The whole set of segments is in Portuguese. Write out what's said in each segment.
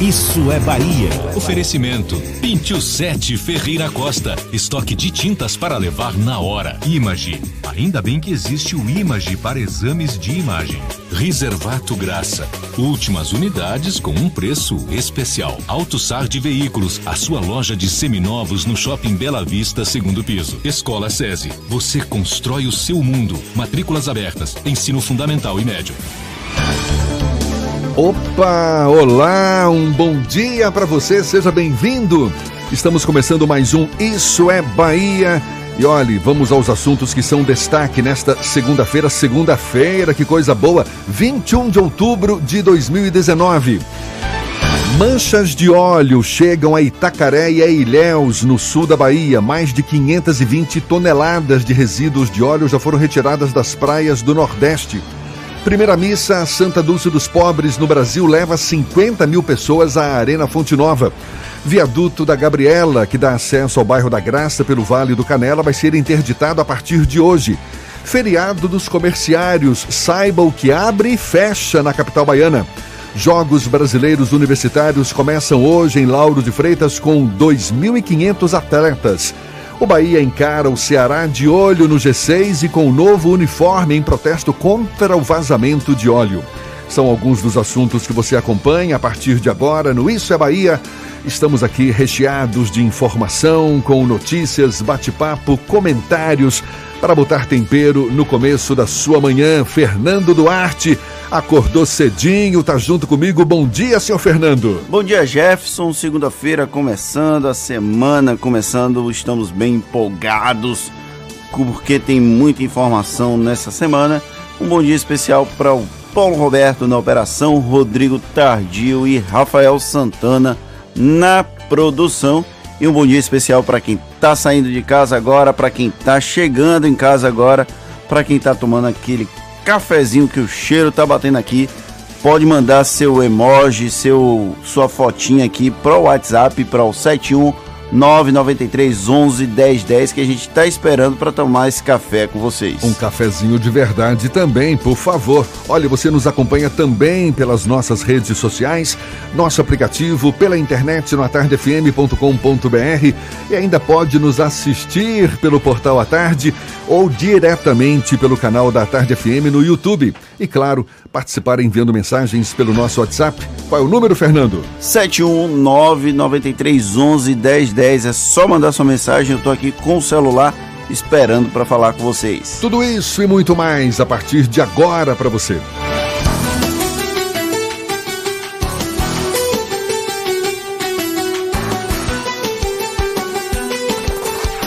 Isso é Bahia. Oferecimento: Pinte o 7 Ferreira Costa. Estoque de tintas para levar na hora. Image. Ainda bem que existe o Image para exames de imagem. Reservato Graça. Últimas unidades com um preço especial. AutoSar de Veículos. A sua loja de seminovos no Shopping Bela Vista, segundo piso. Escola SESI. Você constrói o seu mundo. Matrículas abertas. Ensino fundamental e médio. Opa, olá, um bom dia para você, seja bem-vindo. Estamos começando mais um Isso é Bahia. E olhe, vamos aos assuntos que são destaque nesta segunda-feira, segunda-feira, que coisa boa, 21 de outubro de 2019. Manchas de óleo chegam a Itacaré e a Ilhéus, no sul da Bahia. Mais de 520 toneladas de resíduos de óleo já foram retiradas das praias do Nordeste. Primeira missa Santa Dulce dos Pobres no Brasil leva 50 mil pessoas à Arena Fonte Nova. Viaduto da Gabriela, que dá acesso ao bairro da Graça pelo Vale do Canela, vai ser interditado a partir de hoje. Feriado dos comerciários, saiba o que abre e fecha na capital baiana. Jogos Brasileiros Universitários começam hoje em Lauro de Freitas com 2.500 atletas. O Bahia encara o Ceará de olho no G6 e com o novo uniforme em protesto contra o vazamento de óleo. São alguns dos assuntos que você acompanha a partir de agora no Isso é Bahia. Estamos aqui recheados de informação, com notícias, bate-papo, comentários para botar tempero no começo da sua manhã. Fernando Duarte acordou cedinho, tá junto comigo. Bom dia, senhor Fernando. Bom dia, Jefferson. Segunda-feira começando, a semana começando. Estamos bem empolgados porque tem muita informação nessa semana. Um bom dia especial para o Paulo Roberto na operação, Rodrigo Tardio e Rafael Santana na produção. E um bom dia especial para quem está saindo de casa agora, para quem está chegando em casa agora, para quem está tomando aquele cafezinho que o cheiro tá batendo aqui. Pode mandar seu emoji, seu sua fotinha aqui para o WhatsApp para o 71 993 11 1010 que a gente está esperando para tomar esse café com vocês. Um cafezinho de verdade também, por favor. Olha, você nos acompanha também pelas nossas redes sociais, nosso aplicativo, pela internet no atardefm.com.br e ainda pode nos assistir pelo portal A Tarde ou diretamente pelo canal da Tarde FM no YouTube. E claro, participar enviando mensagens pelo nosso WhatsApp. Qual é o número, Fernando? 71993111010. É só mandar sua mensagem. Eu tô aqui com o celular esperando para falar com vocês. Tudo isso e muito mais a partir de agora para você.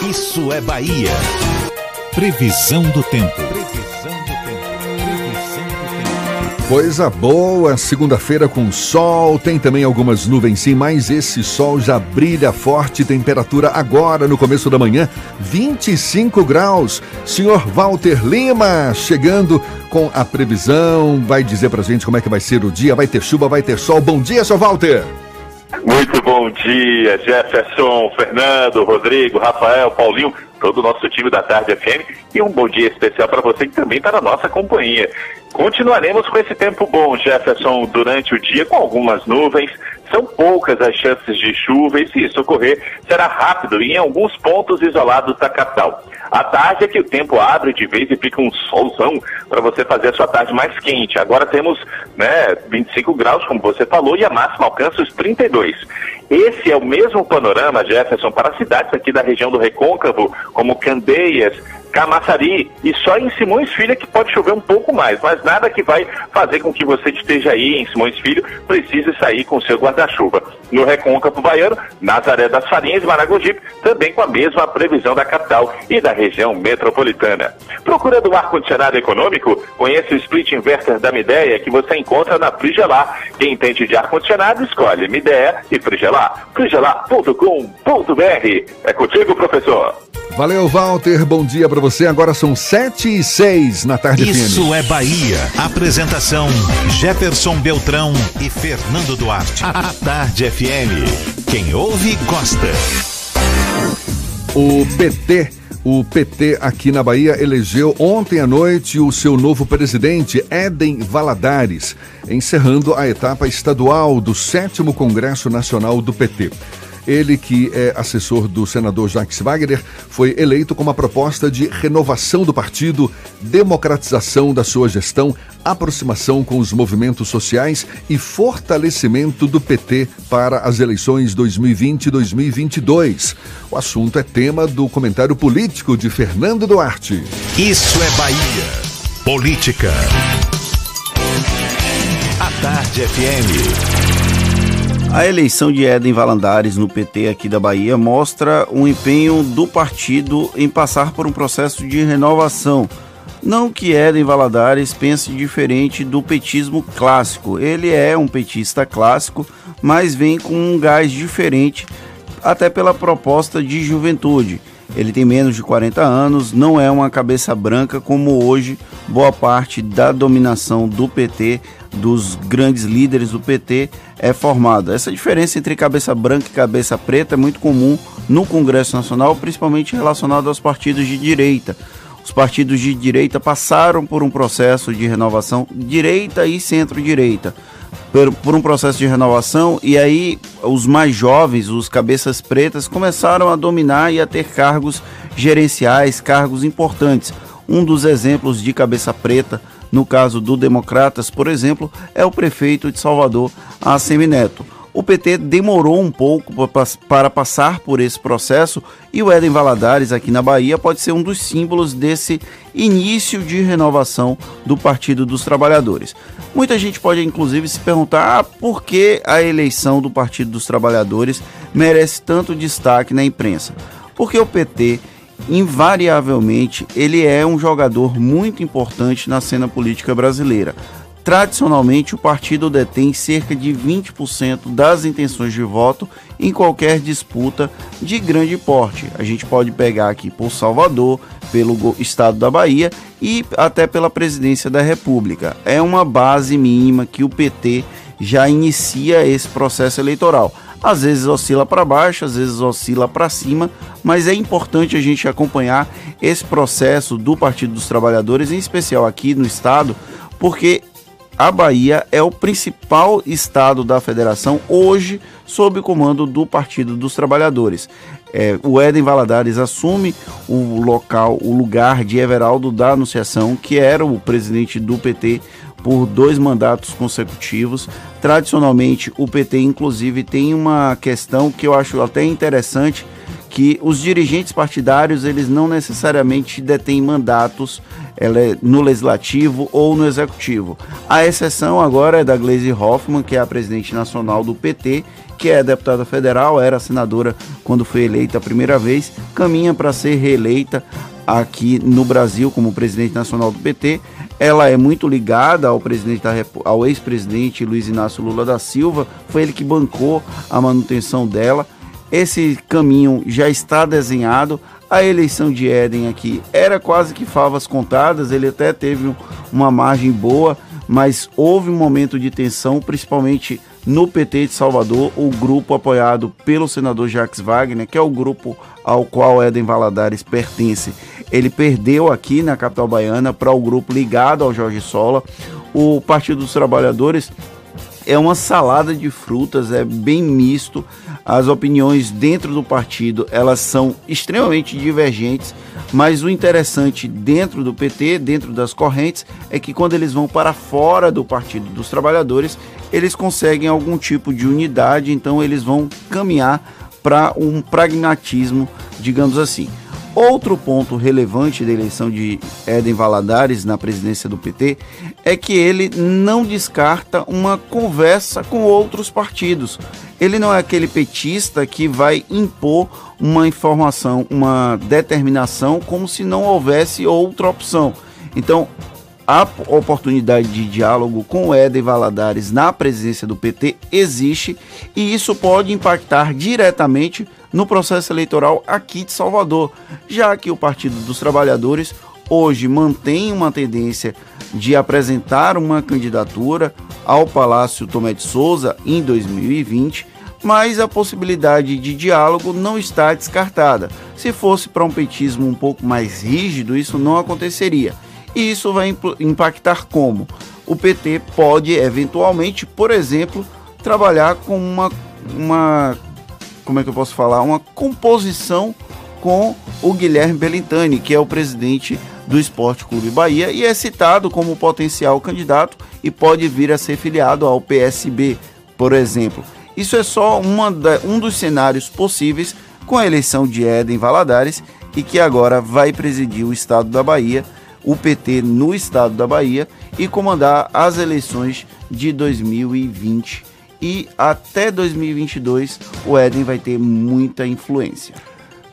Isso é Bahia. Previsão do tempo. Coisa boa, segunda-feira com sol, tem também algumas nuvens sim, mas esse sol já brilha forte, temperatura agora no começo da manhã, 25 graus. Senhor Walter Lima chegando com a previsão, vai dizer pra gente como é que vai ser o dia, vai ter chuva, vai ter sol. Bom dia, senhor Walter. Muito bom dia, Jefferson, Fernando, Rodrigo, Rafael, Paulinho, todo o nosso time da Tarde FM e um bom dia especial para você que também está na nossa companhia. Continuaremos com esse tempo bom, Jefferson, durante o dia com algumas nuvens. São poucas as chances de chuva e se isso ocorrer, será rápido e em alguns pontos isolados da capital. À tarde é que o tempo abre de vez e fica um solzão para você fazer a sua tarde mais quente. Agora temos né, 25 graus, como você falou, e a máxima alcança os 32. Esse é o mesmo panorama, Jefferson, para cidades aqui da região do Recôncavo, como Candeias, Camaçari e só em Simões Filho que pode chover um pouco mais, mas nada que vai fazer com que você esteja aí em Simões Filho precise sair com seu guarda-chuva. No Recôncavo Baiano, Nazaré das Farinhas e Maragogipe, também com a mesma previsão da capital e da região metropolitana. Procurando um ar-condicionado econômico? Conheça o split inverter da Mideia que você encontra na Frigelar. Quem entende de ar-condicionado, escolhe Mideia e Frigelar. frigelar.com.br. É contigo, professor. Valeu, Walter. Bom dia para você. Agora são 7 e 6 na tarde Isso é Bahia. Apresentação: Jefferson Beltrão e Fernando Duarte. A Tarde FM. Quem ouve, gosta. O PT. O PT aqui na Bahia elegeu ontem à noite o seu novo presidente, Éden Valadares, encerrando a etapa estadual do sétimo Congresso Nacional do PT. Ele, que é assessor do senador Jacques Wagner, foi eleito com uma proposta de renovação do partido, democratização da sua gestão, aproximação com os movimentos sociais e fortalecimento do PT para as eleições 2020 e 2022. O assunto é tema do comentário político de Fernando Duarte. Isso é Bahia. Política. A Tarde FM. A eleição de Éden Valandares no PT aqui da Bahia mostra um empenho do partido em passar por um processo de renovação. Não que Éden Valadares pense diferente do petismo clássico. Ele é um petista clássico, mas vem com um gás diferente, até pela proposta de juventude. Ele tem menos de 40 anos, não é uma cabeça branca como hoje boa parte da dominação do PT, dos grandes líderes do PT, é formada. Essa diferença entre cabeça branca e cabeça preta é muito comum no Congresso Nacional, principalmente relacionado aos partidos de direita. Os partidos de direita passaram por um processo de renovação, direita e centro-direita, por, por, um processo de renovação, e aí os mais jovens, os cabeças pretas, começaram a dominar e a ter cargos gerenciais, cargos importantes. Um dos exemplos de cabeça preta no caso do Democratas, por exemplo, é o prefeito de Salvador, Assemi Neto. O PT demorou um pouco para passar por esse processo e o Éden Valadares, aqui na Bahia, pode ser um dos símbolos desse início de renovação do Partido dos Trabalhadores. Muita gente pode, inclusive, se perguntar ah, por que a eleição do Partido dos Trabalhadores merece tanto destaque na imprensa. Porque o PT invariavelmente ele é um jogador muito importante na cena política brasileira. Tradicionalmente, o partido detém cerca de 20% das intenções de voto em qualquer disputa de grande porte. A gente pode pegar aqui por Salvador, pelo estado da Bahia e até pela presidência da República. É uma base mínima que o PT já inicia esse processo eleitoral. Às vezes oscila para baixo, às vezes oscila para cima, mas é importante a gente acompanhar esse processo do Partido dos Trabalhadores, em especial aqui no estado, porque a Bahia é o principal estado da federação hoje sob comando do Partido dos Trabalhadores. É, o Éden Valadares assume o local, o lugar de Everaldo da Anunciação, que era o presidente do PT por dois mandatos consecutivos. Tradicionalmente, o PT, inclusive, tem uma questão que eu acho até interessante, que os dirigentes partidários eles não necessariamente detêm mandatos é no legislativo ou no executivo. A exceção agora é da Gleisi Hoffmann, que é a presidente nacional do PT, que é deputada federal, era senadora quando foi eleita a primeira vez, caminha para ser reeleita aqui no Brasil como presidente nacional do PT ela é muito ligada ao presidente da ao ex-presidente Luiz Inácio Lula da Silva, foi ele que bancou a manutenção dela. Esse caminho já está desenhado. A eleição de Éden aqui era quase que favas contadas, ele até teve uma margem boa, mas houve um momento de tensão, principalmente no PT de Salvador, o grupo apoiado pelo senador Jacques Wagner, que é o grupo ao qual Éden Valadares pertence ele perdeu aqui na capital baiana para o grupo ligado ao Jorge Sola. O Partido dos Trabalhadores é uma salada de frutas, é bem misto. As opiniões dentro do partido, elas são extremamente divergentes, mas o interessante dentro do PT, dentro das correntes, é que quando eles vão para fora do Partido dos Trabalhadores, eles conseguem algum tipo de unidade, então eles vão caminhar para um pragmatismo, digamos assim. Outro ponto relevante da eleição de Éden Valadares na presidência do PT é que ele não descarta uma conversa com outros partidos. Ele não é aquele petista que vai impor uma informação, uma determinação, como se não houvesse outra opção. Então, a oportunidade de diálogo com o Valadares na presidência do PT existe e isso pode impactar diretamente no processo eleitoral aqui de Salvador, já que o Partido dos Trabalhadores hoje mantém uma tendência de apresentar uma candidatura ao Palácio Tomé de Souza em 2020, mas a possibilidade de diálogo não está descartada. Se fosse para um petismo um pouco mais rígido, isso não aconteceria. E isso vai impactar como? O PT pode eventualmente, por exemplo, trabalhar com uma, uma como é que eu posso falar, uma composição com o Guilherme Belintani, que é o presidente do Esporte Clube Bahia e é citado como potencial candidato e pode vir a ser filiado ao PSB, por exemplo. Isso é só da, um dos cenários possíveis com a eleição de Éden Valadares e que agora vai presidir o estado da Bahia o PT no estado da Bahia e comandar as eleições de 2020. E até 2022 o Éden vai ter muita influência.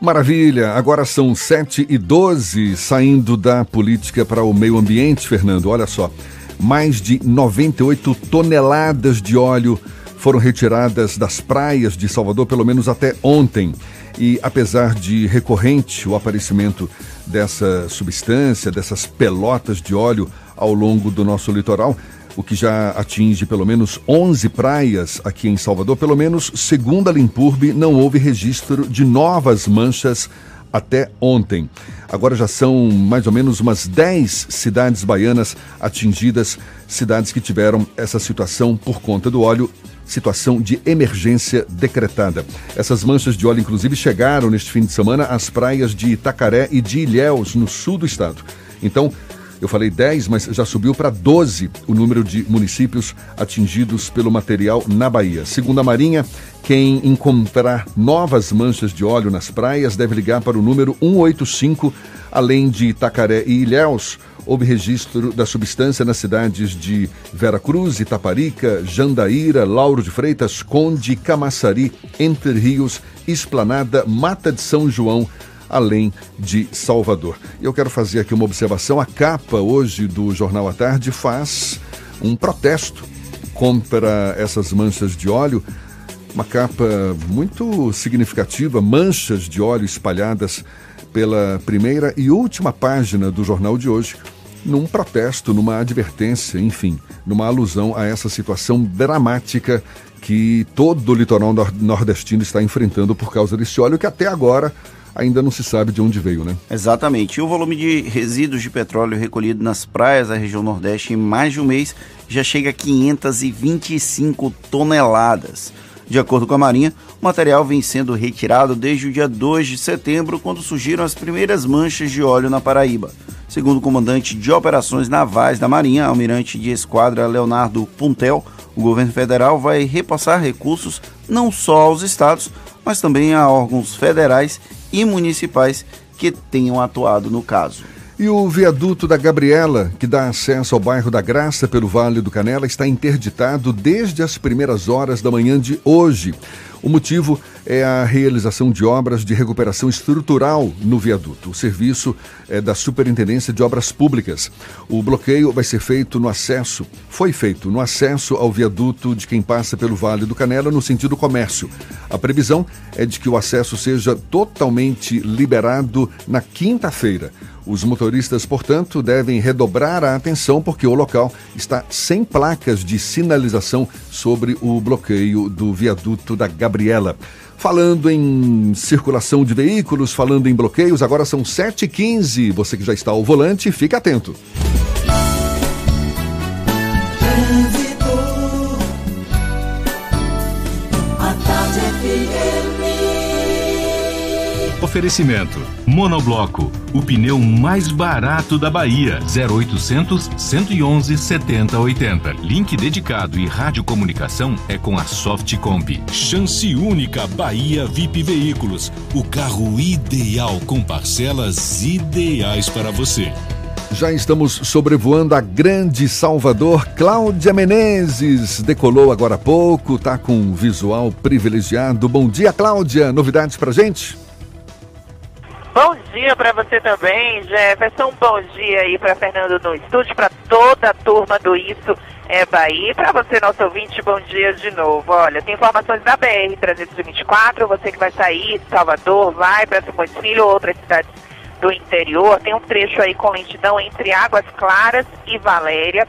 Maravilha, agora são 7 e 12 saindo da política para o meio ambiente, Fernando. Olha só, mais de 98 toneladas de óleo foram retiradas das praias de Salvador, pelo menos até ontem. E apesar de recorrente o aparecimento dessa substância, dessas pelotas de óleo ao longo do nosso litoral, o que já atinge pelo menos 11 praias aqui em Salvador, pelo menos segundo a Limpurbe, não houve registro de novas manchas até ontem. Agora já são mais ou menos umas 10 cidades baianas atingidas, cidades que tiveram essa situação por conta do óleo situação de emergência decretada. Essas manchas de óleo, inclusive, chegaram neste fim de semana às praias de Itacaré e de Ilhéus, no sul do estado. Então, eu falei 10, mas já subiu para 12 o número de municípios atingidos pelo material na Bahia. Segundo a Marinha, quem encontrar novas manchas de óleo nas praias deve ligar para o número 185, além de Itacaré e Ilhéus houve registro da substância nas cidades de Vera Cruz, Itaparica, Jandaíra, Lauro de Freitas, Conde, Camaçari, Entre Rios, Esplanada, Mata de São João, além de Salvador. Eu quero fazer aqui uma observação. A capa hoje do Jornal à Tarde faz um protesto contra essas manchas de óleo. Uma capa muito significativa, manchas de óleo espalhadas pela primeira e última página do jornal de hoje, num protesto, numa advertência, enfim, numa alusão a essa situação dramática que todo o litoral nordestino está enfrentando por causa desse óleo que até agora ainda não se sabe de onde veio, né? Exatamente. E o volume de resíduos de petróleo recolhido nas praias da região Nordeste em mais de um mês já chega a 525 toneladas. De acordo com a Marinha, o material vem sendo retirado desde o dia 2 de setembro, quando surgiram as primeiras manchas de óleo na Paraíba. Segundo o comandante de operações navais da Marinha, almirante de esquadra Leonardo Puntel, o governo federal vai repassar recursos não só aos estados, mas também a órgãos federais e municipais que tenham atuado no caso. E o viaduto da Gabriela, que dá acesso ao bairro da Graça pelo Vale do Canela, está interditado desde as primeiras horas da manhã de hoje. O motivo é a realização de obras de recuperação estrutural no viaduto. O serviço é da Superintendência de Obras Públicas. O bloqueio vai ser feito no acesso, foi feito no acesso ao viaduto de quem passa pelo Vale do Canela no sentido comércio. A previsão é de que o acesso seja totalmente liberado na quinta-feira. Os motoristas, portanto, devem redobrar a atenção porque o local está sem placas de sinalização sobre o bloqueio do viaduto da Gabriela. Falando em circulação de veículos, falando em bloqueios, agora são 7h15. Você que já está ao volante, fique atento. Oferecimento: Monobloco, o pneu mais barato da Bahia. 0800 111 7080. Link dedicado e radiocomunicação é com a Softcomp. Chance única Bahia VIP Veículos. O carro ideal com parcelas ideais para você. Já estamos sobrevoando a grande Salvador. Cláudia Menezes decolou agora há pouco, tá com um visual privilegiado. Bom dia, Cláudia. Novidades pra gente? Bom dia para você também, Jefferson. Bom dia aí para Fernando no estúdio, para toda a turma do Isso é Bahia. Para você, nosso ouvinte, bom dia de novo. Olha, tem informações da BR 324, você que vai sair de Salvador, vai para Simões Filho ou outras cidades do interior, tem um trecho aí com lentidão entre Águas Claras e Valéria,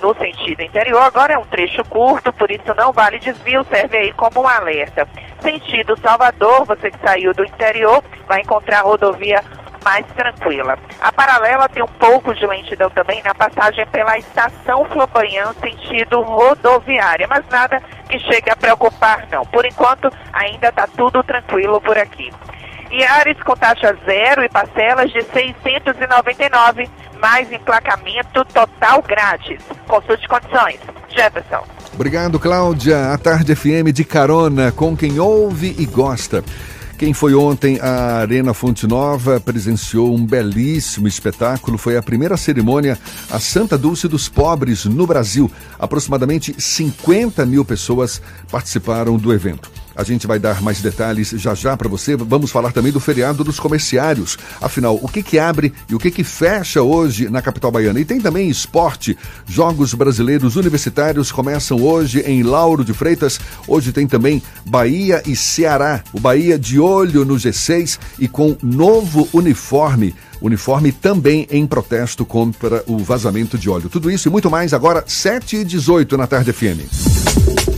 no sentido interior. Agora é um trecho curto, por isso não vale desvio, serve aí como um alerta. Sentido Salvador, você que saiu do interior, vai encontrar a rodovia mais tranquila. A paralela tem um pouco de lentidão também na passagem pela estação Flobanhã, sentido rodoviária, mas nada que chegue a preocupar não. Por enquanto, ainda está tudo tranquilo por aqui. E Ares com taxa zero e parcelas de 699, mais emplacamento total grátis. Consulte condições. Jefferson. Obrigado, Cláudia. A Tarde FM de carona com quem ouve e gosta. Quem foi ontem à Arena Fonte Nova presenciou um belíssimo espetáculo. Foi a primeira cerimônia a Santa Dulce dos Pobres no Brasil. Aproximadamente 50 mil pessoas participaram do evento. A gente vai dar mais detalhes já já para você. Vamos falar também do feriado dos comerciários. Afinal, o que que abre e o que que fecha hoje na capital baiana? E tem também esporte. Jogos brasileiros universitários começam hoje em Lauro de Freitas. Hoje tem também Bahia e Ceará. O Bahia de olho no G6 e com novo uniforme uniforme também em protesto contra o vazamento de óleo. Tudo isso e muito mais agora, 7 e 18 na Tarde FM.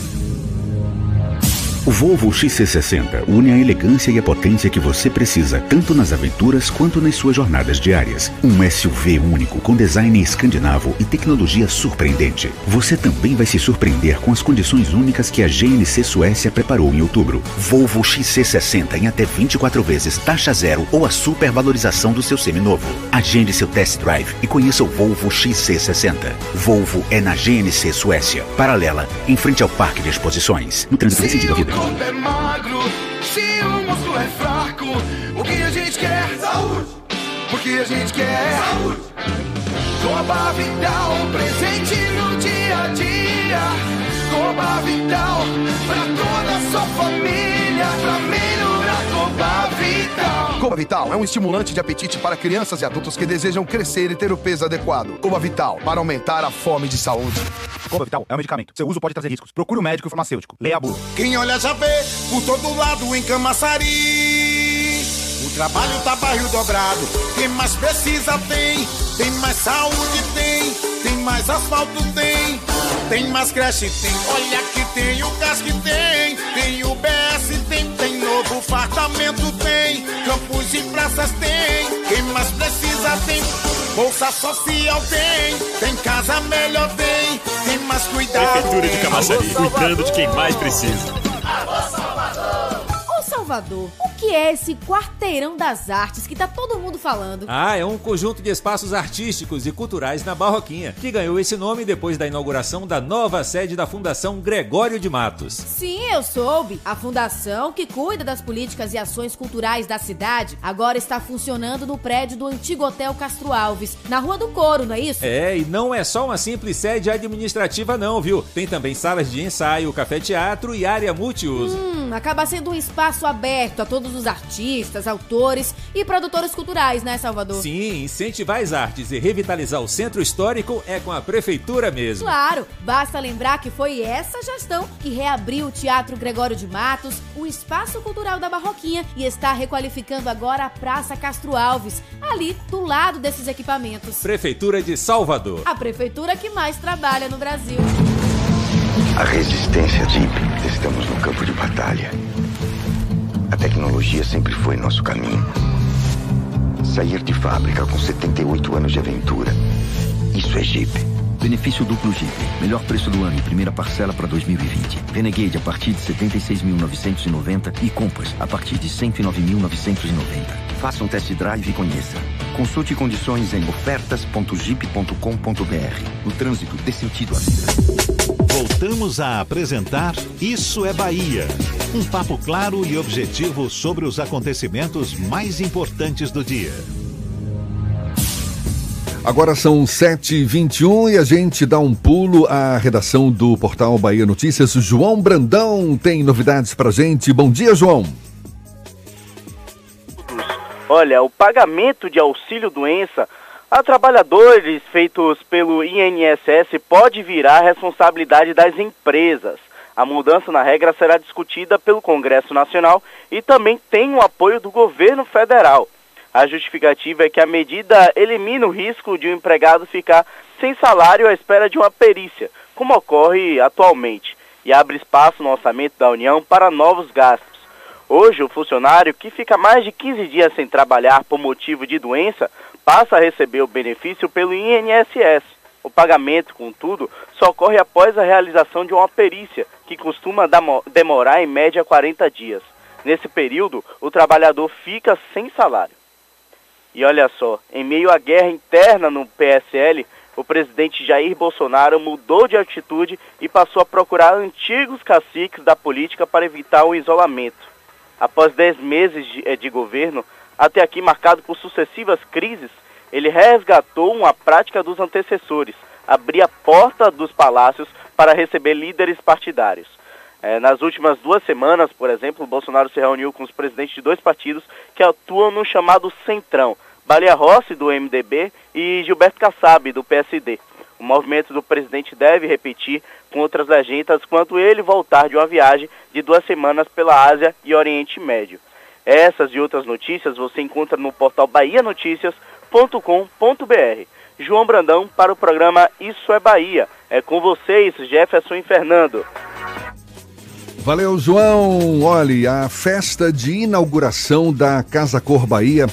O Volvo XC60 une a elegância e a potência que você precisa, tanto nas aventuras quanto nas suas jornadas diárias. Um SUV único com design escandinavo e tecnologia surpreendente. Você também vai se surpreender com as condições únicas que a GNC Suécia preparou em outubro. Volvo XC60 em até 24 vezes taxa zero ou a supervalorização do seu seminovo. Agende seu test drive e conheça o Volvo XC60. Volvo é na GNC Suécia, paralela, em frente ao Parque de Exposições. No trânsito decidido a vida. O corpo é magro, se o músculo é fraco, o que a gente quer? Saúde! O que a gente quer? Saúde! Coba Vital, presente no dia a dia. Coba Vital, pra toda a sua família, pra melhorar Coba Vital. Coba Vital é um estimulante de apetite para crianças e adultos que desejam crescer e ter o peso adequado. Coba Vital, para aumentar a fome de saúde. Coba Vital é um medicamento. Seu uso pode trazer riscos. Procure o um médico e farmacêutico. Leia a bula. Quem olha já vê, por todo lado em Camaçari. O trabalho tá barril dobrado. Quem mais precisa tem. Tem mais saúde tem. Tem mais asfalto tem. Tem mais creche tem. Olha que tem o gás que tem. Tem o BS novo fartamento tem. Campos e praças tem. Quem mais precisa tem. Bolsa social tem. Tem casa melhor tem. Tem mais cuidado. Prefeitura de. Camaçari, cuidando de quem mais precisa. Ô Salvador, o que é esse quarteirão das artes que tá todo mundo falando? Ah, é um conjunto de espaços artísticos e culturais na Barroquinha, que ganhou esse nome depois da inauguração da nova sede da Fundação Gregório de Matos. Sim, eu soube. A fundação que cuida das políticas e ações culturais da cidade agora está funcionando no prédio do antigo Hotel Castro Alves, na Rua do Coro, não é isso? É, e não é só uma simples sede administrativa não, viu? Tem também salas de ensaio, café-teatro e área multiuso. Hum, acaba sendo um espaço aberto a todos os artistas, autores e produtores culturais, né, Salvador? Sim, incentivar as artes e revitalizar o centro histórico é com a prefeitura mesmo. Claro, basta lembrar que foi essa gestão que reabriu o Teatro Gregório de Matos, o espaço cultural da Barroquinha, e está requalificando agora a Praça Castro Alves, ali do lado desses equipamentos. Prefeitura de Salvador. A prefeitura que mais trabalha no Brasil. A resistência Jeep. Estamos no campo de batalha. A tecnologia sempre foi nosso caminho. Sair de fábrica com 78 anos de aventura. Isso é Jeep. Benefício duplo Jeep. Melhor preço do ano e primeira parcela para 2020. Renegade a partir de 76.990 e Compass a partir de 109.990. Faça um test drive e conheça. Consulte condições em ofertas.jeep.com.br. No trânsito, dê sentido à vida. Voltamos a apresentar Isso é Bahia. Um papo claro e objetivo sobre os acontecimentos mais importantes do dia. Agora são 7h21 e a gente dá um pulo à redação do portal Bahia Notícias. João Brandão tem novidades pra gente. Bom dia, João. Olha, o pagamento de auxílio doença a trabalhadores feitos pelo INSS pode virar responsabilidade das empresas. A mudança na regra será discutida pelo Congresso Nacional e também tem o apoio do governo federal. A justificativa é que a medida elimina o risco de um empregado ficar sem salário à espera de uma perícia, como ocorre atualmente, e abre espaço no orçamento da União para novos gastos. Hoje, o funcionário que fica mais de 15 dias sem trabalhar por motivo de doença passa a receber o benefício pelo INSS. O pagamento, contudo, só ocorre após a realização de uma perícia, que costuma demorar em média 40 dias. Nesse período, o trabalhador fica sem salário. E olha só, em meio à guerra interna no PSL, o presidente Jair Bolsonaro mudou de atitude e passou a procurar antigos caciques da política para evitar o isolamento. Após dez meses de, eh, de governo, até aqui marcado por sucessivas crises, ele resgatou uma prática dos antecessores, abrir a porta dos palácios para receber líderes partidários. É, nas últimas duas semanas, por exemplo, Bolsonaro se reuniu com os presidentes de dois partidos que atuam no chamado Centrão, Balia Rossi, do MDB, e Gilberto Kassab, do PSD. O movimento do presidente deve repetir com outras legendas quando ele voltar de uma viagem de duas semanas pela Ásia e Oriente Médio. Essas e outras notícias você encontra no portal bahianoticias.com.br. João Brandão para o programa Isso é Bahia. É com vocês, Jefferson e Fernando. Valeu, João. Olhe, a festa de inauguração da Casa Cor Bahia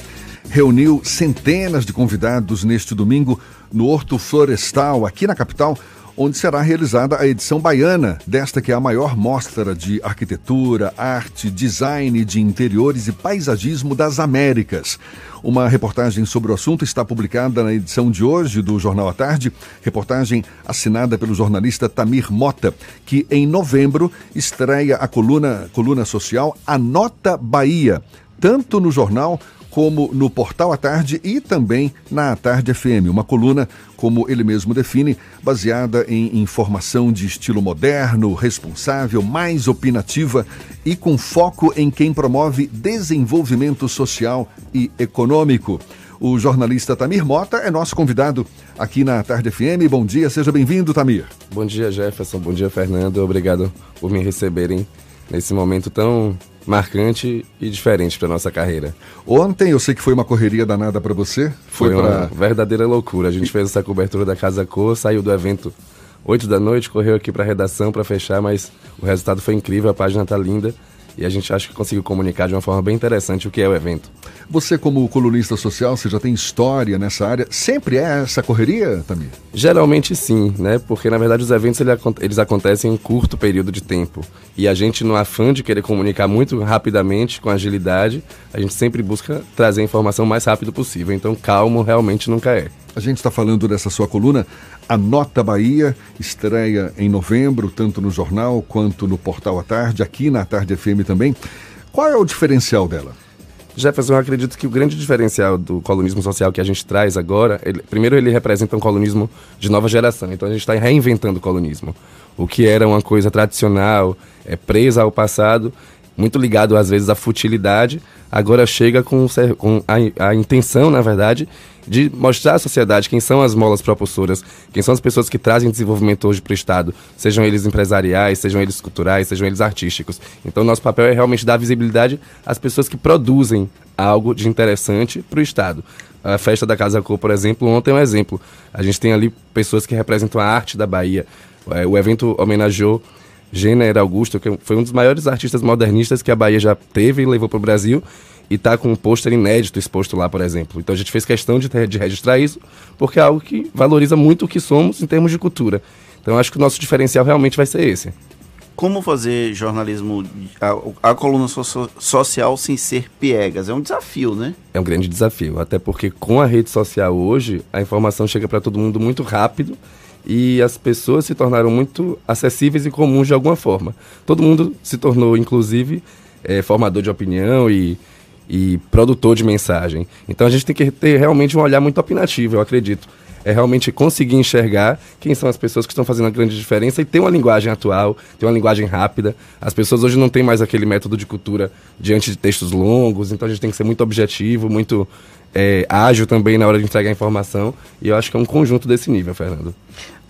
reuniu centenas de convidados neste domingo no Horto Florestal, aqui na capital, onde será realizada a edição baiana desta que é a maior mostra de arquitetura, arte, design de interiores e paisagismo das Américas. Uma reportagem sobre o assunto está publicada na edição de hoje do Jornal à Tarde, reportagem assinada pelo jornalista Tamir Mota, que em novembro estreia a coluna, coluna social Anota Bahia, tanto no jornal como no Portal à Tarde e também na Tarde FM, uma coluna, como ele mesmo define, baseada em informação de estilo moderno, responsável, mais opinativa e com foco em quem promove desenvolvimento social e econômico. O jornalista Tamir Mota é nosso convidado aqui na Tarde FM. Bom dia, seja bem-vindo, Tamir. Bom dia, Jefferson. Bom dia, Fernando. Obrigado por me receberem nesse momento tão marcante e diferente para nossa carreira. Ontem eu sei que foi uma correria danada para você. Foi, foi uma verdadeira loucura. A gente fez essa cobertura da Casa Cor, saiu do evento 8 da noite, correu aqui para a redação para fechar, mas o resultado foi incrível, a página tá linda e a gente acha que conseguiu comunicar de uma forma bem interessante o que é o evento. Você, como colunista social, você já tem história nessa área. Sempre é essa correria, Tamir? Geralmente sim, né? Porque na verdade os eventos eles acontecem em curto período de tempo. E a gente, no afã de querer comunicar muito rapidamente, com agilidade, a gente sempre busca trazer a informação o mais rápido possível. Então, calmo realmente nunca é. A gente está falando dessa sua coluna, a Nota Bahia, estreia em novembro, tanto no jornal quanto no Portal à Tarde, aqui na Tarde FM também. Qual é o diferencial dela? Jefferson, eu acredito que o grande diferencial do colunismo social que a gente traz agora, ele, primeiro ele representa um colunismo de nova geração, então a gente está reinventando o colunismo. O que era uma coisa tradicional, é, presa ao passado, muito ligado às vezes à futilidade, agora chega com, com a, a, intenção, na verdade, de mostrar à sociedade quem são as molas propulsoras, quem são as pessoas que trazem desenvolvimento hoje para o Estado, sejam eles empresariais, sejam eles culturais, sejam eles artísticos. Então, nosso papel é realmente dar visibilidade às pessoas que produzem algo de interessante para o Estado. A festa da Casa Cor, por exemplo, ontem é um exemplo. A gente tem ali pessoas que representam a arte da Bahia. É, o evento homenageou Jenner Augusto, que foi um dos maiores artistas modernistas que a Bahia já teve e levou para o Brasil. e tá com um pôster inédito exposto lá, por exemplo. Então a gente fez questão de, ter, de registrar isso, porque é algo que valoriza muito o que somos em termos de cultura. Então acho que o nosso diferencial realmente vai ser esse. Como fazer jornalismo, a, a coluna so social sem ser piegas? É um desafio, né? É um grande desafio, até porque com a rede social hoje, a informação chega para todo mundo muito rápido e as pessoas se tornaram muito acessíveis e comuns de alguma forma. Todo mundo se tornou, inclusive, é, formador de opinião e, e produtor de mensagem. Então a gente tem que ter realmente um olhar muito opinativo, eu acredito. É realmente conseguir enxergar quem são as pessoas que estão fazendo a grande diferença e ter uma linguagem atual, ter uma linguagem rápida. As pessoas hoje não têm mais aquele método de cultura diante de textos longos, então a gente tem que ser muito objetivo, muito é, ágil também na hora de entregar informação. E eu acho que é um conjunto desse nível, Fernando.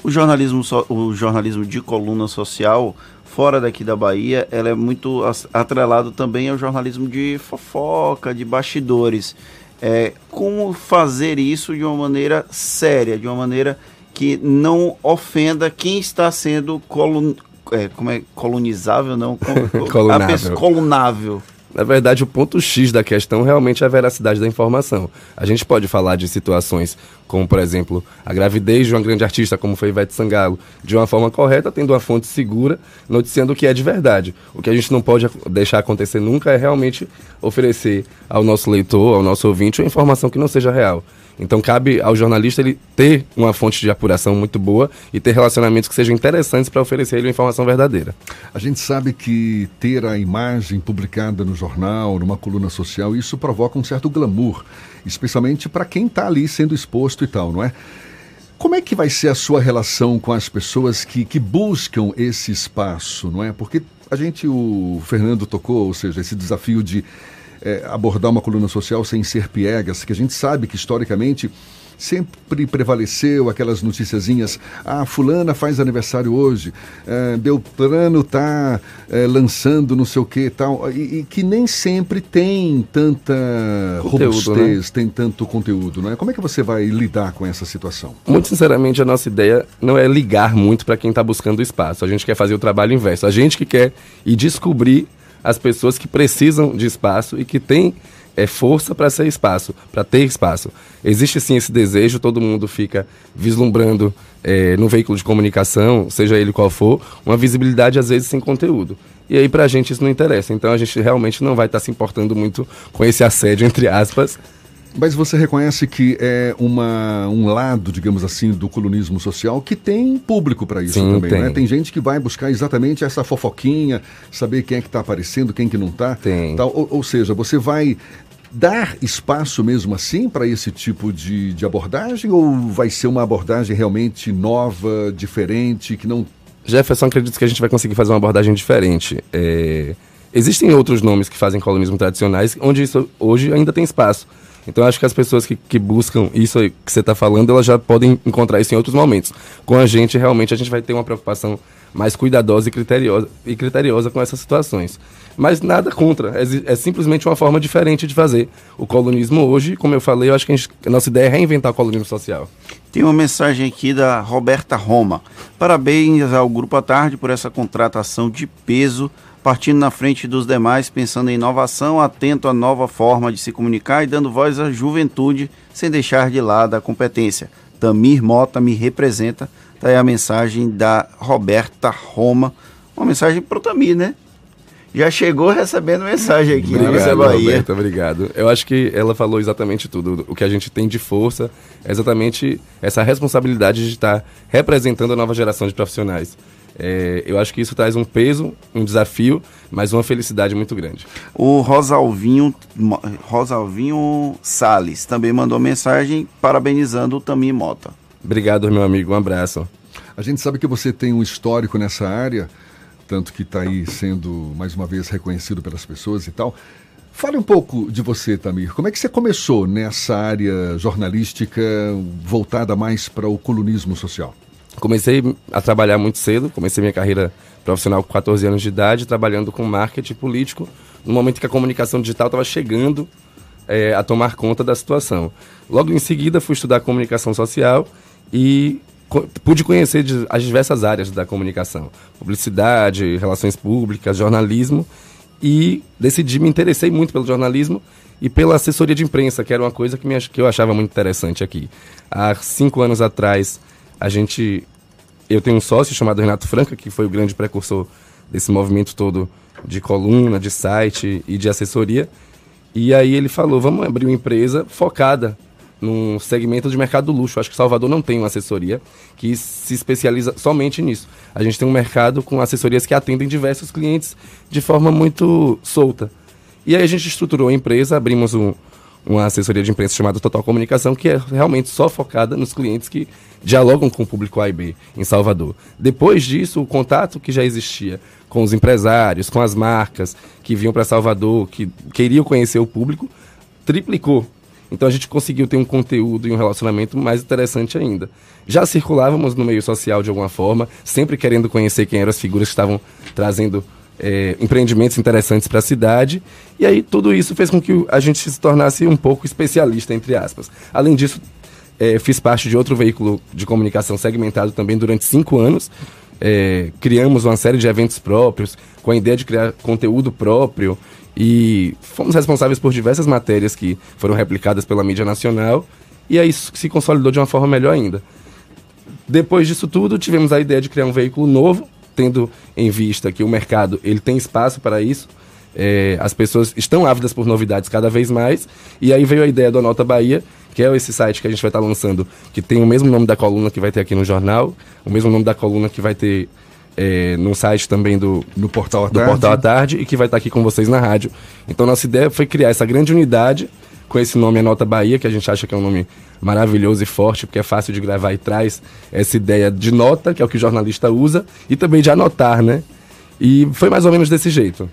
O jornalismo, so, o jornalismo de coluna social, fora daqui da Bahia, ela é muito atrelado também ao jornalismo de fofoca, de bastidores. É, como fazer isso de uma maneira séria, de uma maneira que não ofenda quem está sendo colun, é, como é, colonizável, não? colunável. colunável. Na verdade, o ponto X da questão realmente é a veracidade da informação. A gente pode falar de situações como, por exemplo, a gravidez de uma grande artista como foi Ivete Sangalo, de uma forma correta, tendo uma fonte segura, noticiando o que é de verdade. O que a gente não pode deixar acontecer nunca é realmente oferecer ao nosso leitor, ao nosso ouvinte, uma informação que não seja real. Então cabe ao jornalista ele ter uma fonte de apuração muito boa e ter relacionamentos que sejam interessantes para oferecer ele uma informação verdadeira. A gente sabe que ter a imagem publicada no jornal, numa coluna social, isso provoca um certo glamour, especialmente para quem está ali sendo exposto e tal, não é? Como é que vai ser a sua relação com as pessoas que, que buscam esse espaço, não é? Porque a gente, o Fernando tocou, ou seja, esse desafio de é, abordar uma coluna social sem ser piegas, que a gente sabe que historicamente sempre prevaleceu aquelas noticiazinhas, ah, fulana faz aniversário hoje, é, Beltrano tá é, lançando não sei o que tal, e, e, que nem sempre tem tanta conteúdo, robustez, né? tem tanto conteúdo, não é? Como é que você vai lidar com essa situação? Muito sinceramente, a nossa ideia não é ligar muito para quem está buscando espaço, a gente quer fazer o trabalho inverso, a gente que quer ir descobrir as pessoas que precisam de espaço e que têm é, força para ser espaço, para ter espaço. Existe sim esse desejo, todo mundo fica vislumbrando é, no veículo de comunicação, seja ele qual for, uma visibilidade às vezes sem conteúdo. E aí para a gente isso não interessa. Então a gente realmente não vai estar tá se importando muito com esse assédio, entre aspas, mas você reconhece que é uma, um lado, digamos assim, do colunismo social que tem público para isso Sim, também, tem. Né? Tem gente que vai buscar exatamente essa fofoquinha, saber quem é que está aparecendo, quem que não está. Tal. Ou, ou seja, você vai dar espaço mesmo assim para esse tipo de, de abordagem ou vai ser uma abordagem realmente nova, diferente, que não... Jefferson, acredito que a gente vai conseguir fazer uma abordagem diferente. É... Existem outros nomes que fazem colunismo tradicionais onde isso hoje ainda tem espaço. Então acho que as pessoas que, que buscam isso que você está falando, elas já podem encontrar isso em outros momentos. Com a gente, realmente, a gente vai ter uma preocupação mais cuidadosa e criteriosa, e criteriosa com essas situações. Mas nada contra, é, é, simplesmente uma forma diferente de fazer. O colunismo hoje, como eu falei, eu acho que a, gente, a nossa ideia é reinventar o colunismo social. Tem uma mensagem aqui da Roberta Roma. Parabéns ao Grupo à Tarde por essa contratação de peso partindo na frente dos demais, pensando em inovação, atento à nova forma de se comunicar e dando voz à juventude, sem deixar de lado a competência. Tamir Mota me representa. Tá aí a mensagem da Roberta Roma. Uma mensagem para o Tamir, né? Já chegou recebendo mensagem aqui, né? obrigado, né? Bahia. Roberta, obrigado. Eu acho que ela falou exatamente tudo. O que a gente tem de força é exatamente essa responsabilidade de estar representando a nova geração de profissionais. É, eu acho que isso traz um peso, um desafio, mas uma felicidade muito grande. O Rosalvinho, Rosalvinho Sales também mandou mensagem parabenizando o Tamir Mota. Obrigado, meu amigo. Um abraço. A gente sabe que você tem um histórico nessa área, tanto que está aí sendo mais uma vez reconhecido pelas pessoas e tal. Fale um pouco de você, Tamir. Como é que você começou nessa área jornalística voltada mais para o colunismo social? Comecei a trabalhar muito cedo, comecei minha carreira profissional com 14 anos de idade, trabalhando com marketing político, no momento que a comunicação digital estava chegando é, a tomar conta da situação. Logo em seguida, fui estudar comunicação social e co pude conhecer as diversas áreas da comunicação: publicidade, relações públicas, jornalismo. e decidi, me interessei muito pelo jornalismo e pela assessoria de imprensa, que era uma coisa que, me, que eu achava muito interessante aqui. Há cinco anos atrás, a gente. Eu tenho um sócio chamado Renato Franca, que foi o grande precursor desse movimento todo de coluna, de site e de assessoria. E aí ele falou: vamos abrir uma empresa focada num segmento de mercado do luxo. Acho que Salvador não tem uma assessoria que se especializa somente nisso. A gente tem um mercado com assessorias que atendem diversos clientes de forma muito solta. E aí a gente estruturou a empresa, abrimos um, uma assessoria de imprensa chamada Total Comunicação, que é realmente só focada nos clientes que dialogam com o público A e B em Salvador. Depois disso, o contato que já existia com os empresários, com as marcas que vinham para Salvador, que queriam conhecer o público, triplicou. Então a gente conseguiu ter um conteúdo e um relacionamento mais interessante ainda. Já circulávamos no meio social de alguma forma, sempre querendo conhecer quem eram as figuras que estavam trazendo é, empreendimentos interessantes para a cidade. E aí tudo isso fez com que a gente se tornasse um pouco especialista, entre aspas. Além disso, é, fiz parte de outro veículo de comunicação segmentado também durante cinco anos. É, criamos uma série de eventos próprios, com a ideia de criar conteúdo próprio. E fomos responsáveis por diversas matérias que foram replicadas pela mídia nacional. E aí se consolidou de uma forma melhor ainda. Depois disso tudo, tivemos a ideia de criar um veículo novo, tendo em vista que o mercado ele tem espaço para isso. É, as pessoas estão ávidas por novidades cada vez mais. E aí veio a ideia do Anota Bahia, que é esse site que a gente vai estar lançando, que tem o mesmo nome da coluna que vai ter aqui no jornal, o mesmo nome da coluna que vai ter é, no site também do, no portal à do tarde. Portal à Tarde e que vai estar aqui com vocês na rádio. Então nossa ideia foi criar essa grande unidade com esse nome Anota Bahia, que a gente acha que é um nome maravilhoso e forte, porque é fácil de gravar e traz essa ideia de nota, que é o que o jornalista usa, e também de anotar, né? E foi mais ou menos desse jeito.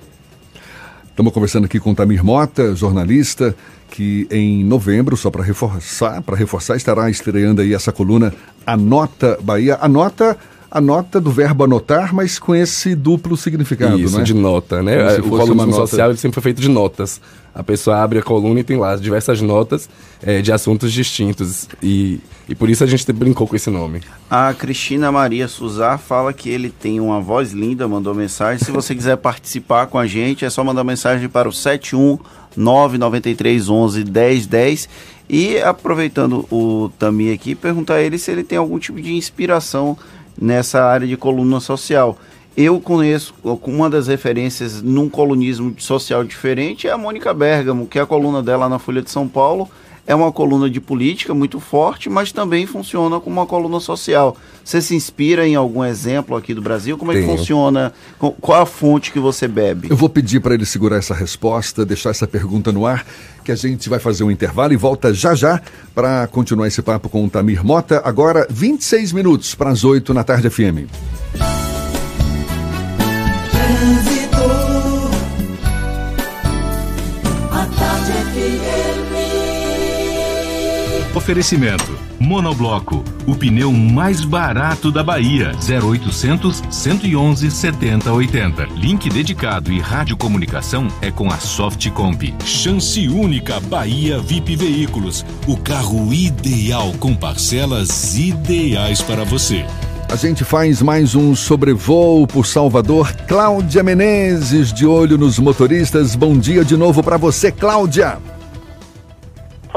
Estamos conversando aqui com Tamir Mota, jornalista, que em novembro, só para reforçar, para reforçar, estará estreando aí essa coluna Anota Bahia. Anota a nota do verbo anotar, mas com esse duplo significado, Isso, né? de nota, né? Se o colunismo nota. social ele sempre foi feito de notas. A pessoa abre a coluna e tem lá diversas notas eh, de assuntos distintos. E, e por isso a gente brincou com esse nome. A Cristina Maria Suzar fala que ele tem uma voz linda, mandou mensagem. Se você quiser participar com a gente, é só mandar mensagem para o 71 993 11 1010. E aproveitando o Tami aqui, perguntar a ele se ele tem algum tipo de inspiração nessa área de coluna social. Eu conheço uma das referências num colunismo social diferente é a Mônica Bergamo, que é a coluna dela na Folha de São Paulo é uma coluna de política muito forte, mas também funciona como uma coluna social. Você se inspira em algum exemplo aqui do Brasil? Como é que Tenho. funciona? Qual a fonte que você bebe? Eu vou pedir para ele segurar essa resposta, deixar essa pergunta no ar, que a gente vai fazer um intervalo e volta já já para continuar esse papo com o Tamir Mota. Agora, 26 minutos para as 8 na tarde FM. Oferecimento. Monobloco, o pneu mais barato da Bahia. 0800 111 7080. Link dedicado e radiocomunicação é com a Softcomp. Chance única Bahia VIP Veículos. O carro ideal com parcelas ideais para você. A gente faz mais um sobrevoo por Salvador. Cláudia Menezes, de olho nos motoristas. Bom dia de novo para você, Cláudia.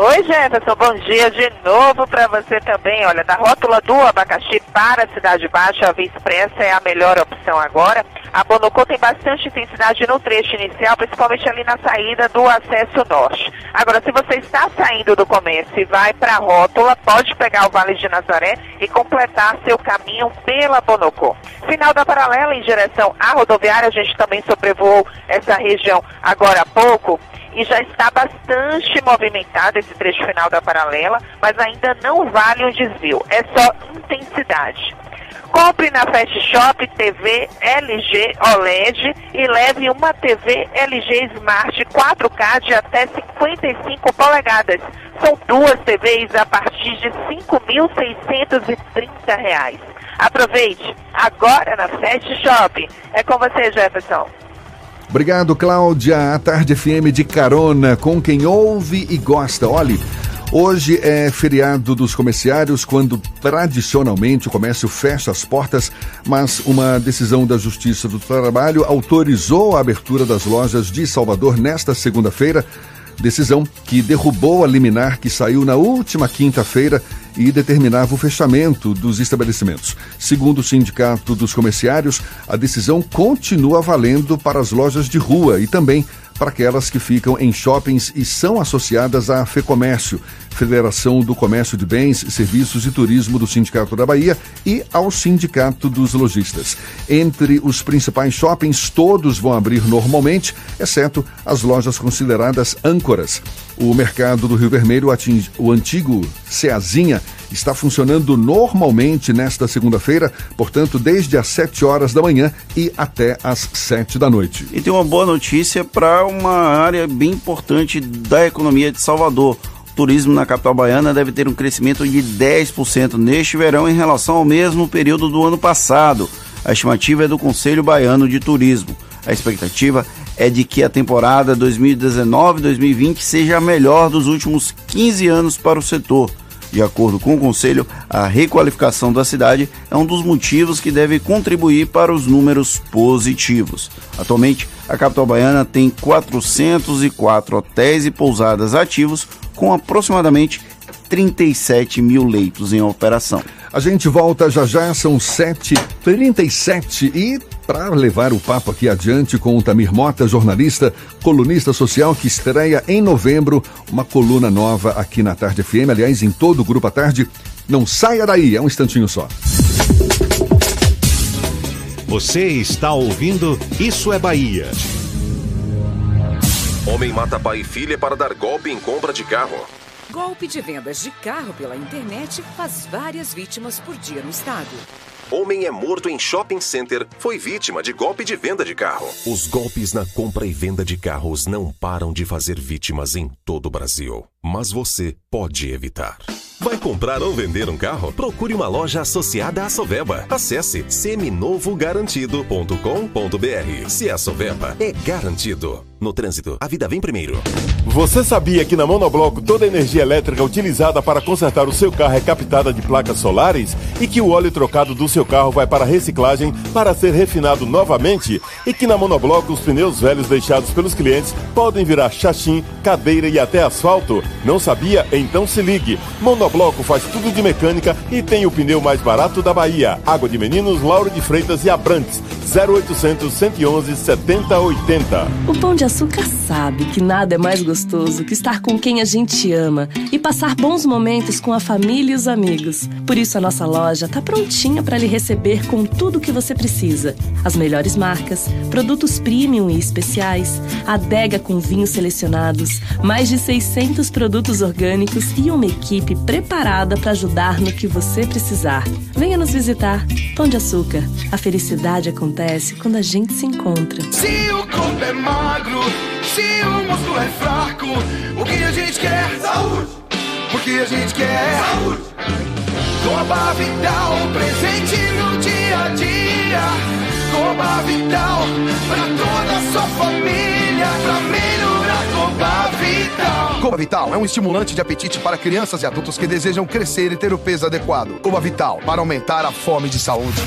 Oi, Jefferson, bom dia de novo para você também. Olha, da rótula do abacaxi para a Cidade Baixa, a Via Expressa é a melhor opção agora. A Bonocô tem bastante intensidade no trecho inicial, principalmente ali na saída do acesso norte. Agora, se você está saindo do comércio e vai para a rótula, pode pegar o Vale de Nazaré e completar seu caminho pela Bonocô. Final da paralela em direção à rodoviária, a gente também sobrevoou essa região agora há pouco e já está bastante movimentado esse trecho final da paralela, mas ainda não vale um desvio, é só intensidade. Compre na Fast Shop TV LG OLED e leve uma TV LG Smart 4K de até 55 polegadas. São duas TVs a partir de 5.630 reais. Aproveite, agora na Fast Shop. É com você, Jefferson. Obrigado, Cláudia. A Tarde FM de carona com quem ouve e gosta. Olhe, Hoje é feriado dos comerciários, quando tradicionalmente o comércio fecha as portas, mas uma decisão da Justiça do Trabalho autorizou a abertura das lojas de Salvador nesta segunda-feira. Decisão que derrubou a liminar que saiu na última quinta-feira e determinava o fechamento dos estabelecimentos. Segundo o Sindicato dos Comerciários, a decisão continua valendo para as lojas de rua e também para aquelas que ficam em shoppings e são associadas à FEComércio, Federação do Comércio de Bens, Serviços e Turismo do Sindicato da Bahia, e ao Sindicato dos Lojistas. Entre os principais shoppings, todos vão abrir normalmente, exceto as lojas consideradas âncoras. O mercado do Rio Vermelho, atinge, o antigo Ceazinha, está funcionando normalmente nesta segunda-feira, portanto, desde as 7 horas da manhã e até as 7 da noite. E tem uma boa notícia para uma área bem importante da economia de Salvador. O turismo na capital baiana deve ter um crescimento de 10% neste verão em relação ao mesmo período do ano passado. A estimativa é do Conselho Baiano de Turismo. A expectativa é de que a temporada 2019-2020 seja a melhor dos últimos 15 anos para o setor. De acordo com o Conselho, a requalificação da cidade é um dos motivos que deve contribuir para os números positivos. Atualmente, a capital baiana tem 404 hotéis e pousadas ativos, com aproximadamente 37 mil leitos em operação. A gente volta já já, são 7h37 e para levar o papo aqui adiante com o Tamir Mota, jornalista, colunista social que estreia em novembro uma coluna nova aqui na Tarde FM, aliás, em todo o Grupo à Tarde. Não saia daí, é um instantinho só. Você está ouvindo Isso é Bahia. Homem mata pai e filha para dar golpe em compra de carro. Golpe de vendas de carro pela internet faz várias vítimas por dia no estado. Homem é morto em shopping center, foi vítima de golpe de venda de carro. Os golpes na compra e venda de carros não param de fazer vítimas em todo o Brasil. Mas você pode evitar. Vai comprar ou vender um carro? Procure uma loja associada à Soveba. Acesse seminovogarantido.com.br. Se a Soveba, é garantido. No trânsito, a vida vem primeiro. Você sabia que na Monobloco toda a energia elétrica utilizada para consertar o seu carro é captada de placas solares? E que o óleo trocado do seu carro vai para reciclagem para ser refinado novamente? E que na Monobloco os pneus velhos deixados pelos clientes podem virar chachim, cadeira e até asfalto? Não sabia? Então se ligue. Monobloco faz tudo de mecânica e tem o pneu mais barato da Bahia. Água de Meninos, Lauro de Freitas e Abrantes. 0800 111 7080. O Pão de Açúcar sabe que nada é mais gostoso que estar com quem a gente ama e passar bons momentos com a família e os amigos. Por isso a nossa loja está prontinha para lhe receber com tudo o que você precisa. As melhores marcas, produtos premium e especiais, adega com vinhos selecionados, mais de 600 produtos orgânicos e uma equipe preparada para ajudar no que você precisar. Venha nos visitar. Pão de Açúcar. A felicidade acontece quando a gente se encontra. Se o corpo é magro, se o músculo é fraco, o que a gente quer? Saúde! O que a gente quer? Saúde! Coba Vital, presente no dia a dia. Coba Vital, pra toda a sua família, pra melhorar Coba Vital. Coba Vital é um estimulante de apetite para crianças e adultos que desejam crescer e ter o peso adequado. Coba Vital, para aumentar a fome de saúde.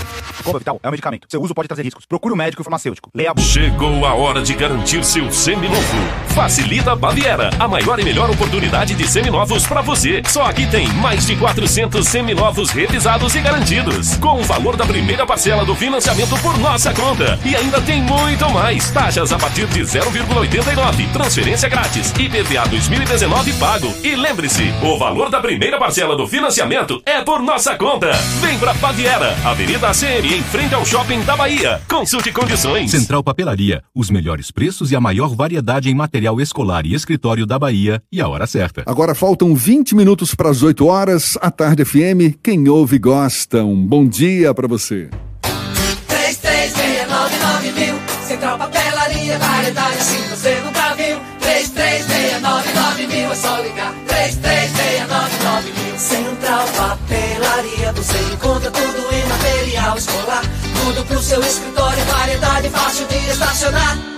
Coba Vital é um medicamento. Seu uso pode trazer riscos. Procure um médico farmacêutico. Leia a. Chegou a hora de garantir seu seminovo. Facilita Baviera, a maior e melhor oportunidade de seminovos para você. Só aqui tem mais de 400 seminovos revisados e garantidos, com o valor da primeira parcela do financiamento por nossa conta. E ainda tem muito mais. Taxas a partir de 0,89, transferência grátis, IPVA 2019 pago. E lembre-se, o valor da primeira parcela do financiamento é por nossa conta. Vem pra Baviera, Avenida ACM, em frente ao Shopping da Bahia. Consulte condições. Central Papelaria, os melhores preços e a maior variedade em material escolar e escritório da Bahia e a hora certa. Agora faltam 20 minutos para as 8 horas. A Tarde FM, quem ouve gosta. Um bom dia para você. 3369 mil Central Papelaria, variedade assim você 3369 mil É só ligar 3369 mil Central Papelaria Você encontra tudo em material escolar Tudo pro seu escritório, variedade fácil de estacionar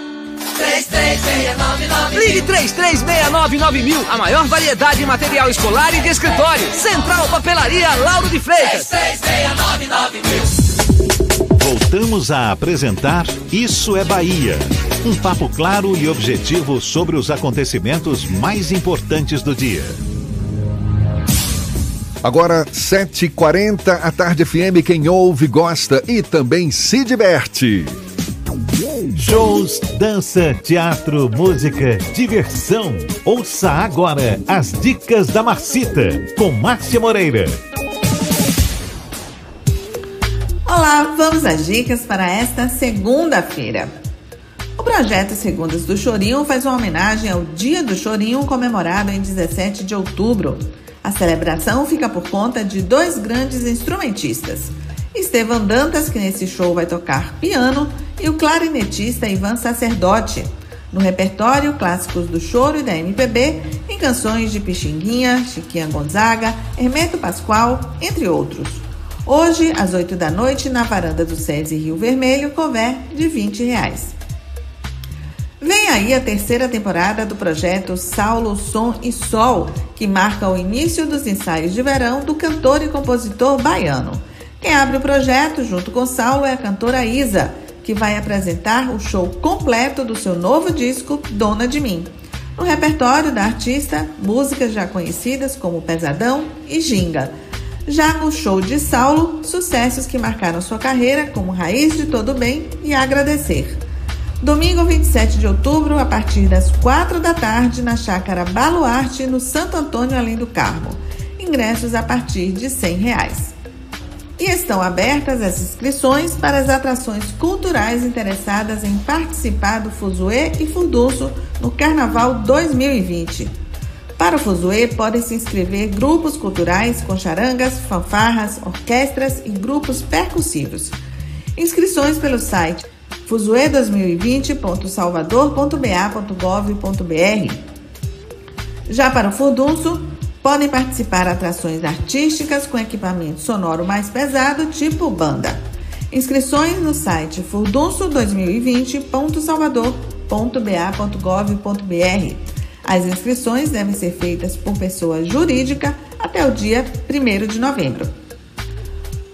33699000. Ligue 33699000, a maior variedade de material escolar e de escritório. Central Papelaria Lauro de Freitas. 33699000. Voltamos a apresentar Isso é Bahia. Um papo claro e objetivo sobre os acontecimentos mais importantes do dia. Agora, 7h40, a Tarde FM, quem ouve, gosta e também se diverte. Shows, dança, teatro, música, diversão. Ouça agora as dicas da Marcita, com Márcia Moreira. Olá, vamos às dicas para esta segunda-feira. O projeto Segundas do Chorinho faz uma homenagem ao Dia do Chorinho comemorado em 17 de outubro. A celebração fica por conta de dois grandes instrumentistas. Estevam Dantas, que nesse show vai tocar piano, e o clarinetista Ivan Sacerdote. No repertório, clássicos do choro e da MPB, em canções de Pixinguinha, Chiquinha Gonzaga, Hermeto Pascoal, entre outros. Hoje, às 8 da noite, na varanda do SESI Rio Vermelho, cover de 20 reais. Vem aí a terceira temporada do projeto Saulo Som e Sol, que marca o início dos ensaios de verão do cantor e compositor baiano. Quem abre o projeto, junto com Saulo, é a cantora Isa, que vai apresentar o show completo do seu novo disco, Dona de Mim. No repertório da artista, músicas já conhecidas como Pesadão e Ginga. Já no show de Saulo, sucessos que marcaram sua carreira, como Raiz de Todo Bem e Agradecer. Domingo 27 de outubro, a partir das 4 da tarde, na Chácara Baluarte, no Santo Antônio Além do Carmo. Ingressos a partir de 100 reais. E estão abertas as inscrições para as atrações culturais interessadas em participar do Fuzuê e Furdunço no Carnaval 2020. Para o Fuzuê, podem se inscrever grupos culturais com charangas, fanfarras, orquestras e grupos percussivos. Inscrições pelo site fuzue2020.salvador.ba.gov.br. Já para o Furdunço, podem participar atrações artísticas com equipamento sonoro mais pesado, tipo banda. Inscrições no site furdunço2020.salvador.ba.gov.br. As inscrições devem ser feitas por pessoa jurídica até o dia 1 de novembro.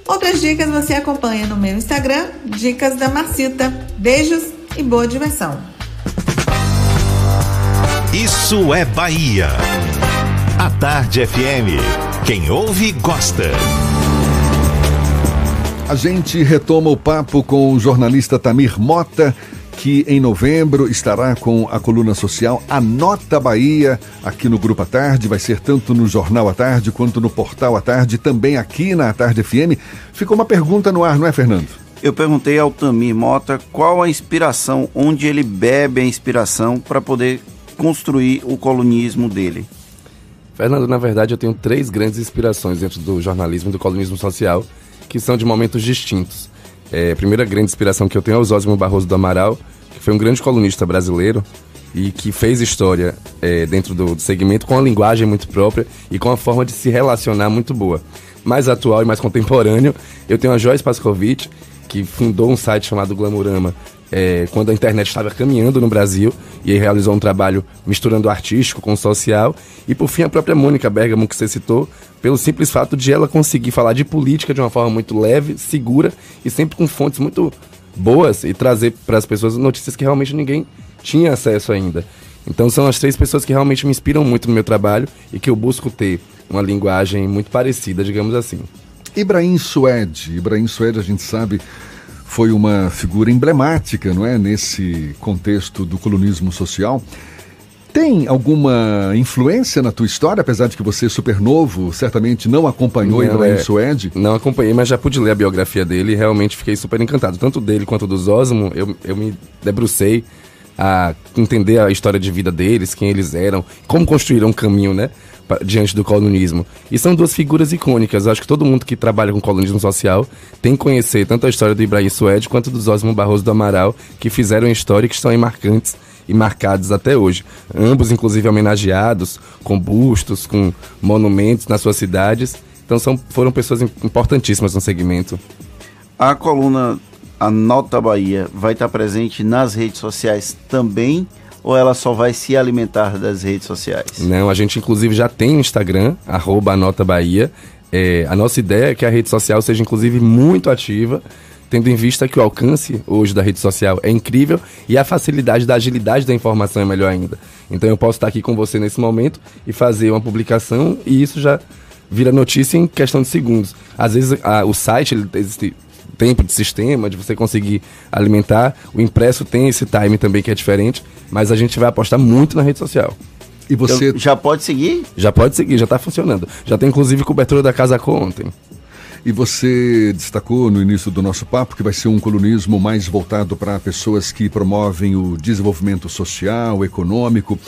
Outras dicas você acompanha no meu Instagram, Dicas da Marcita. Beijos e boa diversão. Isso é Bahia. A Tarde FM. Quem ouve, gosta. A gente retoma o papo com o jornalista Tamir Mota, que em novembro estará com a coluna social Anota Bahia, aqui no Grupo à Tarde. Vai ser tanto no Jornal à Tarde quanto no Portal à Tarde, também aqui na Tarde FM. Ficou uma pergunta no ar, não é, Fernando? Eu perguntei ao Tamir Mota qual a inspiração, onde ele bebe a inspiração para poder construir o colunismo dele. Fernando, na verdade, eu tenho três grandes inspirações dentro do jornalismo e do colunismo social, que são de momentos distintos. É, a primeira grande inspiração que eu tenho é o Zósimo Barroso do Amaral, que foi um grande colunista brasileiro e que fez história é, dentro do, do segmento com uma linguagem muito própria e com uma forma de se relacionar muito boa. Mais atual e mais contemporâneo, eu tenho a Joyce Pascovitch, que fundou um site chamado Glamurama, é, quando a internet estava caminhando no Brasil, e aí realizou um trabalho misturando artístico com social. E por fim, a própria Mônica Bergamo, que você citou, pelo simples fato de ela conseguir falar de política de uma forma muito leve, segura e sempre com fontes muito boas e trazer para as pessoas notícias que realmente ninguém tinha acesso ainda. Então são as três pessoas que realmente me inspiram muito no meu trabalho e que eu busco ter uma linguagem muito parecida, digamos assim. Ibrahim Suede. Ibrahim Suede, a gente sabe, foi uma figura emblemática, não é, nesse contexto do colonismo social. Tem alguma influência na tua história, apesar de que você é super novo, certamente não acompanhou não, Ibrahim é, Suede? Não acompanhei, mas já pude ler a biografia dele e realmente fiquei super encantado. Tanto dele quanto do Zosmo, eu, eu me debrucei a entender a história de vida deles, quem eles eram, como construíram um caminho, né? Diante do colonismo. E são duas figuras icônicas. Eu acho que todo mundo que trabalha com colonismo social tem que conhecer tanto a história do Ibrahim Suede quanto do Osmo Barroso do Amaral, que fizeram história e que estão aí marcantes e marcados até hoje. Ambos, inclusive, homenageados, com bustos, com monumentos nas suas cidades. Então são, foram pessoas importantíssimas no segmento. A coluna a Nota Bahia vai estar presente nas redes sociais também? Ou ela só vai se alimentar das redes sociais? Não, a gente inclusive já tem o Instagram, arroba Nota Bahia. É, a nossa ideia é que a rede social seja inclusive muito ativa, tendo em vista que o alcance hoje da rede social é incrível e a facilidade da agilidade da informação é melhor ainda. Então eu posso estar aqui com você nesse momento e fazer uma publicação e isso já vira notícia em questão de segundos. Às vezes a, o site ele existe tempo de sistema, de você conseguir alimentar. O impresso tem esse time também que é diferente, mas a gente vai apostar muito na rede social. E você então, já pode seguir? Já pode seguir, já está funcionando. Já tem inclusive cobertura da Casa Co ontem. E você destacou no início do nosso papo que vai ser um colunismo mais voltado para pessoas que promovem o desenvolvimento social, econômico.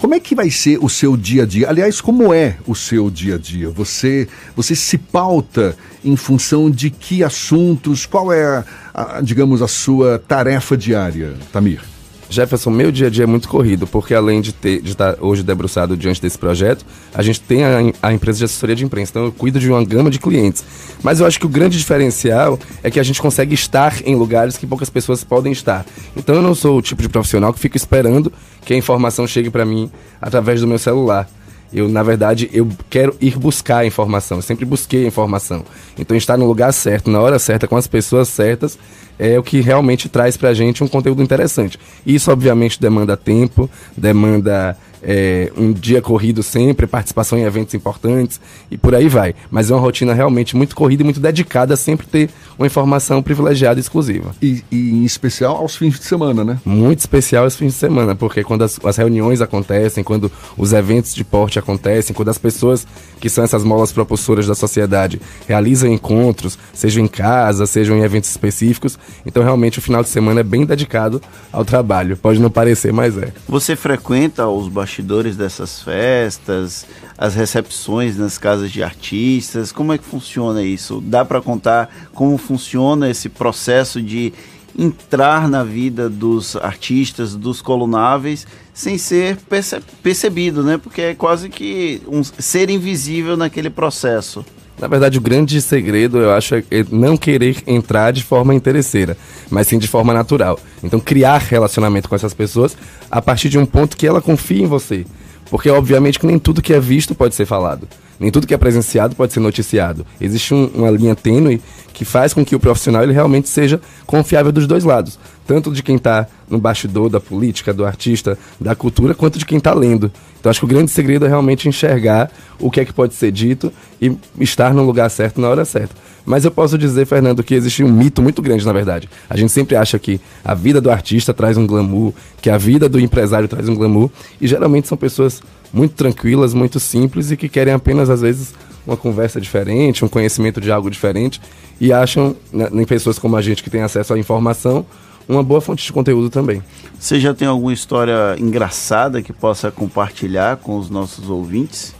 Como é que vai ser o seu dia a dia? Aliás, como é o seu dia a dia? Você, você se pauta em função de que assuntos? Qual é, a, a, digamos, a sua tarefa diária, Tamir? Jefferson, meu dia a dia é muito corrido, porque além de, ter, de estar hoje debruçado diante desse projeto, a gente tem a, a, empresa de assessoria de imprensa, então eu cuido de uma gama de clientes. Mas eu acho que o grande diferencial é que a gente consegue estar em lugares que poucas pessoas podem estar. Então eu não sou o tipo de profissional que fica esperando que a informação chegue para mim através do meu celular. Eu, na verdade, eu quero ir buscar a informação. Eu sempre busquei a informação. Então, estar no lugar certo, na hora certa, com as pessoas certas, é o que realmente traz para a gente um conteúdo interessante. Isso, obviamente, demanda tempo, demanda é, um dia corrido sempre, participação em eventos importantes e por aí vai. Mas é uma rotina realmente muito corrida e muito dedicada a sempre ter uma informação privilegiada e exclusiva. E, e em especial aos fins de semana, né? Muito especial aos fins de semana, porque quando as, as reuniões acontecem, quando os eventos de porte acontecem, quando as pessoas que são essas molas propulsoras da sociedade realizam encontros, sejam em casa, sejam em eventos específicos, então realmente o final de semana é bem dedicado ao trabalho. Pode não parecer, mas é. Você frequenta os bastidores dessas festas, as recepções nas casas de artistas? Como é que funciona isso? Dá para contar como funciona esse processo de entrar na vida dos artistas, dos colunáveis, sem ser perce percebido, né? Porque é quase que um ser invisível naquele processo. Na verdade, o grande segredo, eu acho, é não querer entrar de forma interesseira, mas sim de forma natural. Então, criar relacionamento com essas pessoas a partir de um ponto que ela confie em você. Porque, obviamente, que nem tudo que é visto pode ser falado. Nem tudo que é presenciado pode ser noticiado. Existe um, uma linha tênue que faz com que o profissional ele realmente seja confiável dos dois lados. Tanto de quem está no bastidor da política, do artista, da cultura, quanto de quem está lendo. Então acho que o grande segredo é realmente enxergar o que é que pode ser dito e estar no lugar certo na hora certa. Mas eu posso dizer, Fernando, que existe um mito muito grande, na verdade. A gente sempre acha que a vida do artista traz um glamour, que a vida do empresário traz um glamour, e geralmente são pessoas muito tranquilas, muito simples e que querem apenas, às vezes, uma conversa diferente, um conhecimento de algo diferente e acham, né, em pessoas como a gente que tem acesso à informação, uma boa fonte de conteúdo também. Você já tem alguma história engraçada que possa compartilhar com os nossos ouvintes?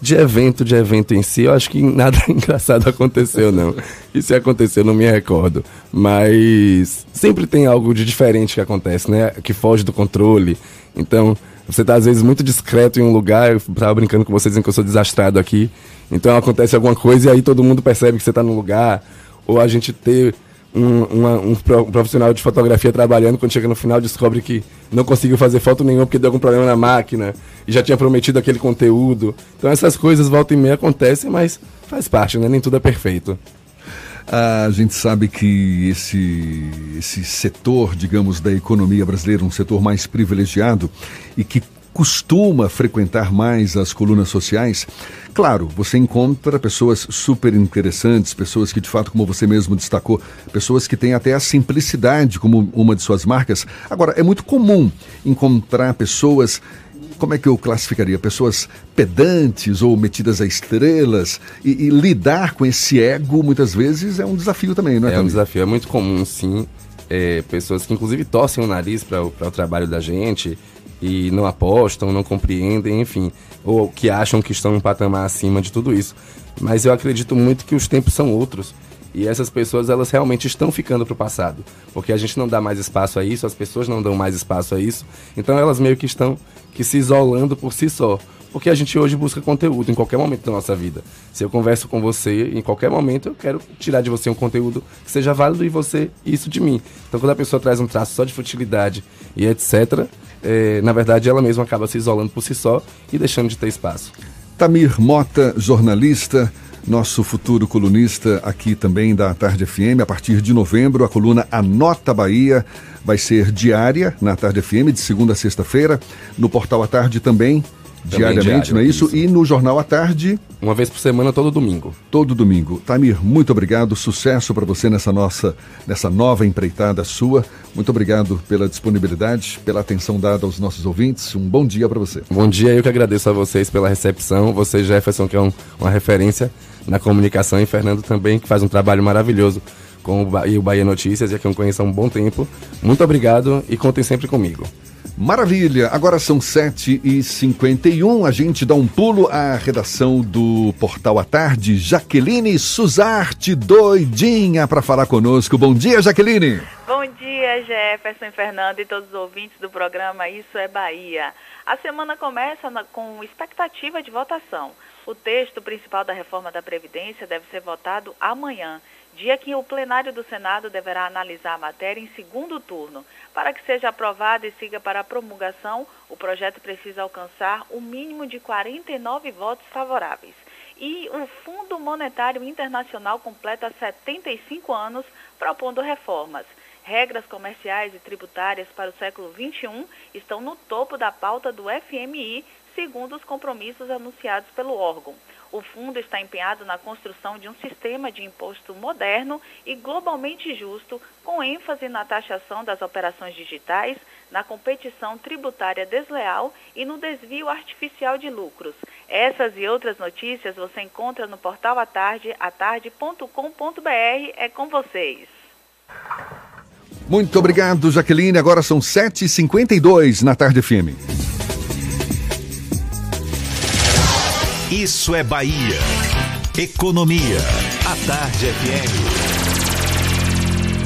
De evento, de evento em si, eu acho que nada engraçado aconteceu, não. E se aconteceu, não me recordo. Mas sempre tem algo de diferente que acontece, né? Que foge do controle. Então, você tá às vezes muito discreto em um lugar, eu tava brincando com vocês dizendo que eu sou desastrado aqui. Então acontece alguma coisa e aí todo mundo percebe que você tá no lugar. Ou a gente ter um, uma, um, profissional de fotografia trabalhando, quando chega no final descobre que não conseguiu fazer foto nenhuma porque deu algum problema na máquina e já tinha prometido aquele conteúdo. Então essas coisas volta e meia acontecem, mas faz parte, né? Nem tudo é perfeito. A gente sabe que esse, esse setor, digamos, da economia brasileira, um setor mais privilegiado e que costuma frequentar mais as colunas sociais, claro, você encontra pessoas super interessantes, pessoas que de fato, como você mesmo destacou, pessoas que têm até a simplicidade como uma de suas marcas. Agora, é muito comum encontrar pessoas como é que eu classificaria? Pessoas pedantes ou metidas a estrelas e, e lidar com esse ego muitas vezes é um desafio também, não é? É um desafio, é muito comum, sim. É, pessoas que inclusive torcem o nariz para o trabalho da gente e não apostam, não compreendem, enfim, ou que acham que estão em um patamar acima de tudo isso. Mas eu acredito muito que os tempos são outros e essas pessoas, elas realmente estão ficando para o passado. Porque a gente não dá mais espaço a isso, as pessoas não dão mais espaço a isso. Então elas meio que estão que se isolando por si só. porque a gente hoje busca conteúdo em qualquer momento da nossa vida. Se eu converso com você em qualquer momento, eu quero tirar de você um conteúdo que seja válido e você isso de mim. Então, quando a pessoa traz um traço só de futilidade e etc., é, na verdade, ela mesma acaba se isolando por si só e deixando de ter espaço. Tamir Mota, jornalista, nosso futuro colunista aqui também da Tarde FM. A partir de novembro, a coluna Anota Bahia vai ser diária na Tarde FM, de segunda a sexta-feira. No Portal à Tarde também, diariamente, diário, não é isso? isso? E no Jornal à Tarde. Uma vez por semana, todo domingo. Todo domingo. Tamir, muito obrigado. Sucesso para você nessa nossa, nessa nova empreitada sua. Muito obrigado pela disponibilidade, pela atenção dada aos nossos ouvintes. Um bom dia para você. Bom dia, eu que agradeço a vocês pela recepção. Você, Jefferson, que é um, uma referência na comunicação, e Fernando também, que faz um trabalho maravilhoso com o, ba e o Bahia Notícias, já que eu conheço há um bom tempo. Muito obrigado e contem sempre comigo. Maravilha, agora são 7h51. A gente dá um pulo à redação do Portal à Tarde. Jaqueline Suzarte, doidinha para falar conosco. Bom dia, Jaqueline. Bom dia, Jefferson Fernando e todos os ouvintes do programa Isso é Bahia. A semana começa com expectativa de votação. O texto principal da reforma da Previdência deve ser votado amanhã dia que o plenário do Senado deverá analisar a matéria em segundo turno. Para que seja aprovado e siga para a promulgação, o projeto precisa alcançar o mínimo de 49 votos favoráveis. E o Fundo Monetário Internacional completa 75 anos propondo reformas. Regras comerciais e tributárias para o século XXI estão no topo da pauta do FMI, segundo os compromissos anunciados pelo órgão. O fundo está empenhado na construção de um sistema de imposto moderno e globalmente justo, com ênfase na taxação das operações digitais, na competição tributária desleal e no desvio artificial de lucros. Essas e outras notícias você encontra no portal Atarde, atarde.com.br. É com vocês. Muito obrigado, Jaqueline. Agora são 7h52 na Tarde FM. Isso é Bahia. Economia. A Tarde FM.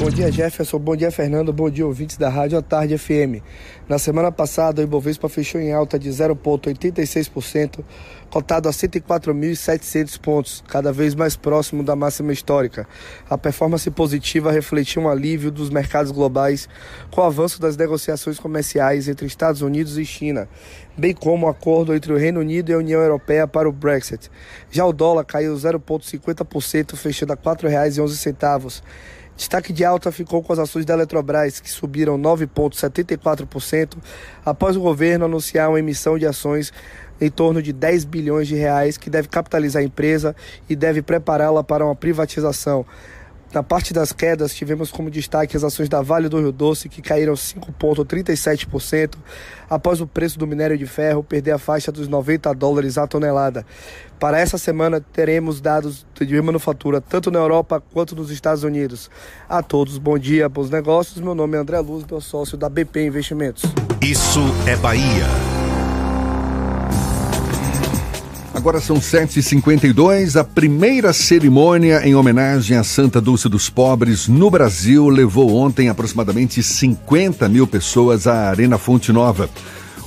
Bom dia, Jefferson. Bom dia, Fernando. Bom dia, ouvintes da Rádio A Tarde FM. Na semana passada, o Ibovespa fechou em alta de 0,86%, cotado a 104.700 pontos, cada vez mais próximo da máxima histórica. A performance positiva refletiu um alívio dos mercados globais com o avanço das negociações comerciais entre Estados Unidos e China, bem como o acordo entre o Reino Unido e a União Europeia para o Brexit. Já o dólar caiu 0,50%, fechando a R$ 4,11. Destaque de alta ficou com as ações da Eletrobras, que subiram 9,74% após o governo anunciar uma emissão de ações em torno de 10 bilhões de reais, que deve capitalizar a empresa e deve prepará-la para uma privatização. Na parte das quedas, tivemos como destaque as ações da Vale do Rio Doce, que caíram 5,37%, após o preço do minério de ferro perder a faixa dos 90 dólares a tonelada. Para essa semana, teremos dados de manufatura tanto na Europa quanto nos Estados Unidos. A todos, bom dia, bons negócios. Meu nome é André Luz, meu sócio da BP Investimentos. Isso é Bahia. Agora são 7h52. A primeira cerimônia em homenagem a Santa Dulce dos Pobres no Brasil levou ontem aproximadamente 50 mil pessoas à Arena Fonte Nova.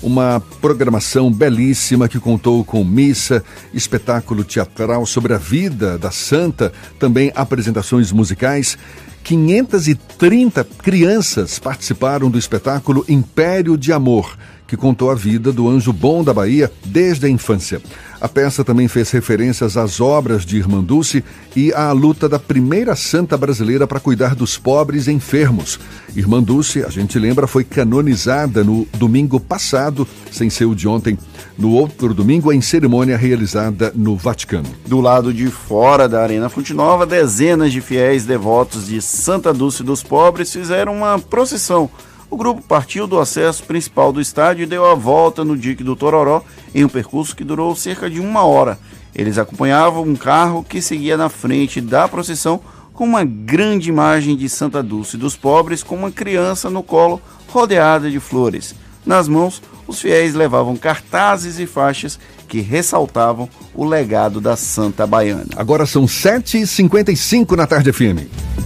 Uma programação belíssima que contou com missa, espetáculo teatral sobre a vida da santa, também apresentações musicais. 530 crianças participaram do espetáculo Império de Amor, que contou a vida do anjo bom da Bahia desde a infância. A peça também fez referências às obras de Irmã Dulce e à luta da primeira santa brasileira para cuidar dos pobres e enfermos. Irmã Dulce, a gente lembra, foi canonizada no domingo passado, sem ser o de ontem, no outro domingo, em cerimônia realizada no Vaticano. Do lado de fora da Arena Fonte Nova, dezenas de fiéis devotos de Santa Dulce dos Pobres fizeram uma procissão o grupo partiu do acesso principal do estádio e deu a volta no dique do Tororó em um percurso que durou cerca de uma hora. Eles acompanhavam um carro que seguia na frente da procissão com uma grande imagem de Santa Dulce dos Pobres com uma criança no colo rodeada de flores. Nas mãos, os fiéis levavam cartazes e faixas que ressaltavam o legado da Santa Baiana. Agora são 7h55 na tarde FM.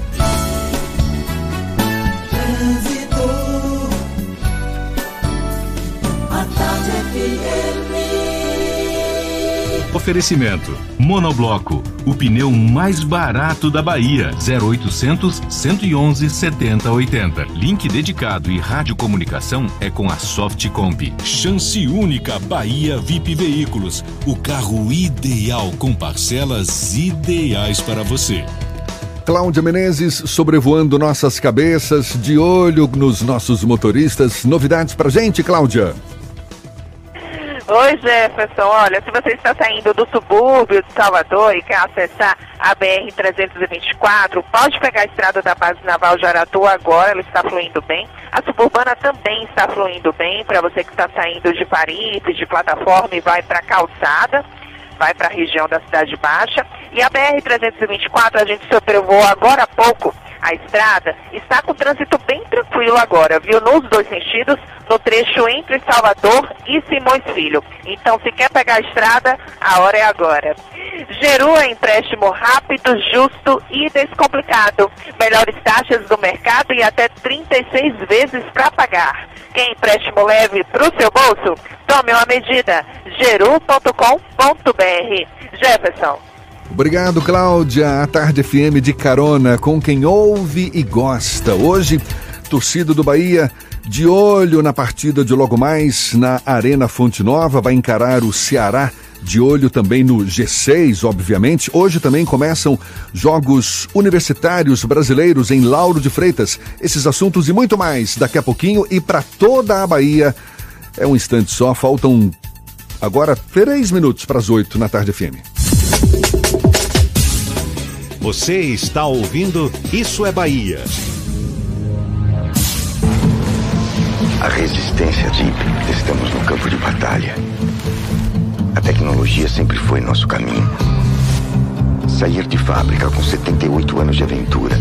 Oferecimento: Monobloco, o pneu mais barato da Bahia. 0800 111 7080. Link dedicado e radiocomunicação é com a Softcomp. Chance única Bahia VIP Veículos, o carro ideal com parcelas ideais para você. Cláudia Menezes sobrevoando nossas cabeças, de olho nos nossos motoristas. Novidades pra gente, Cláudia? Oi, Jefferson. Olha, se você está saindo do subúrbio de Salvador e quer acessar a BR-324, pode pegar a estrada da base naval de Aratu agora, ela está fluindo bem. A suburbana também está fluindo bem para você que está saindo de Paripe, de plataforma e vai para a calçada vai para a região da Cidade Baixa. E a BR-324, a gente sobrevoou agora há pouco a estrada, está com trânsito bem tranquilo agora, viu? Nos dois sentidos, no trecho entre Salvador e Simões Filho. Então, se quer pegar a estrada, a hora é agora. Geru é empréstimo rápido, justo e descomplicado. Melhores taxas do mercado e até 36 vezes para pagar. Quer empréstimo leve para o seu bolso? Tome uma medida. geru.com.br. Jefferson. Obrigado, Cláudia. A Tarde FM de carona com quem ouve e gosta. Hoje, torcida do Bahia de olho na partida de logo mais na Arena Fonte Nova, vai encarar o Ceará. De olho também no G6, obviamente. Hoje também começam jogos universitários brasileiros em Lauro de Freitas. Esses assuntos e muito mais daqui a pouquinho e para toda a Bahia. É um instante só, faltam agora três minutos para as oito na tarde FM. Você está ouvindo Isso é Bahia. A resistência Jeep, estamos no campo de batalha. A tecnologia sempre foi nosso caminho. Sair de fábrica com 78 anos de aventura.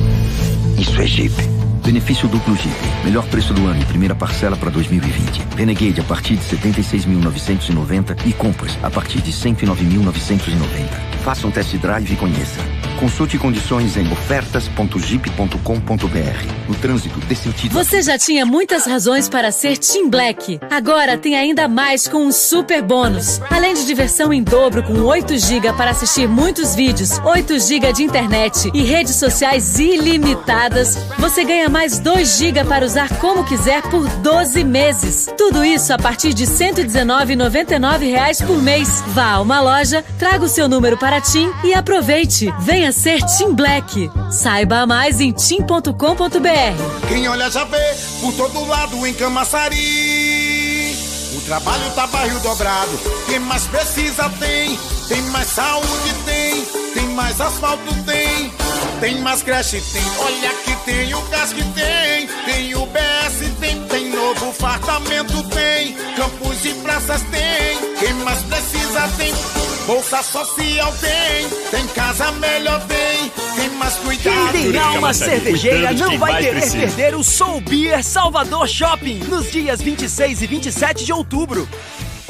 Isso é Jeep. Benefício duplo Jeep. Melhor preço do ano e primeira parcela para 2020. Renegade a partir de 76.990 e Compass a partir de 109.990. Faça um test drive e conheça. Consulte condições em ofertas.jeep.com.br. No trânsito, dê sentido. Você já tinha muitas razões para ser Team Black. Agora tem ainda mais com um super bônus. Além de diversão em dobro com 8 GB para assistir muitos vídeos, 8 GB de internet e redes sociais ilimitadas, você ganha mais 2 GB para usar como quiser por 12 meses. Tudo isso a partir de R$ 119,99 por mês. Vá a uma loja, traga o seu número para Tim e aproveite. Venha ser Tim Black. Saiba mais em tim.com.br. Quem olha já vê por todo lado em Camaçari. Trabalho tá barril dobrado. Quem mais precisa tem. Tem mais saúde tem. Tem mais asfalto tem. Tem mais creche tem. Olha que tem o gás que tem. Tem o BS tem. Novo fartamento tem. Campos e praças tem. Quem mais precisa tem. Bolsa social tem, tem casa melhor tem, tem mais cuidado. Quem tem alma cervejeira não vai querer perder o Soul Beer Salvador Shopping nos dias 26 e 27 de outubro.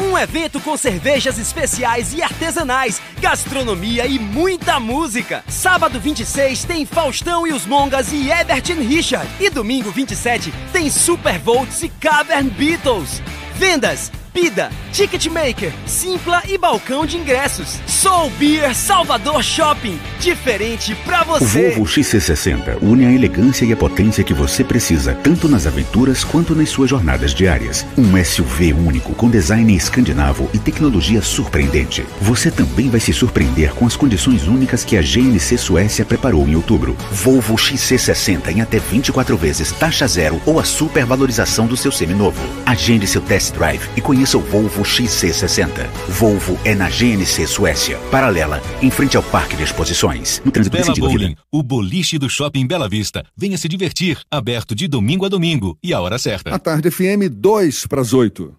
Um evento com cervejas especiais e artesanais, gastronomia e muita música. Sábado 26 tem Faustão e os Mongas e Ebert Richard. E domingo 27 tem Super Volts e Cavern Beatles. Vendas Pida, Ticketmaker, Simpla e balcão de ingressos. Soul Beer Salvador Shopping. Diferente pra O você. Volvo XC60 une a elegância e a potência que você precisa, tanto nas aventuras quanto nas suas jornadas diárias. Um SUV único com design escandinavo e tecnologia surpreendente. Você também vai se surpreender com as condições únicas que a GNC Suécia preparou em outubro. Volvo XC60 em até 24 vezes taxa zero ou a supervalorização do seu seminovo. Agende seu test drive e conheça o Volvo XC60. Volvo é na GNC Suécia, paralela, em frente ao Parque de Exposições. No trânsito Bela Bowling, o boliche do Shopping Bela Vista. Venha se divertir, aberto de domingo a domingo e a hora certa. A Tarde FM 2 para as 8.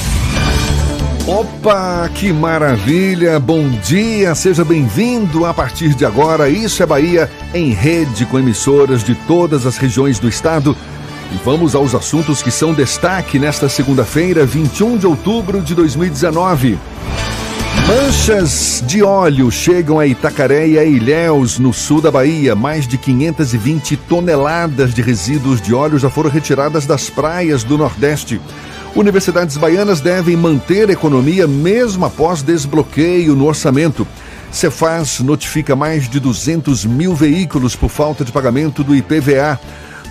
Opa, que maravilha! Bom dia, seja bem-vindo a partir de agora. Isso é Bahia em rede com emissoras de todas as regiões do estado. E vamos aos assuntos que são destaque nesta segunda-feira, 21 de outubro de 2019. Manchas de óleo chegam a Itacaré e a Ilhéus, no sul da Bahia. Mais de 520 toneladas de resíduos de óleo já foram retiradas das praias do Nordeste. Universidades baianas devem manter a economia mesmo após desbloqueio no orçamento. Cefaz notifica mais de 200 mil veículos por falta de pagamento do IPVA.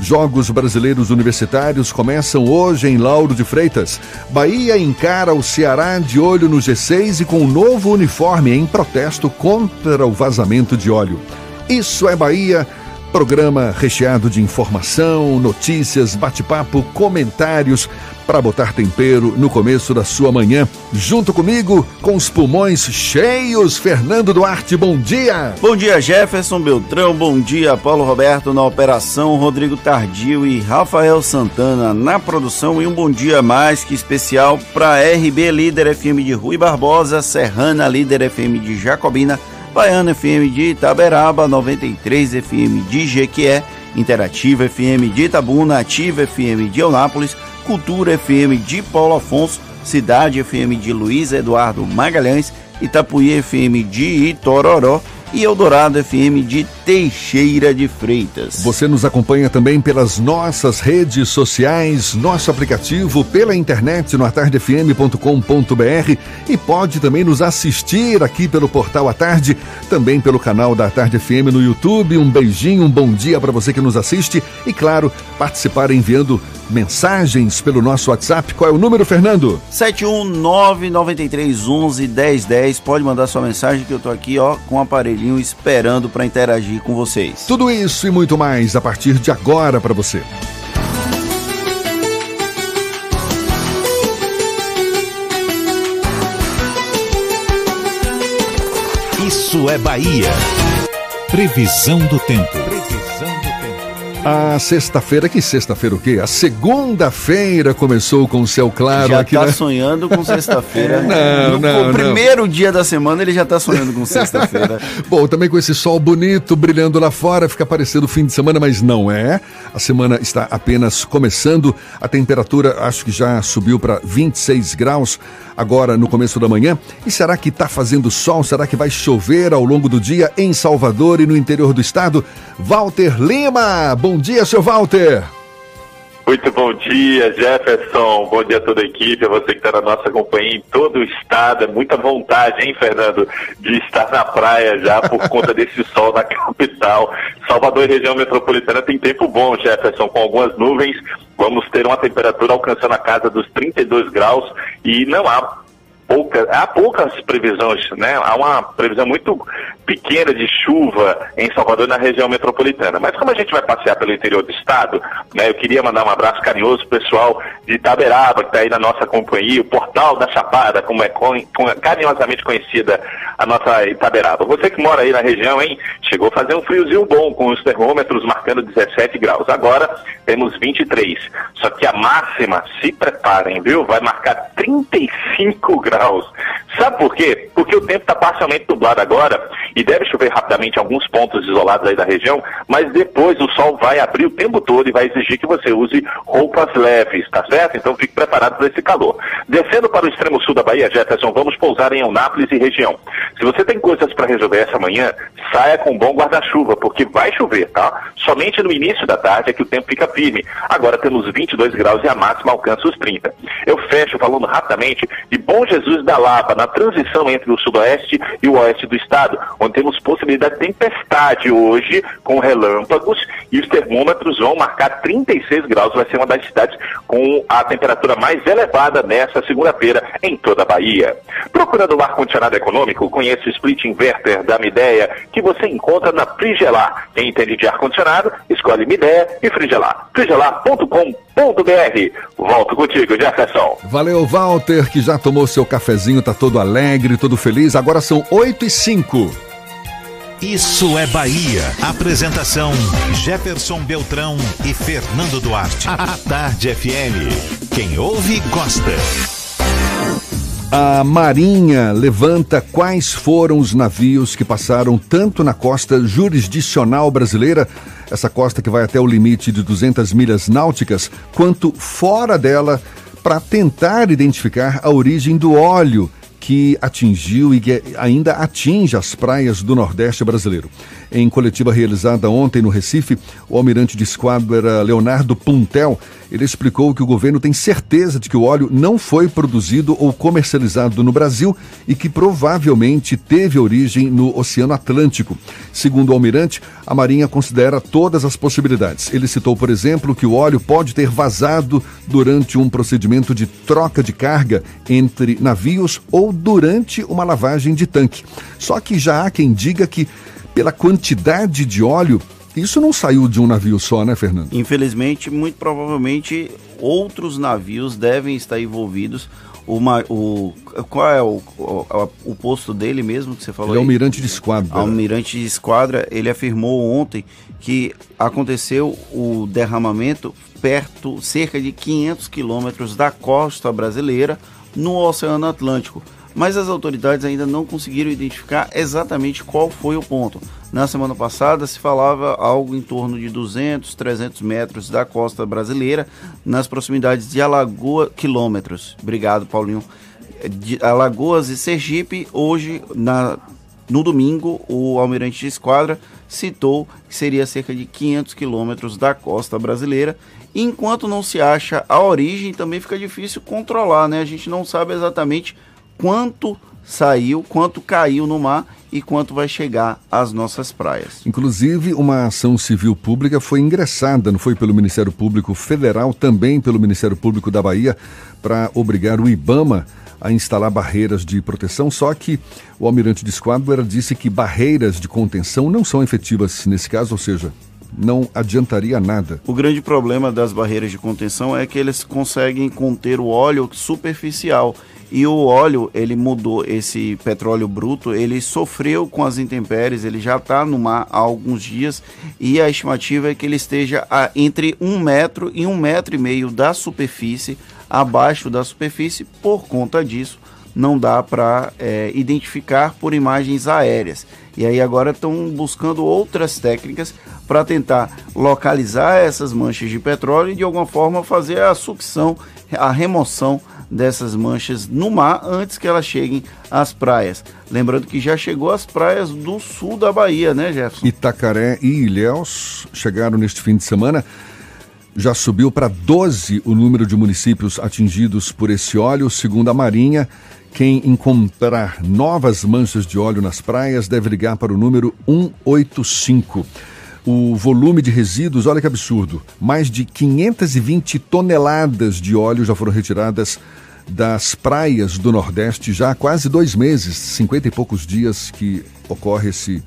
Jogos Brasileiros Universitários começam hoje em Lauro de Freitas. Bahia encara o Ceará de olho no G6 e com um novo uniforme em protesto contra o vazamento de óleo. Isso é Bahia. Programa recheado de informação, notícias, bate-papo, comentários para botar tempero no começo da sua manhã. Junto comigo, com os pulmões cheios, Fernando Duarte, bom dia. Bom dia, Jefferson Beltrão. Bom dia, Paulo Roberto na operação, Rodrigo Tardio e Rafael Santana na produção. E um bom dia mais que especial para RB Líder FM de Rui Barbosa, Serrana Líder FM de Jacobina. Baiana FM de Itaberaba, 93 FM de Jequié, Interativa FM de Itabuna, Ativa FM de Eunápolis, Cultura FM de Paulo Afonso, Cidade FM de Luiz Eduardo Magalhães, Itapuí FM de Itororó e Eldorado FM de Teixeira de Freitas. Você nos acompanha também pelas nossas redes sociais, nosso aplicativo, pela internet no atardefm.com.br e pode também nos assistir aqui pelo portal à tarde, também pelo canal da Tarde FM no YouTube. Um beijinho, um bom dia para você que nos assiste e, claro, participar enviando mensagens pelo nosso WhatsApp. Qual é o número, Fernando? 71993111010. Pode mandar sua mensagem que eu tô aqui, ó, com o esperando para interagir com vocês. Tudo isso e muito mais a partir de agora para você. Isso é Bahia. Previsão do tempo. A sexta-feira, que sexta-feira o quê? A segunda-feira começou com o céu claro já aqui. tá né? sonhando com sexta-feira. Não, no não, no primeiro dia da semana ele já tá sonhando com sexta-feira. Bom, também com esse sol bonito brilhando lá fora, fica parecendo fim de semana, mas não é. A semana está apenas começando. A temperatura acho que já subiu para 26 graus agora no começo da manhã. E será que está fazendo sol? Será que vai chover ao longo do dia em Salvador e no interior do estado? Walter Lima, bom dia, seu Walter. Muito bom dia, Jefferson. Bom dia a toda a equipe, a você que está na nossa companhia em todo o estado. É muita vontade, hein, Fernando, de estar na praia já por conta desse sol na capital. Salvador e região metropolitana tem tempo bom, Jefferson, com algumas nuvens. Vamos ter uma temperatura alcançando a casa dos 32 graus e não há pouca, há poucas previsões, né? Há uma previsão muito pequena de chuva em Salvador na região metropolitana. Mas como a gente vai passear pelo interior do estado, né? Eu queria mandar um abraço carinhoso pro pessoal de Itaberaba, que está aí na nossa companhia, o Portal da Chapada, como é, carinhosamente conhecida a nossa Itaberaba. Você que mora aí na região, hein? Chegou a fazer um friozinho bom, com os termômetros marcando 17 graus. Agora temos 23. Só que a máxima, se preparem, viu? Vai marcar 35 graus. Sabe por quê? Porque o tempo está parcialmente nublado agora e deve chover rapidamente em alguns pontos isolados aí da região, mas depois o sol vai abrir o tempo todo e vai exigir que você use roupas leves, tá certo? Então fique preparado para esse calor. Descendo para o extremo sul da Bahia, Jefferson, vamos pousar em Eunápolis e região. Se você tem coisas para resolver essa manhã, saia com um bom guarda-chuva, porque vai chover, tá? Somente no início da tarde é que o tempo fica firme. Agora temos 22 graus e a máxima alcança os 30. Eu fecho falando rapidamente de Bom Jesus da Lapa, na transição entre o sudoeste e o oeste do estado, onde temos possibilidade de tempestade hoje, com relâmpagos, e os termômetros vão marcar 36 graus. Vai ser uma das cidades com a temperatura mais elevada nesta segunda-feira em toda a Bahia. Procurando um ar-condicionado econômico, conheça o split inverter da Mideia, que você encontra na Frigelar. Quem entende de ar-condicionado, escolhe Mideia e Frigelar. frigelar.com.br. Volto contigo, Jefferson. Valeu, Walter, que já tomou seu cafezinho, tá todo alegre, todo feliz. Agora são 8 e 5. Isso é Bahia. Apresentação: Jefferson Beltrão e Fernando Duarte. A Tarde FM. Quem ouve, gosta. A Marinha levanta quais foram os navios que passaram tanto na costa jurisdicional brasileira, essa costa que vai até o limite de 200 milhas náuticas, quanto fora dela, para tentar identificar a origem do óleo que atingiu e que ainda atinge as praias do Nordeste brasileiro. Em coletiva realizada ontem no Recife, o almirante de esquadra Leonardo Puntel, ele explicou que o governo tem certeza de que o óleo não foi produzido ou comercializado no Brasil e que provavelmente teve origem no Oceano Atlântico. Segundo o almirante, a Marinha considera todas as possibilidades. Ele citou, por exemplo, que o óleo pode ter vazado durante um procedimento de troca de carga entre navios ou durante uma lavagem de tanque. Só que já há quem diga que pela quantidade de óleo, isso não saiu de um navio só, né, Fernando? Infelizmente, muito provavelmente outros navios devem estar envolvidos. Uma, o, qual é o, o, o, posto dele mesmo que você falou? Ele é almirante de esquadra. Almirante de esquadra, ele afirmou ontem que aconteceu o derramamento perto, cerca de 500 quilômetros da costa brasileira, no Oceano Atlântico mas as autoridades ainda não conseguiram identificar exatamente qual foi o ponto. Na semana passada se falava algo em torno de 200, 300 metros da costa brasileira, nas proximidades de Alagoas, quilômetros. Obrigado, Paulinho. De Alagoas e Sergipe, hoje, na, no domingo, o almirante de esquadra citou que seria cerca de 500 quilômetros da costa brasileira. Enquanto não se acha a origem, também fica difícil controlar, né? A gente não sabe exatamente quanto saiu, quanto caiu no mar e quanto vai chegar às nossas praias. Inclusive, uma ação civil pública foi ingressada, não foi pelo Ministério Público Federal, também pelo Ministério Público da Bahia, para obrigar o IBAMA a instalar barreiras de proteção, só que o almirante de esquadra disse que barreiras de contenção não são efetivas nesse caso, ou seja, não adiantaria nada. O grande problema das barreiras de contenção é que eles conseguem conter o óleo superficial e o óleo, ele mudou, esse petróleo bruto, ele sofreu com as intempéries, ele já está no mar há alguns dias e a estimativa é que ele esteja a, entre um metro e um metro e meio da superfície, abaixo da superfície, por conta disso não dá para é, identificar por imagens aéreas. E aí agora estão buscando outras técnicas para tentar localizar essas manchas de petróleo e de alguma forma fazer a sucção, a remoção dessas manchas no mar antes que elas cheguem às praias. Lembrando que já chegou às praias do sul da Bahia, né, Jefferson? Itacaré e Ilhéus chegaram neste fim de semana. Já subiu para 12 o número de municípios atingidos por esse óleo, segundo a Marinha. Quem encontrar novas manchas de óleo nas praias deve ligar para o número 185 o volume de resíduos, olha que absurdo, mais de 520 toneladas de óleo já foram retiradas das praias do Nordeste já há quase dois meses, 50 e poucos dias que ocorre esse,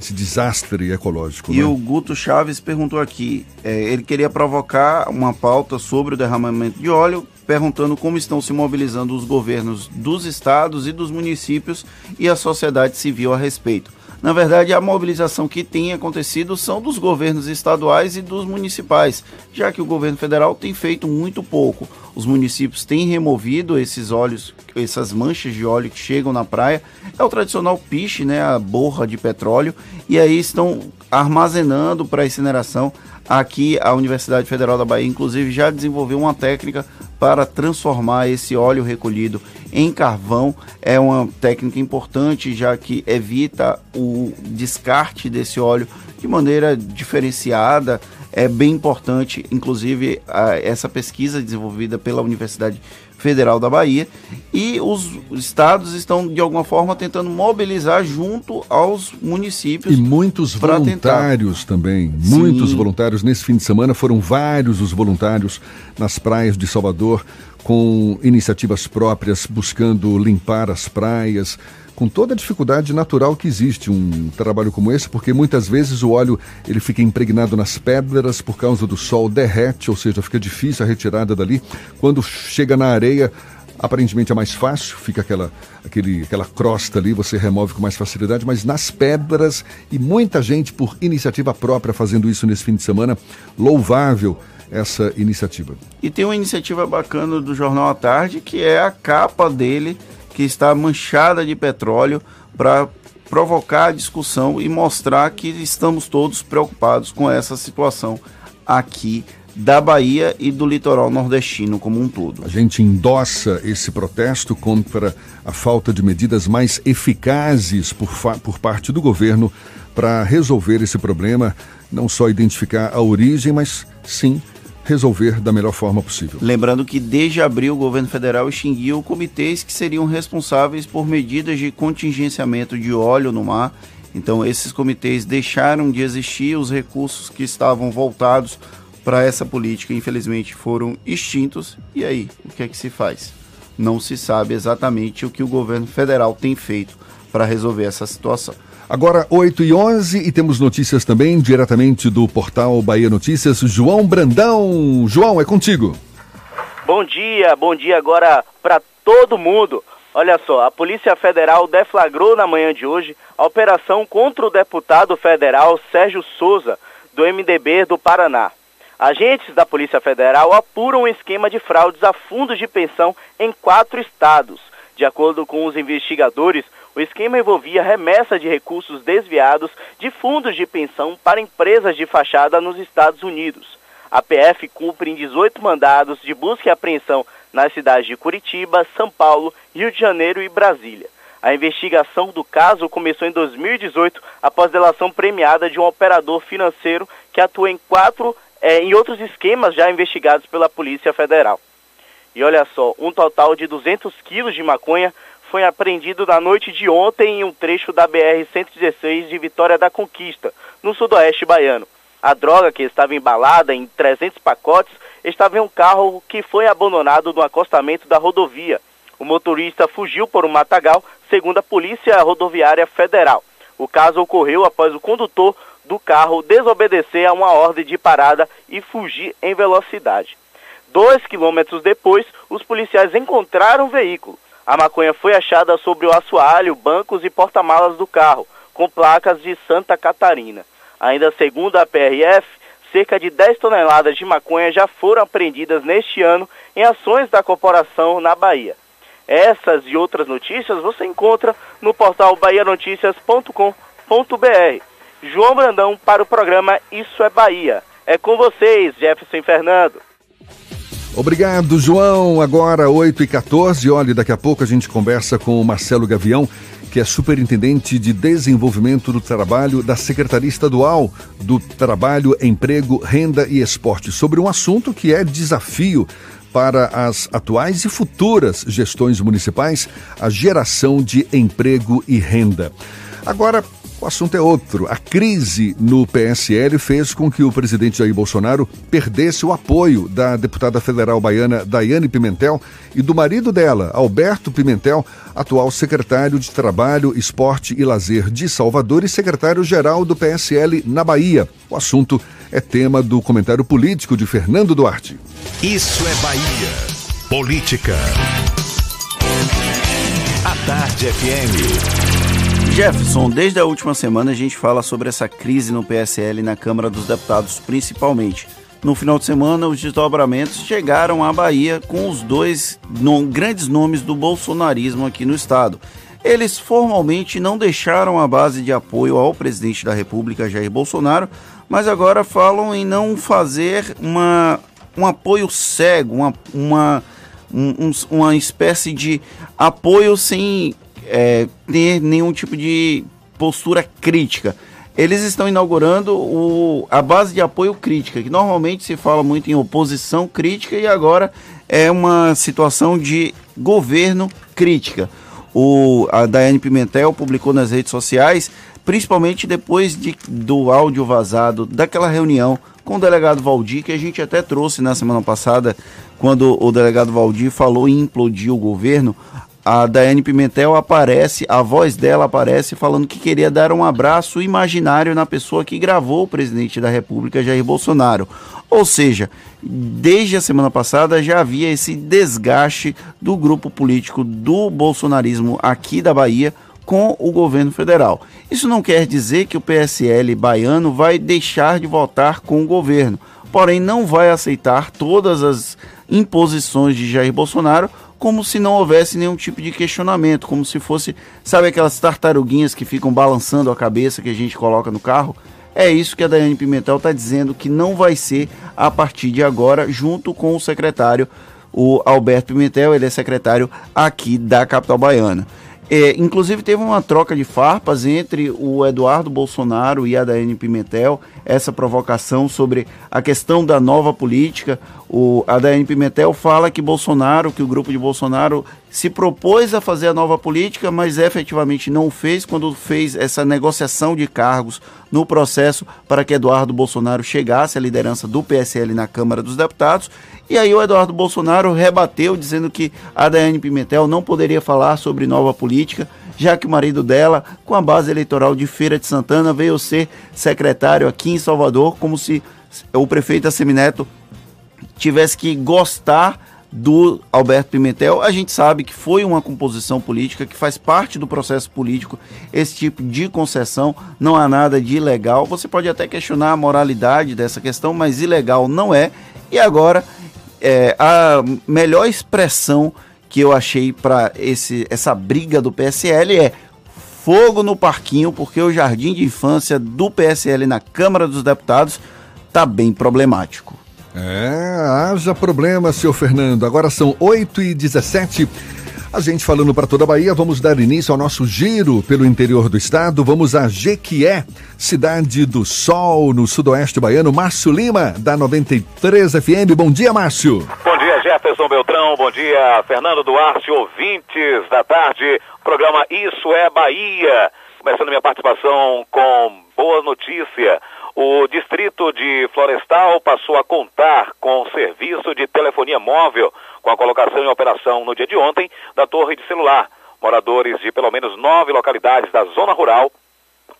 esse desastre ecológico. E né? o Guto Chaves perguntou aqui, é, ele queria provocar uma pauta sobre o derramamento de óleo, perguntando como estão se mobilizando os governos dos estados e dos municípios e a sociedade civil a respeito. Na verdade, a mobilização que tem acontecido são dos governos estaduais e dos municipais, já que o governo federal tem feito muito pouco. Os municípios têm removido esses óleos essas manchas de óleo que chegam na praia é o tradicional piche, né, a borra de petróleo, e aí estão armazenando para incineração. Aqui a Universidade Federal da Bahia, inclusive, já desenvolveu uma técnica para transformar esse óleo recolhido em carvão. É uma técnica importante, já que evita o descarte desse óleo de maneira diferenciada. É bem importante, inclusive, a, essa pesquisa desenvolvida pela Universidade Federal da Bahia e os estados estão de alguma forma tentando mobilizar junto aos municípios. E muitos voluntários tentar. também, Sim. muitos voluntários nesse fim de semana foram vários os voluntários nas praias de Salvador com iniciativas próprias buscando limpar as praias, com toda a dificuldade natural que existe um trabalho como esse, porque muitas vezes o óleo ele fica impregnado nas pedras por causa do sol, derrete, ou seja, fica difícil a retirada dali. Quando chega na areia, aparentemente é mais fácil, fica aquela, aquele, aquela crosta ali, você remove com mais facilidade, mas nas pedras, e muita gente por iniciativa própria fazendo isso nesse fim de semana, louvável essa iniciativa. E tem uma iniciativa bacana do Jornal à Tarde, que é a capa dele que está manchada de petróleo para provocar a discussão e mostrar que estamos todos preocupados com essa situação aqui da Bahia e do litoral nordestino como um todo. A gente endossa esse protesto contra a falta de medidas mais eficazes por, por parte do governo para resolver esse problema, não só identificar a origem, mas sim resolver da melhor forma possível. Lembrando que desde abril o governo federal extinguiu comitês que seriam responsáveis por medidas de contingenciamento de óleo no mar. Então esses comitês deixaram de existir, os recursos que estavam voltados para essa política infelizmente foram extintos. E aí, o que é que se faz? Não se sabe exatamente o que o governo federal tem feito para resolver essa situação. Agora, 8 e 11 e temos notícias também diretamente do portal Bahia Notícias. João Brandão. João, é contigo. Bom dia, bom dia agora para todo mundo. Olha só, a Polícia Federal deflagrou na manhã de hoje a operação contra o deputado federal Sérgio Souza, do MDB do Paraná. Agentes da Polícia Federal apuram um esquema de fraudes a fundos de pensão em quatro estados. De acordo com os investigadores, o esquema envolvia remessa de recursos desviados de fundos de pensão para empresas de fachada nos Estados Unidos. A PF cumpre em 18 mandados de busca e apreensão nas cidades de Curitiba, São Paulo, Rio de Janeiro e Brasília. A investigação do caso começou em 2018 após delação premiada de um operador financeiro que atua em quatro é, em outros esquemas já investigados pela Polícia Federal. E olha só, um total de 200 quilos de maconha foi apreendido na noite de ontem em um trecho da BR-116 de Vitória da Conquista, no sudoeste baiano. A droga, que estava embalada em 300 pacotes, estava em um carro que foi abandonado no acostamento da rodovia. O motorista fugiu por um matagal, segundo a Polícia Rodoviária Federal. O caso ocorreu após o condutor do carro desobedecer a uma ordem de parada e fugir em velocidade. Dois quilômetros depois, os policiais encontraram o veículo. A maconha foi achada sobre o assoalho, bancos e porta-malas do carro, com placas de Santa Catarina. Ainda segundo a PRF, cerca de 10 toneladas de maconha já foram apreendidas neste ano em ações da corporação na Bahia. Essas e outras notícias você encontra no portal bahianoticias.com.br. João Brandão para o programa Isso é Bahia. É com vocês, Jefferson Fernando. Obrigado, João. Agora, 8 e 14 Olha, daqui a pouco a gente conversa com o Marcelo Gavião, que é superintendente de desenvolvimento do trabalho da Secretaria Estadual do Trabalho, Emprego, Renda e Esporte, sobre um assunto que é desafio para as atuais e futuras gestões municipais, a geração de emprego e renda. Agora, o assunto é outro. A crise no PSL fez com que o presidente Jair Bolsonaro perdesse o apoio da deputada federal baiana Daiane Pimentel e do marido dela, Alberto Pimentel, atual secretário de Trabalho, Esporte e Lazer de Salvador e secretário-geral do PSL na Bahia. O assunto é tema do comentário político de Fernando Duarte. Isso é Bahia. Política. A Tarde FM. Jefferson, desde a última semana a gente fala sobre essa crise no PSL e na Câmara dos Deputados, principalmente. no final de semana, os desdobramentos chegaram à Bahia com os dois no, grandes nomes do bolsonarismo aqui no estado. Eles formalmente não deixaram a base de apoio ao presidente da República, Jair Bolsonaro, mas agora falam em não fazer uma, um apoio cego, uma, uma, um, uma espécie de apoio sem é, ter nenhum tipo de postura crítica eles estão inaugurando o, a base de apoio crítica, que normalmente se fala muito em oposição crítica e agora é uma situação de governo crítica. O, a Daiane Pimentel publicou nas redes sociais, principalmente depois de, do áudio vazado daquela reunião com o delegado Valdir, que a gente até trouxe na semana passada, quando o delegado Valdir falou em implodir o governo a Daiane Pimentel aparece, a voz dela aparece falando que queria dar um abraço imaginário na pessoa que gravou o presidente da República, Jair Bolsonaro. Ou seja, desde a semana passada já havia esse desgaste do grupo político do bolsonarismo aqui da Bahia com o governo federal. Isso não quer dizer que o PSL baiano vai deixar de votar com o governo, porém não vai aceitar todas as imposições de Jair Bolsonaro como se não houvesse nenhum tipo de questionamento, como se fosse, sabe aquelas tartaruguinhas que ficam balançando a cabeça que a gente coloca no carro? É isso que a Daiane Pimentel está dizendo que não vai ser a partir de agora, junto com o secretário, o Alberto Pimentel, ele é secretário aqui da capital baiana. É, inclusive teve uma troca de farpas entre o Eduardo Bolsonaro e a Daiane Pimentel, essa provocação sobre a questão da nova política. O, a Daiane Pimentel fala que Bolsonaro, que o grupo de Bolsonaro se propôs a fazer a nova política, mas efetivamente não fez quando fez essa negociação de cargos no processo para que Eduardo Bolsonaro chegasse à liderança do PSL na Câmara dos Deputados. E aí o Eduardo Bolsonaro rebateu dizendo que a Daiane Pimentel não poderia falar sobre nova política, já que o marido dela, com a base eleitoral de Feira de Santana, veio ser secretário aqui em Salvador, como se o prefeito Assemineto tivesse que gostar do Alberto Pimentel. A gente sabe que foi uma composição política que faz parte do processo político esse tipo de concessão. Não há nada de ilegal. Você pode até questionar a moralidade dessa questão, mas ilegal não é. E agora, é, a melhor expressão que eu achei para essa briga do PSL é fogo no parquinho, porque o jardim de infância do PSL na Câmara dos Deputados está bem problemático. É, haja problema, senhor Fernando. Agora são 8 e 17 a gente falando para toda a Bahia, vamos dar início ao nosso giro pelo interior do estado. Vamos a Jequié, cidade do sol, no sudoeste baiano. Márcio Lima, da 93 FM. Bom dia, Márcio. Bom dia, Jefferson Beltrão. Bom dia, Fernando Duarte, ouvintes da tarde. Programa Isso é Bahia. Começando minha participação com boa notícia. O distrito de Florestal passou a contar com serviço de telefonia móvel com a colocação em operação no dia de ontem da torre de celular. Moradores de pelo menos nove localidades da zona rural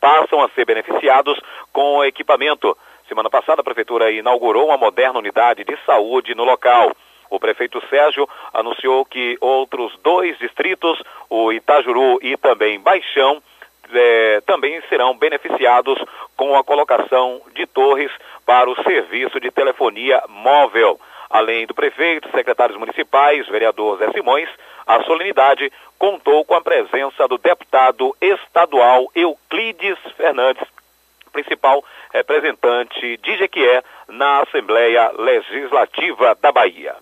passam a ser beneficiados com o equipamento. Semana passada, a Prefeitura inaugurou uma moderna unidade de saúde no local. O prefeito Sérgio anunciou que outros dois distritos, o Itajuru e também Baixão, é, também serão beneficiados com a colocação de torres para o serviço de telefonia móvel. Além do prefeito, secretários municipais, vereador Zé Simões, a solenidade contou com a presença do deputado estadual Euclides Fernandes, principal representante de Jequié na Assembleia Legislativa da Bahia.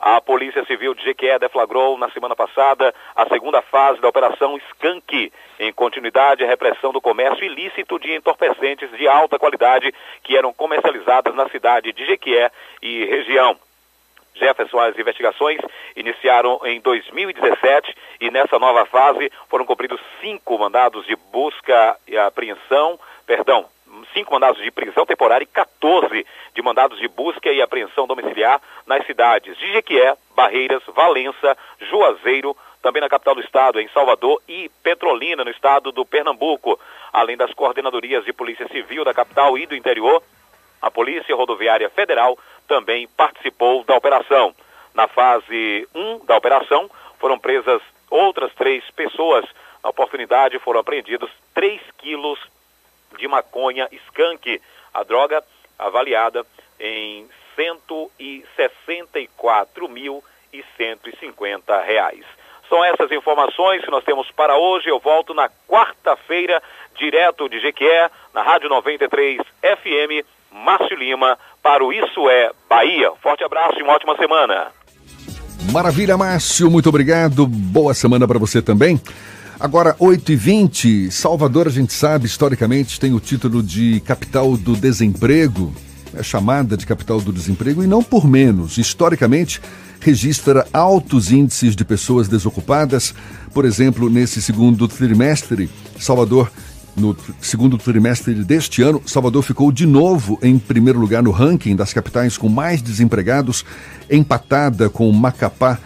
A Polícia Civil de Jequié deflagrou na semana passada a segunda fase da Operação Skank, em continuidade à repressão do comércio ilícito de entorpecentes de alta qualidade que eram comercializadas na cidade de Jequié e região. Jefferson, as investigações iniciaram em 2017 e nessa nova fase foram cumpridos cinco mandados de busca e apreensão, perdão, cinco mandados de prisão temporária e 14 de mandados de busca e apreensão domiciliar nas cidades de Jequié, Barreiras, Valença, Juazeiro, também na capital do estado, em Salvador e Petrolina, no estado do Pernambuco, além das coordenadorias de Polícia Civil da capital e do interior. A Polícia Rodoviária Federal também participou da operação. Na fase 1 da operação, foram presas outras três pessoas. Na oportunidade, foram apreendidos 3 quilos de maconha skunk, a droga avaliada em 164.150 reais. São essas informações que nós temos para hoje. Eu volto na quarta-feira, direto de Jequié, na Rádio 93 FM, Márcio Lima, para o Isso é Bahia. Forte abraço e uma ótima semana. Maravilha, Márcio, muito obrigado. Boa semana para você também. Agora, 8h20, Salvador, a gente sabe, historicamente, tem o título de capital do desemprego, é chamada de capital do desemprego, e não por menos. Historicamente, registra altos índices de pessoas desocupadas. Por exemplo, nesse segundo trimestre, Salvador no segundo trimestre deste ano, Salvador ficou de novo em primeiro lugar no ranking das capitais com mais desempregados, empatada com Macapá,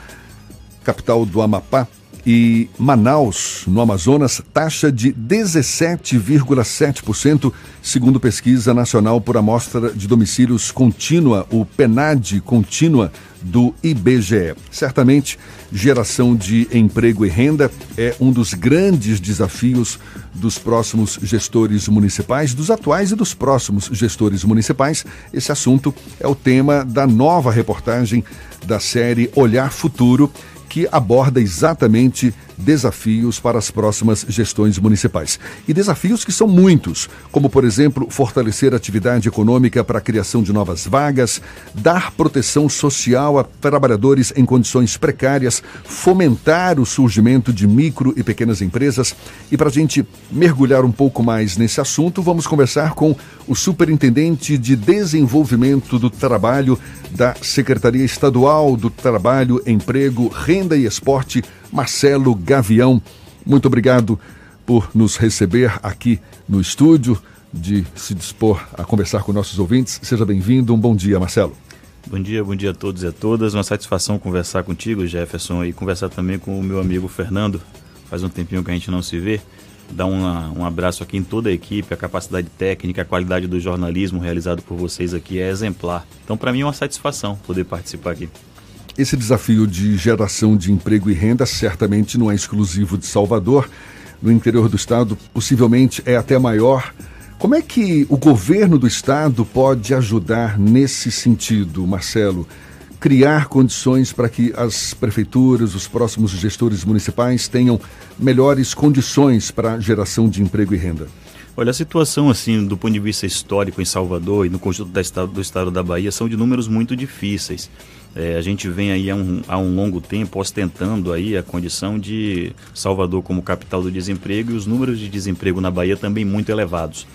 capital do Amapá, e Manaus, no Amazonas, taxa de 17,7%, segundo pesquisa nacional por amostra de domicílios contínua, o PENAD contínua do IBGE. Certamente, geração de emprego e renda é um dos grandes desafios dos próximos gestores municipais, dos atuais e dos próximos gestores municipais. Esse assunto é o tema da nova reportagem da série Olhar Futuro que aborda exatamente desafios para as próximas gestões municipais. E desafios que são muitos, como, por exemplo, fortalecer a atividade econômica para a criação de novas vagas, dar proteção social a trabalhadores em condições precárias, fomentar o surgimento de micro e pequenas empresas. E para a gente mergulhar um pouco mais nesse assunto, vamos conversar com o Superintendente de Desenvolvimento do Trabalho da Secretaria Estadual do Trabalho, Emprego, Renda e Esporte, Marcelo Gavião. Muito obrigado por nos receber aqui no estúdio, de se dispor a conversar com nossos ouvintes. Seja bem-vindo. Um bom dia, Marcelo. Bom dia, bom dia a todos e a todas. Uma satisfação conversar contigo, Jefferson, e conversar também com o meu amigo Fernando. Faz um tempinho que a gente não se vê. Dar uma, um abraço aqui em toda a equipe. A capacidade técnica, a qualidade do jornalismo realizado por vocês aqui é exemplar. Então, para mim, é uma satisfação poder participar aqui. Esse desafio de geração de emprego e renda certamente não é exclusivo de Salvador. No interior do estado, possivelmente é até maior. Como é que o governo do estado pode ajudar nesse sentido, Marcelo? Criar condições para que as prefeituras, os próximos gestores municipais tenham melhores condições para a geração de emprego e renda? Olha, a situação, assim, do ponto de vista histórico em Salvador e no conjunto da estado, do estado da Bahia são de números muito difíceis. É, a gente vem aí há um, há um longo tempo ostentando aí a condição de Salvador como capital do desemprego e os números de desemprego na Bahia também muito elevados.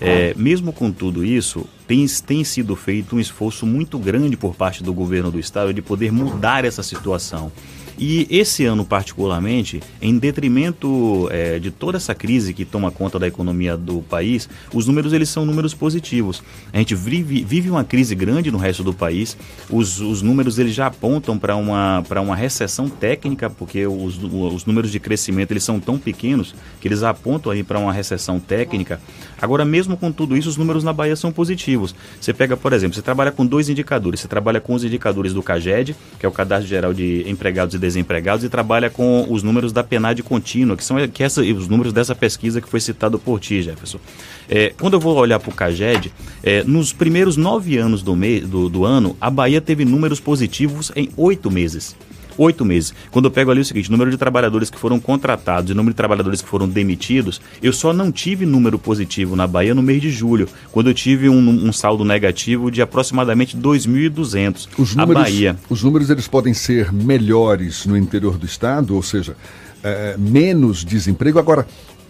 É, mesmo com tudo isso, tem, tem sido feito um esforço muito grande por parte do governo do estado de poder mudar essa situação. E esse ano, particularmente, em detrimento é, de toda essa crise que toma conta da economia do país, os números eles são números positivos. A gente vive, vive uma crise grande no resto do país, os, os números eles já apontam para uma, uma recessão técnica, porque os, os números de crescimento eles são tão pequenos que eles apontam aí para uma recessão técnica. Agora, mesmo com tudo isso, os números na Bahia são positivos. Você pega, por exemplo, você trabalha com dois indicadores. Você trabalha com os indicadores do CAGED, que é o Cadastro Geral de Empregados e desempregados e trabalha com os números da PNAD contínua, que são que essa, os números dessa pesquisa que foi citado por ti, Jefferson. É, quando eu vou olhar para o CAGED, é, nos primeiros nove anos do, me, do, do ano, a Bahia teve números positivos em oito meses oito meses. Quando eu pego ali o seguinte, número de trabalhadores que foram contratados e número de trabalhadores que foram demitidos, eu só não tive número positivo na Bahia no mês de julho, quando eu tive um, um saldo negativo de aproximadamente 2.200. Os números, a Bahia. Os números eles podem ser melhores no interior do estado, ou seja, é, menos desemprego. Agora,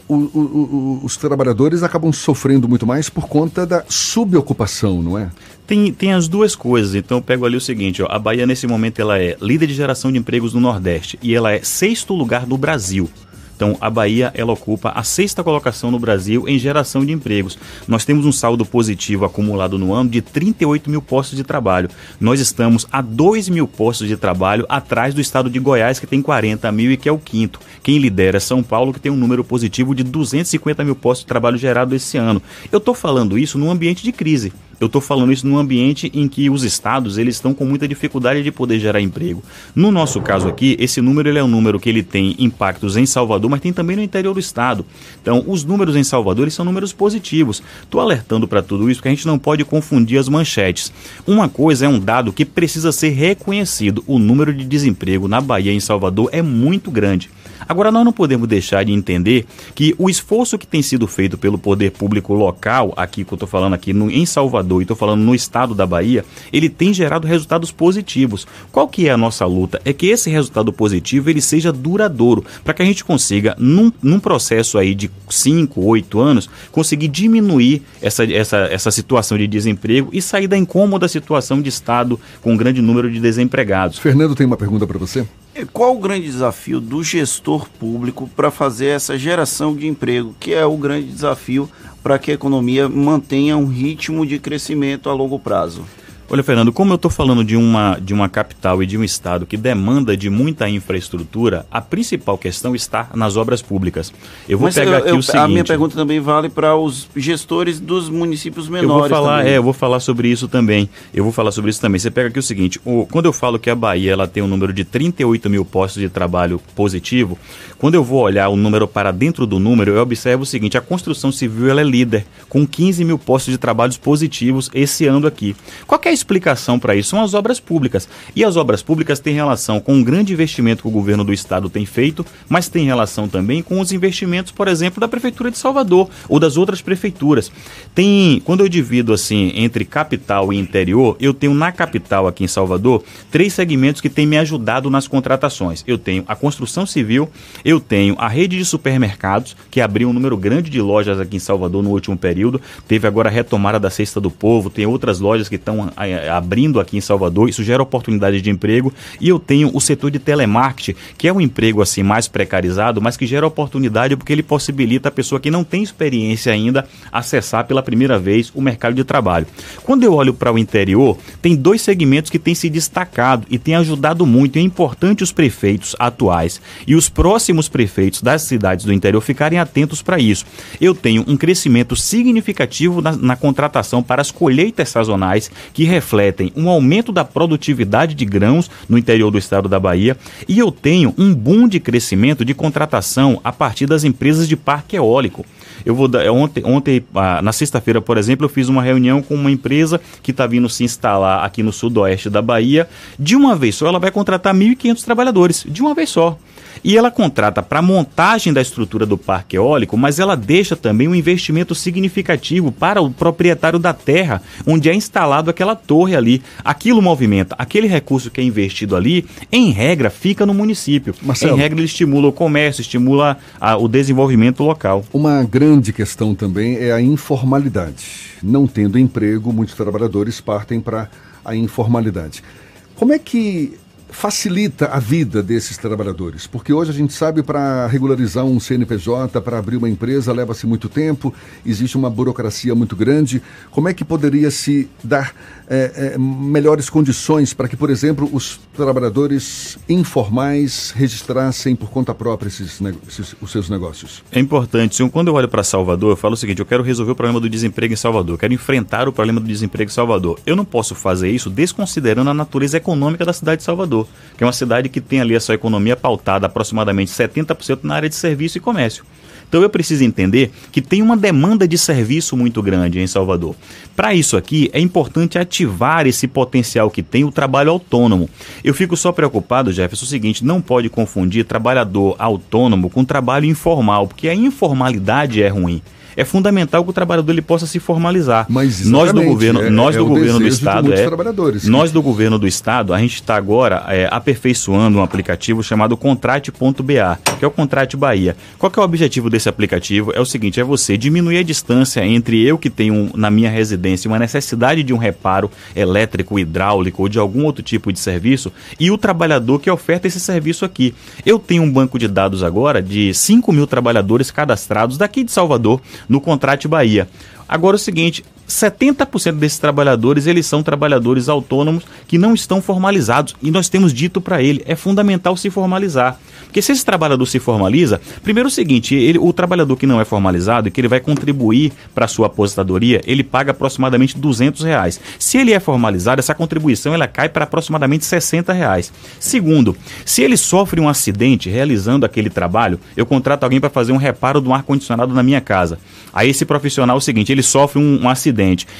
o, o, o, os trabalhadores acabam sofrendo muito mais por conta da subocupação, não é? Tem, tem as duas coisas. Então eu pego ali o seguinte: ó, a Bahia nesse momento ela é líder de geração de empregos no Nordeste e ela é sexto lugar do Brasil. Então, a Bahia ela ocupa a sexta colocação no Brasil em geração de empregos. Nós temos um saldo positivo acumulado no ano de 38 mil postos de trabalho. Nós estamos a 2 mil postos de trabalho atrás do estado de Goiás, que tem 40 mil e que é o quinto. Quem lidera é São Paulo, que tem um número positivo de 250 mil postos de trabalho gerado esse ano. Eu estou falando isso num ambiente de crise. Eu estou falando isso num ambiente em que os estados eles estão com muita dificuldade de poder gerar emprego. No nosso caso aqui, esse número ele é um número que ele tem impactos em Salvador, mas tem também no interior do estado. Então, os números em Salvador eles são números positivos. Estou alertando para tudo isso porque a gente não pode confundir as manchetes. Uma coisa é um dado que precisa ser reconhecido. O número de desemprego na Bahia e em Salvador é muito grande. Agora, nós não podemos deixar de entender que o esforço que tem sido feito pelo poder público local, aqui que eu estou falando aqui no, em Salvador e estou falando no estado da Bahia, ele tem gerado resultados positivos. Qual que é a nossa luta? É que esse resultado positivo ele seja duradouro, para que a gente consiga, num, num processo aí de 5, 8 anos, conseguir diminuir essa, essa, essa situação de desemprego e sair da incômoda situação de estado com um grande número de desempregados. Fernando tem uma pergunta para você. Qual o grande desafio do gestor público para fazer essa geração de emprego, que é o grande desafio para que a economia mantenha um ritmo de crescimento a longo prazo? Olha, Fernando, como eu estou falando de uma, de uma capital e de um estado que demanda de muita infraestrutura, a principal questão está nas obras públicas. Eu vou Mas pegar eu- aqui eu- o seguinte. A minha pergunta também vale para os gestores dos municípios menores. Eu vou falar, também. é, eu vou falar sobre isso também. Eu vou falar sobre isso também. Você pega aqui o seguinte: o- quando eu falo que a Bahia ela tem um número de 38 mil postos de trabalho positivo, quando eu vou olhar o número para dentro do número, eu observo o seguinte: a construção civil ela é líder, com 15 mil postos de trabalhos positivos esse ano aqui. Qual é a explicação para isso? São as obras públicas. E as obras públicas têm relação com um grande investimento que o governo do estado tem feito, mas tem relação também com os investimentos, por exemplo, da prefeitura de Salvador ou das outras prefeituras. Tem, quando eu divido assim entre capital e interior, eu tenho na capital aqui em Salvador três segmentos que têm me ajudado nas contratações. Eu tenho a construção civil, eu tenho a rede de supermercados, que abriu um número grande de lojas aqui em Salvador no último período. Teve agora a retomada da Cesta do Povo, tem outras lojas que estão abrindo aqui em Salvador, isso gera oportunidade de emprego. E eu tenho o setor de telemarketing, que é um emprego assim mais precarizado, mas que gera oportunidade porque ele possibilita a pessoa que não tem experiência ainda acessar pela primeira vez o mercado de trabalho. Quando eu olho para o interior, tem dois segmentos que têm se destacado e têm ajudado muito. É importante os prefeitos atuais e os próximos prefeitos das cidades do interior ficarem atentos para isso. Eu tenho um crescimento significativo na, na contratação para as colheitas sazonais, que refletem um aumento da produtividade de grãos no interior do estado da Bahia, e eu tenho um boom de crescimento de contratação a partir das empresas de parque eólico. Eu vou dar, ontem, ontem ah, na sexta-feira, por exemplo, eu fiz uma reunião com uma empresa que está vindo se instalar aqui no sudoeste da Bahia. De uma vez só, ela vai contratar 1.500 trabalhadores, de uma vez só. E ela contrata para montagem da estrutura do parque eólico, mas ela deixa também um investimento significativo para o proprietário da terra, onde é instalado aquela torre ali. Aquilo movimenta, aquele recurso que é investido ali, em regra, fica no município. Marcelo. Em regra, ele estimula o comércio, estimula ah, o desenvolvimento local. Uma grande questão também é a informalidade. Não tendo emprego, muitos trabalhadores partem para a informalidade. Como é que facilita a vida desses trabalhadores? Porque hoje a gente sabe para regularizar um CNPJ, para abrir uma empresa, leva-se muito tempo, existe uma burocracia muito grande. Como é que poderia se dar eh, eh, melhores condições para que, por exemplo, os trabalhadores informais registrassem por conta própria esses, esses- os seus negócios? É importante. Quando eu olho para Salvador, eu falo o seguinte: eu quero resolver o problema do desemprego em Salvador, eu quero enfrentar o problema do desemprego em Salvador. Eu não posso fazer isso desconsiderando a natureza econômica da cidade de Salvador, que é uma cidade que tem ali a sua economia pautada aproximadamente 70% na área de serviço e comércio. Então eu preciso entender que tem uma demanda de serviço muito grande em Salvador. Para isso aqui, é importante ativar esse potencial que tem o trabalho autônomo. Eu fico só preocupado, Jefferson, o seguinte: não pode confundir trabalhador autônomo com trabalho informal, porque a informalidade é ruim. É fundamental que o trabalhador ele possa se formalizar. Mas nós do governo, é- nós é do o governo do estado é, trabalhadores. nós do governo do estado, a gente está agora é, aperfeiçoando um aplicativo chamado Contrate.ba, que é o Contrate Bahia. Qual é o objetivo desse aplicativo? É o seguinte, é você diminuir a distância entre eu que tenho na minha residência uma necessidade de um reparo elétrico, hidráulico ou de algum outro tipo de serviço e o trabalhador que oferta esse serviço aqui. Eu tenho um banco de dados agora de 5 mil trabalhadores cadastrados daqui de Salvador no Contrate Bahia. Agora o seguinte, 70% desses trabalhadores, eles são trabalhadores autônomos que não estão formalizados. E nós temos dito para ele, é fundamental se formalizar. Porque se esse trabalhador se formaliza, primeiro é o seguinte, ele, o trabalhador que não é formalizado e que ele vai contribuir para a sua aposentadoria, ele paga aproximadamente 200 reais. Se ele é formalizado, essa contribuição ela cai para aproximadamente 60 reais. Segundo, se ele sofre um acidente realizando aquele trabalho, eu contrato alguém para fazer um reparo do ar-condicionado na minha casa. Aí esse profissional é o seguinte, ele sofre um, um acidente.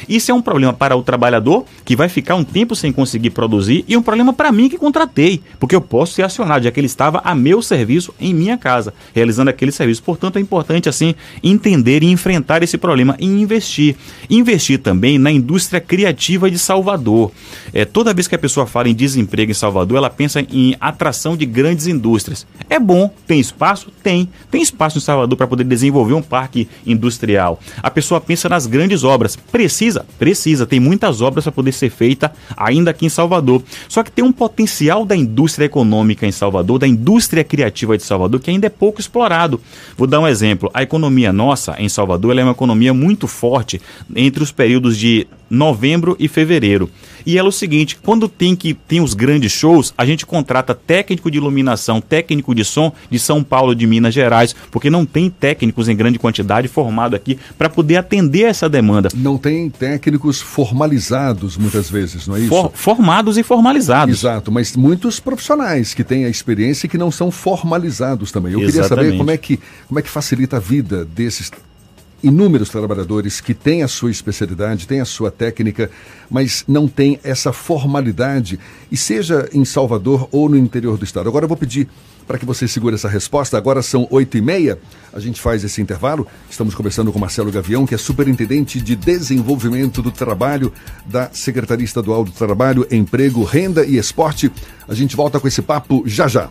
Isso é um problema para o trabalhador, que vai ficar um tempo sem conseguir produzir, e um problema para mim que contratei, porque eu posso ser acionado, já que ele estava a meu serviço em minha casa, realizando aquele serviço. Portanto, é importante, assim, entender e enfrentar esse problema e investir. Investir também na indústria criativa de Salvador. É, toda vez que a pessoa fala em desemprego em Salvador, ela pensa em atração de grandes indústrias. É bom, tem espaço? Tem. Tem espaço em Salvador para poder desenvolver um parque industrial. A pessoa pensa nas grandes obras. Precisa? Precisa. Tem muitas obras para poder ser feita ainda aqui em Salvador. Só que tem um potencial da indústria econômica em Salvador, da indústria criativa de Salvador, que ainda é pouco explorado. Vou dar um exemplo. A economia nossa em Salvador é uma economia muito forte entre os períodos de novembro e fevereiro. E ela é o seguinte, quando tem que tem os grandes shows, a gente contrata técnico de iluminação, técnico de som de São Paulo, de Minas Gerais, porque não tem técnicos em grande quantidade formado aqui para poder atender essa demanda. Não tem técnicos formalizados muitas vezes, não é isso? For, formados e formalizados. Exato, mas muitos profissionais que têm a experiência e que não são formalizados também. Eu Exatamente. queria saber como é que como é que facilita a vida desses inúmeros trabalhadores que têm a sua especialidade, têm a sua técnica, mas não têm essa formalidade, e seja em Salvador ou no interior do estado. Agora eu vou pedir para que você segure essa resposta. Agora são oito e meia, a gente faz esse intervalo. Estamos conversando com Marcelo Gavião, que é superintendente de desenvolvimento do trabalho da Secretaria Estadual do Trabalho, Emprego, Renda e Esporte. A gente volta com esse papo já já.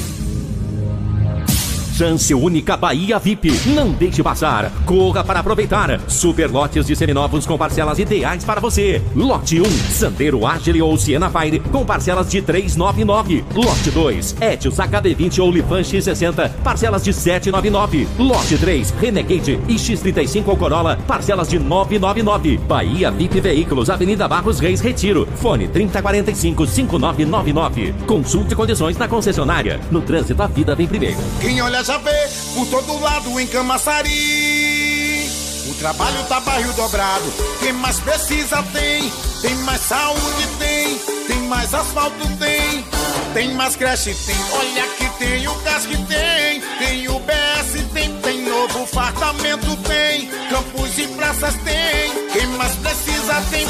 Chance única Bahia VIP. Não deixe passar. Corra para aproveitar. Super lotes de seminovos com parcelas ideais para você. Lote 1, Sandero Agile ou Siena Fire com parcelas de 399. Lote 2, Etios HB20 ou Lifan X60, parcelas de 799. Lote 3, Renegade e X35 ou Corolla, parcelas de 999. Bahia VIP Veículos, Avenida Barros Reis Retiro. Fone 3045 5999. Consulte condições na concessionária. No trânsito, a vida vem primeiro. Quem olha já por todo lado em Camaçari. O trabalho tá barril dobrado. Quem mais precisa tem. Tem mais saúde tem. Tem mais asfalto tem. Tem mais creche tem. Olha que tem o gás que tem. Tem o BS tem. Tem novo fartamento tem. Campos e praças tem. Quem mais precisa tem.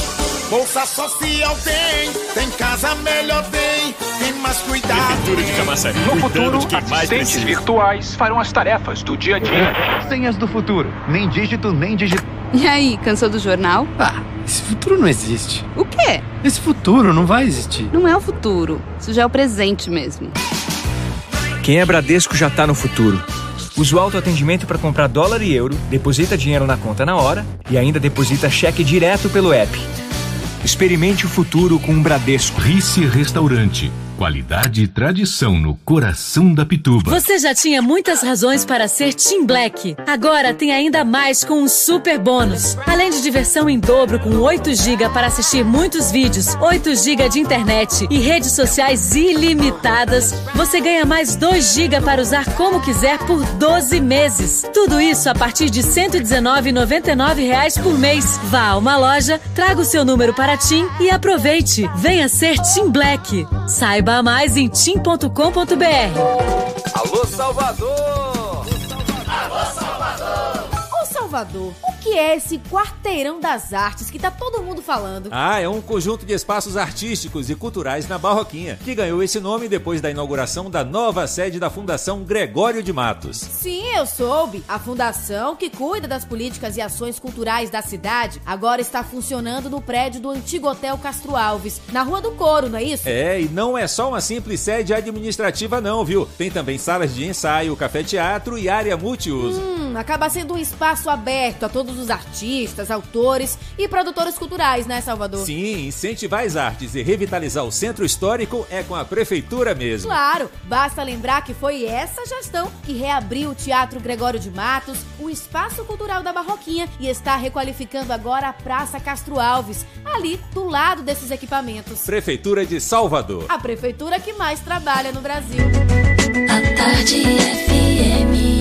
Bolsa social tem. Tem casa melhor tem. Tem mais cuidado. Prefeitura de Camaçari. No futuro, de quem assistentes virtuais farão as tarefas do dia a dia. Senhas do futuro. Nem dígito, nem dígito. E aí, cansou do jornal? Ah, esse futuro não existe. O quê? Esse futuro não vai existir. Não é o futuro. Isso já é o presente mesmo. Quem é Bradesco já tá no futuro. Usa o autoatendimento para comprar dólar e euro, deposita dinheiro na conta na hora e ainda deposita cheque direto pelo app. Experimente o futuro com o Bradesco. Rice Restaurante. Qualidade e tradição no coração da Pituba. Você já tinha muitas razões para ser Team Black. Agora tem ainda mais com um super bônus. Além de diversão em dobro com 8 GB para assistir muitos vídeos, 8 GB de internet e redes sociais ilimitadas, você ganha mais 2 GB para usar como quiser por 12 meses. Tudo isso a partir de 119,99 reais por mês. Vá a uma loja, traga o seu número para Tim e aproveite. Venha ser Team Black. Saiba mais em tim.com.br. Alô, Salvador! Alô, Salvador! Salvador, o que é esse quarteirão das artes que tá todo mundo falando? Ah, é um conjunto de espaços artísticos e culturais na Barroquinha, que ganhou esse nome depois da inauguração da nova sede da Fundação Gregório de Matos. Sim, eu soube. A fundação que cuida das políticas e ações culturais da cidade agora está funcionando no prédio do antigo Hotel Castro Alves, na Rua do Coro, não é isso? É, e não é só uma simples sede administrativa não, viu? Tem também salas de ensaio, café-teatro e área multiuso. Hum, acaba sendo um espaço aberto a todos os artistas, autores e produtores culturais, né, Salvador? Sim, incentivar as artes e revitalizar o centro histórico é com a prefeitura mesmo. Claro, basta lembrar que foi essa gestão que reabriu o Teatro Gregório de Matos, o Espaço Cultural da Barroquinha e está requalificando agora a Praça Castro Alves, ali do lado desses equipamentos. Prefeitura de Salvador. A prefeitura que mais trabalha no Brasil. A Tarde FM.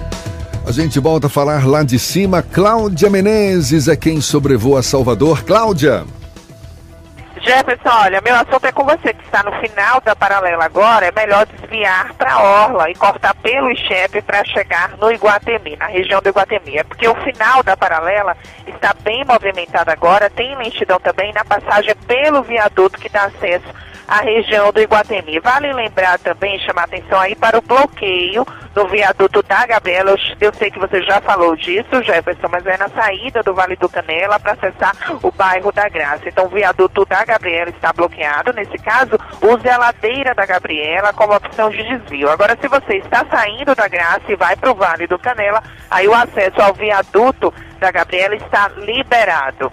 A gente volta a falar lá de cima. Cláudia Menezes é quem sobrevoa Salvador. Cláudia. Jefferson, olha, meu assunto é com você que está no final da paralela agora. É melhor desviar para Orla e cortar pelo Ichepe para chegar no Iguatemi, na região do Iguatemi. É porque o final da paralela está bem movimentado agora. Tem lentidão também na passagem pelo viaduto que dá acesso à região do Iguatemi. Vale lembrar também, chamar atenção aí para o bloqueio no viaduto da Gabriela. Eu sei que você já falou disso, Jefferson, mas é na saída do Vale do Canela para acessar o bairro da Graça. Então, o viaduto da Gabriela está bloqueado. Nesse caso, use a ladeira da Gabriela como opção de desvio. Agora, se você está saindo da Graça e vai para o Vale do Canela, aí o acesso ao viaduto da Gabriela está liberado.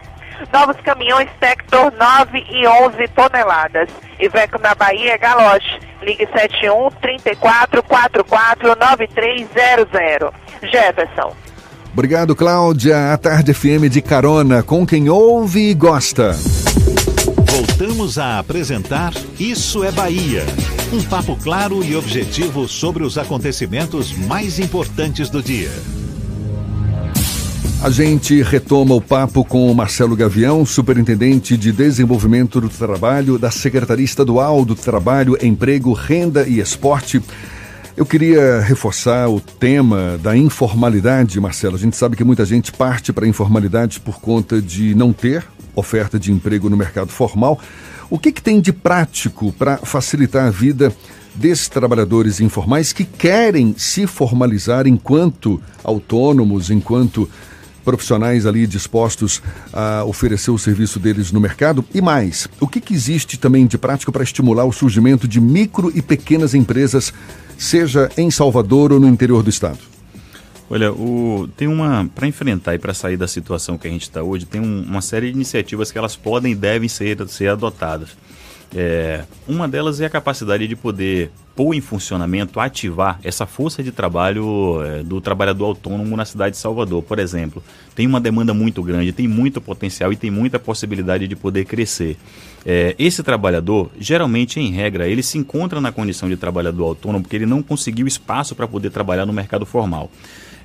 Novos caminhões Tector 9 e 11 toneladas. Iveco na Bahia, Galoche. Ligue 71 34 44 9300. Jefferson. Obrigado, Cláudia. A Tarde FM de carona com quem ouve e gosta. Voltamos a apresentar Isso é Bahia. Um papo claro e objetivo sobre os acontecimentos mais importantes do dia. A gente retoma o papo com o Marcelo Gavião, superintendente de desenvolvimento do trabalho da Secretaria Estadual do Trabalho, Emprego, Renda e Esporte. Eu queria reforçar o tema da informalidade, Marcelo. A gente sabe que muita gente parte para a informalidade por conta de não ter oferta de emprego no mercado formal. O que, que tem de prático para facilitar a vida desses trabalhadores informais que querem se formalizar enquanto autônomos, enquanto profissionais ali dispostos a oferecer o serviço deles no mercado? E mais, o que, que existe também de prático para estimular o surgimento de micro e pequenas empresas, seja em Salvador ou no interior do estado? Olha, o, tem uma. Para enfrentar e para sair da situação que a gente está hoje, tem um, uma série de iniciativas que elas podem e devem ser, ser adotadas. É, uma delas é a capacidade de poder pôr em funcionamento, ativar essa força de trabalho é, do trabalhador autônomo na cidade de Salvador. Por exemplo, tem uma demanda muito grande, tem muito potencial e tem muita possibilidade de poder crescer. É, esse trabalhador, geralmente, em regra, ele se encontra na condição de trabalhador autônomo porque ele não conseguiu espaço para poder trabalhar no mercado formal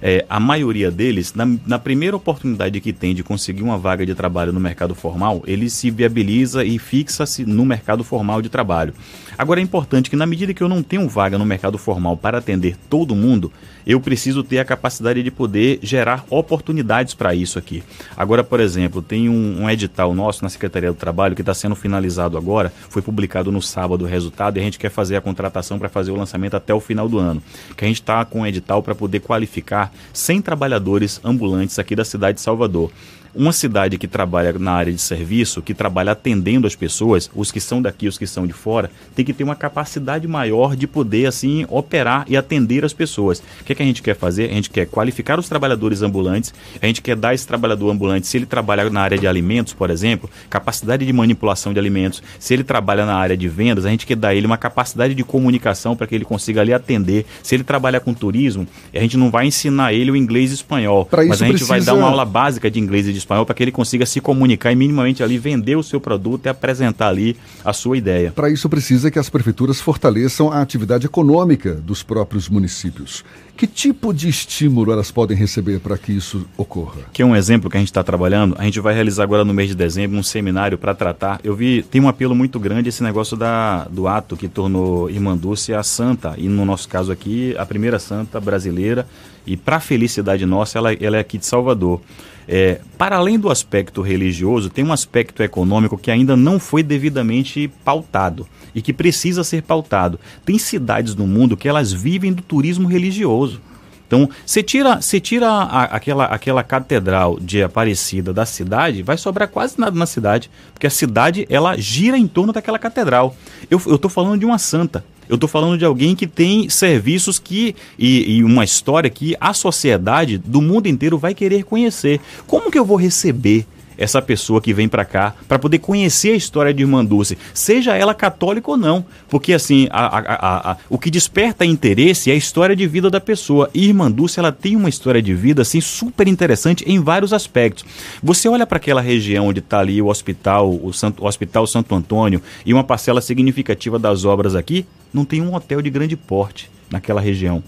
é, a maioria deles, na, na, primeira oportunidade que tem de conseguir uma vaga de trabalho no mercado formal, ele se viabiliza e fixa-se no mercado formal de trabalho. Agora é importante que, na medida que eu não tenho vaga no mercado formal para atender todo mundo, eu preciso ter a capacidade de poder gerar oportunidades para isso aqui. Agora, por exemplo, tem um, um edital nosso na Secretaria do Trabalho que está sendo finalizado agora, foi publicado no sábado o resultado e a gente quer fazer a contratação para fazer o lançamento até o final do ano. Que a gente está com um edital para poder qualificar 100 trabalhadores ambulantes aqui da cidade de Salvador. Uma cidade que trabalha na área de serviço, que trabalha atendendo as pessoas, os que são daqui, os que são de fora, tem que ter uma capacidade maior de poder assim operar e atender as pessoas. O que, é que a gente quer fazer? A gente quer qualificar os trabalhadores ambulantes, a gente quer dar esse trabalhador ambulante, se ele trabalha na área de alimentos, por exemplo, capacidade de manipulação de alimentos, se ele trabalha na área de vendas, a gente quer dar ele uma capacidade de comunicação para que ele consiga ali atender. Se ele trabalha com turismo, a gente não vai ensinar ele o inglês e espanhol, mas a gente precisa... vai dar uma aula básica de inglês e de espanhol para que ele consiga se comunicar e minimamente ali vender o seu produto e apresentar ali a sua ideia. Para isso precisa que as prefeituras fortaleçam a atividade econômica dos próprios municípios. Que tipo de estímulo elas podem receber para que isso ocorra? Que é um exemplo que a gente está trabalhando. A gente vai realizar agora no mês de dezembro um seminário para tratar. Eu vi, tem um apelo muito grande esse negócio da, do ato que tornou Irmã Dulce a santa, e no nosso caso aqui, a primeira santa brasileira. E para felicidade nossa, ela, ela é aqui de Salvador. É, para além do aspecto religioso, tem um aspecto econômico que ainda não foi devidamente pautado e que precisa ser pautado. Tem cidades no mundo que elas vivem do turismo religioso. Então, você tira, você tira a, aquela, aquela catedral de Aparecida da cidade, vai sobrar quase nada na cidade, porque a cidade ela gira em torno daquela catedral. Eu estou falando de uma santa. Eu estou falando de alguém que tem serviços que e, e, uma história que a sociedade do mundo inteiro vai querer conhecer. Como que eu vou receber essa pessoa que vem para cá para poder conhecer a história de Irmã Dulce, seja ela católica ou não, porque assim a, a, a, o que desperta interesse é a história de vida da pessoa. E Irmã Dulce ela tem uma história de vida assim super interessante em vários aspectos. Você olha para aquela região onde está ali o hospital, o, Santo, o Hospital Santo Antônio e uma parcela significativa das obras aqui, não tem um hotel de grande porte naquela região.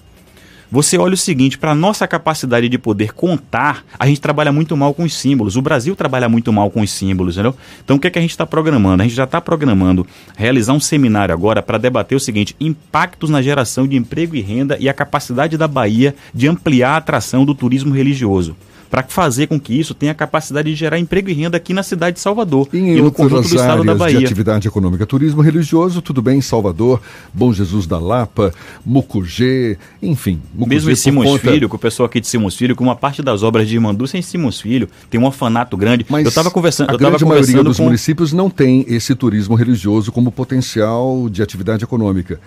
Você olha o seguinte, para nossa capacidade de poder contar, a gente trabalha muito mal com os símbolos. O Brasil trabalha muito mal com os símbolos, entendeu? Então o que, é que a gente está programando? A gente já está programando realizar um seminário agora para debater o seguinte: impactos na geração de emprego e renda e a capacidade da Bahia de ampliar a atração do turismo religioso para fazer com que isso tenha a capacidade de gerar emprego e renda aqui na cidade de Salvador e, em e no conjunto do estado da Bahia. de atividade econômica, turismo religioso, tudo bem em Salvador, Bom Jesus da Lapa, Mucugê, enfim. Mucugê Mesmo em Simões conta... Filho, com o pessoal aqui de Simões Filho, com uma parte das obras de Irmanduça é em Simões Filho, tem um orfanato grande. Mas eu estava conversando, a eu grande maioria dos com... municípios não tem esse turismo religioso como potencial de atividade econômica.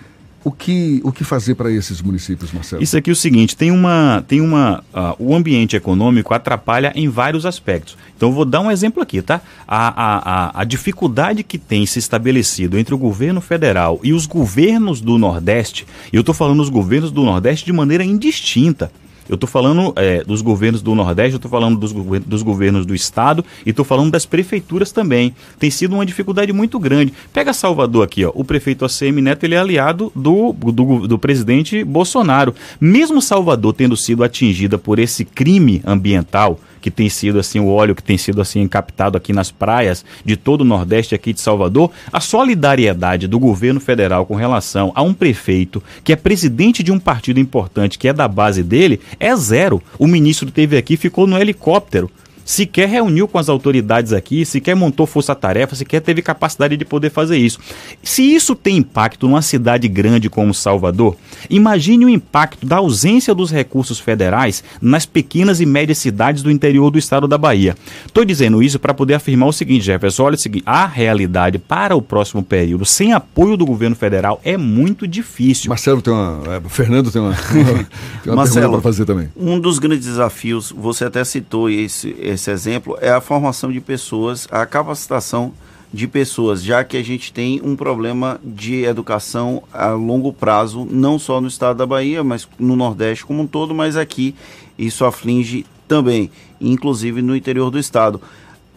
O que, o que fazer para esses municípios, Marcelo? Isso aqui é o seguinte: tem uma. Tem uma uh, o ambiente econômico atrapalha em vários aspectos. Então, eu vou dar um exemplo aqui, tá? A, a, a, a dificuldade que tem se estabelecido entre o governo federal e os governos do Nordeste, e eu estou falando os governos do Nordeste de maneira indistinta. Eu estou falando é, dos governos do Nordeste, eu estou falando dos, dos, governos do Estado e estou falando das prefeituras também. Tem sido uma dificuldade muito grande. Pega Salvador aqui, ó. o prefeito ACM Neto ele é aliado do, do, do presidente Bolsonaro. Mesmo Salvador tendo sido atingida por esse crime ambiental, que tem sido assim, o óleo que tem sido assim captado aqui nas praias de todo o Nordeste aqui de Salvador, a solidariedade do governo federal com relação a um prefeito que é presidente de um partido importante, que é da base dele, é zero. O ministro teve aqui, ficou no helicóptero sequer reuniu com as autoridades aqui, sequer montou força-tarefa, sequer teve capacidade de poder fazer isso. Se isso tem impacto numa cidade grande como Salvador, imagine o impacto da ausência dos recursos federais nas pequenas e médias cidades do interior do estado da Bahia. Estou dizendo isso para poder afirmar o seguinte, Jefferson, olha o seguinte, a realidade para o próximo período, sem apoio do governo federal, é muito difícil. Marcelo tem uma... É, Fernando tem uma, tem uma Marcelo, para fazer também. Um dos grandes desafios, você até citou esse, esse esse exemplo é a formação de pessoas, a capacitação de pessoas, já que a gente tem um problema de educação a longo prazo, não só no estado da Bahia, mas no Nordeste como um todo, mas aqui isso aflige também, inclusive no interior do estado.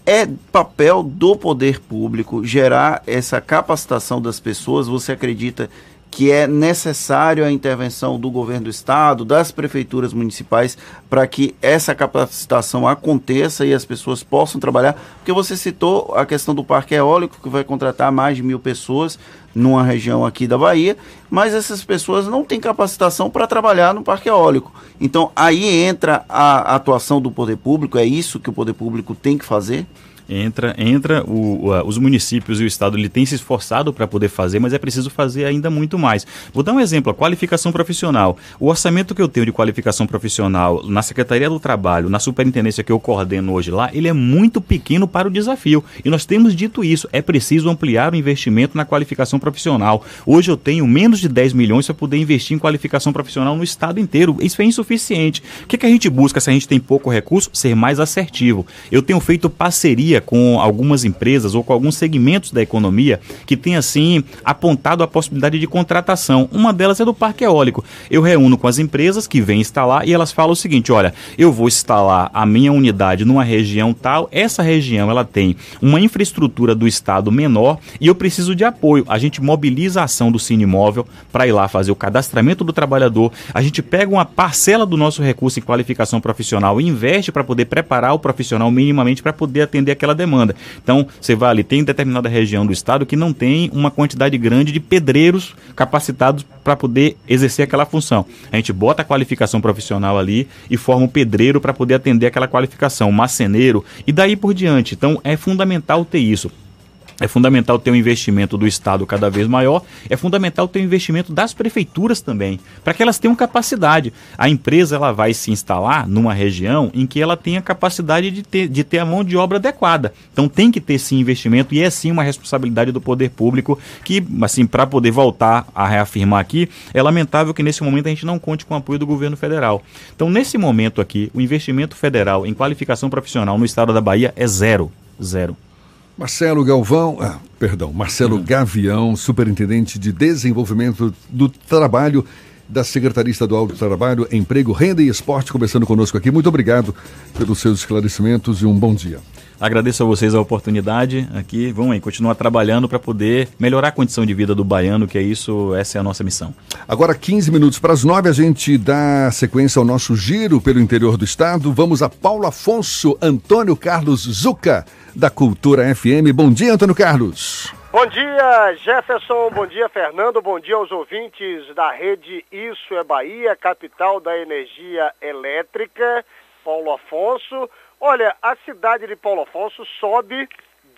É papel do poder público gerar essa capacitação das pessoas? Você acredita que é necessário a intervenção do governo do estado, das prefeituras municipais, para que essa capacitação aconteça e as pessoas possam trabalhar. Porque você citou a questão do parque eólico, que vai contratar mais de mil pessoas numa região aqui da Bahia, mas essas pessoas não têm capacitação para trabalhar no parque eólico. Então aí entra a atuação do poder público, é isso que o poder público tem que fazer? Entra, entra o, o, os municípios e o Estado ele tem se esforçado para poder fazer, mas é preciso fazer ainda muito mais. Vou dar um exemplo, a qualificação profissional. O orçamento que eu tenho de qualificação profissional na Secretaria do Trabalho, na superintendência que eu coordeno hoje lá, ele é muito pequeno para o desafio. E nós temos dito isso, é preciso ampliar o investimento na qualificação profissional. Hoje eu tenho menos de 10 milhões para poder investir em qualificação profissional no estado inteiro. Isso é insuficiente. O que, que a gente busca se a gente tem pouco recurso? Ser mais assertivo. Eu tenho feito parceria com algumas empresas ou com alguns segmentos da economia que tem assim apontado a possibilidade de contratação. Uma delas é do parque eólico. Eu reúno com as empresas que vêm instalar e elas falam o seguinte: olha, eu vou instalar a minha unidade numa região tal, essa região ela tem uma infraestrutura do estado menor e eu preciso de apoio. A gente mobiliza a ação do Cine Imóvel para ir lá fazer o cadastramento do trabalhador. A gente pega uma parcela do nosso recurso em qualificação profissional e investe para poder preparar o profissional minimamente para poder atender aquela demanda. Então, você vai ali, tem determinada região do estado que não tem uma quantidade grande de pedreiros capacitados para poder exercer aquela função. A gente bota a qualificação profissional ali e forma um pedreiro para poder atender aquela qualificação, um marceneiro e daí por diante. Então, é fundamental ter isso. É fundamental ter um investimento do Estado cada vez maior, é fundamental ter um investimento das prefeituras também, para que elas tenham capacidade. A empresa ela vai se instalar numa região em que ela tenha capacidade de ter, de ter a mão de obra adequada. Então tem que ter sim investimento e é sim uma responsabilidade do poder público que, assim, para poder voltar a reafirmar aqui, é lamentável que nesse momento a gente não conte com o apoio do governo federal. Então, nesse momento aqui, o investimento federal em qualificação profissional no estado da Bahia é zero. Zero. Marcelo Galvão, ah, perdão, Marcelo Gavião, superintendente de desenvolvimento do trabalho da Secretaria Estadual do Trabalho, Emprego, Renda e Esporte, conversando conosco aqui. Muito obrigado pelos seus esclarecimentos e um bom dia. Agradeço a vocês a oportunidade aqui. Vamos aí, continuar trabalhando para poder melhorar a condição de vida do baiano, que é isso, essa é a nossa missão. Agora, 15 minutos para as 9, a gente dá sequência ao nosso giro pelo interior do estado. Vamos a Paulo Afonso Antônio Carlos Zuca, da Cultura FM. Bom dia, Antônio Carlos. Bom dia, Jefferson. Bom dia, Fernando. Bom dia aos ouvintes da rede Isso é Bahia, capital da energia elétrica. Paulo Afonso. Olha, a cidade de Paulo Afonso sobe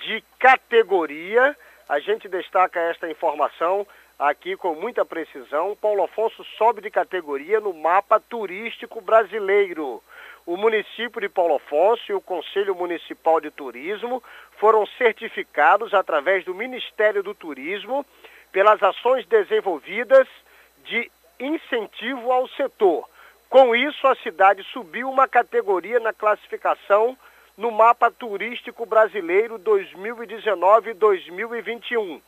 de categoria. A gente destaca esta informação aqui com muita precisão. Paulo Afonso sobe de categoria no mapa turístico brasileiro. O município de Paulo Afonso e o Conselho Municipal de Turismo foram certificados através do Ministério do Turismo pelas ações desenvolvidas de incentivo ao setor. Com isso, a cidade subiu uma categoria na classificação no mapa turístico brasileiro 2019-2021.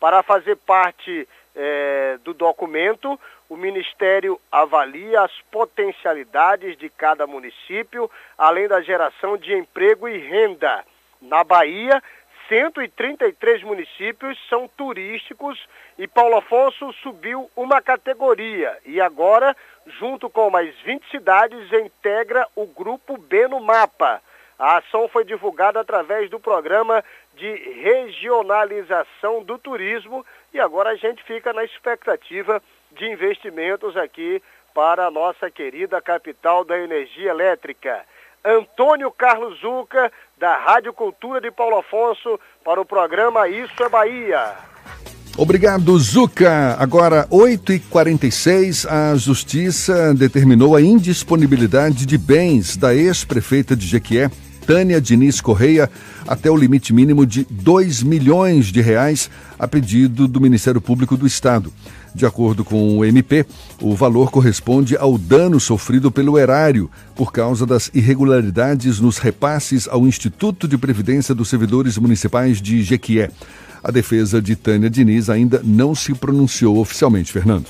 Para fazer parte eh, do documento, o Ministério avalia as potencialidades de cada município, além da geração de emprego e renda. Na Bahia, 133 municípios são turísticos e Paulo Afonso subiu uma categoria e agora, junto com mais 20 cidades, integra o grupo B no mapa. A ação foi divulgada através do programa de regionalização do turismo e agora a gente fica na expectativa de investimentos aqui para a nossa querida capital da energia elétrica. Antônio Carlos Zuca, da Rádio Cultura de Paulo Afonso, para o programa Isso é Bahia. Obrigado, Zuca. Agora, 8h46, a Justiça determinou a indisponibilidade de bens da ex-prefeita de Jequié, Tânia Diniz Correia, até o limite mínimo de 2 milhões de reais, a pedido do Ministério Público do Estado. De acordo com o MP, o valor corresponde ao dano sofrido pelo erário por causa das irregularidades nos repasses ao Instituto de Previdência dos Servidores Municipais de Jequié. A defesa de Tânia Diniz ainda não se pronunciou oficialmente, Fernando.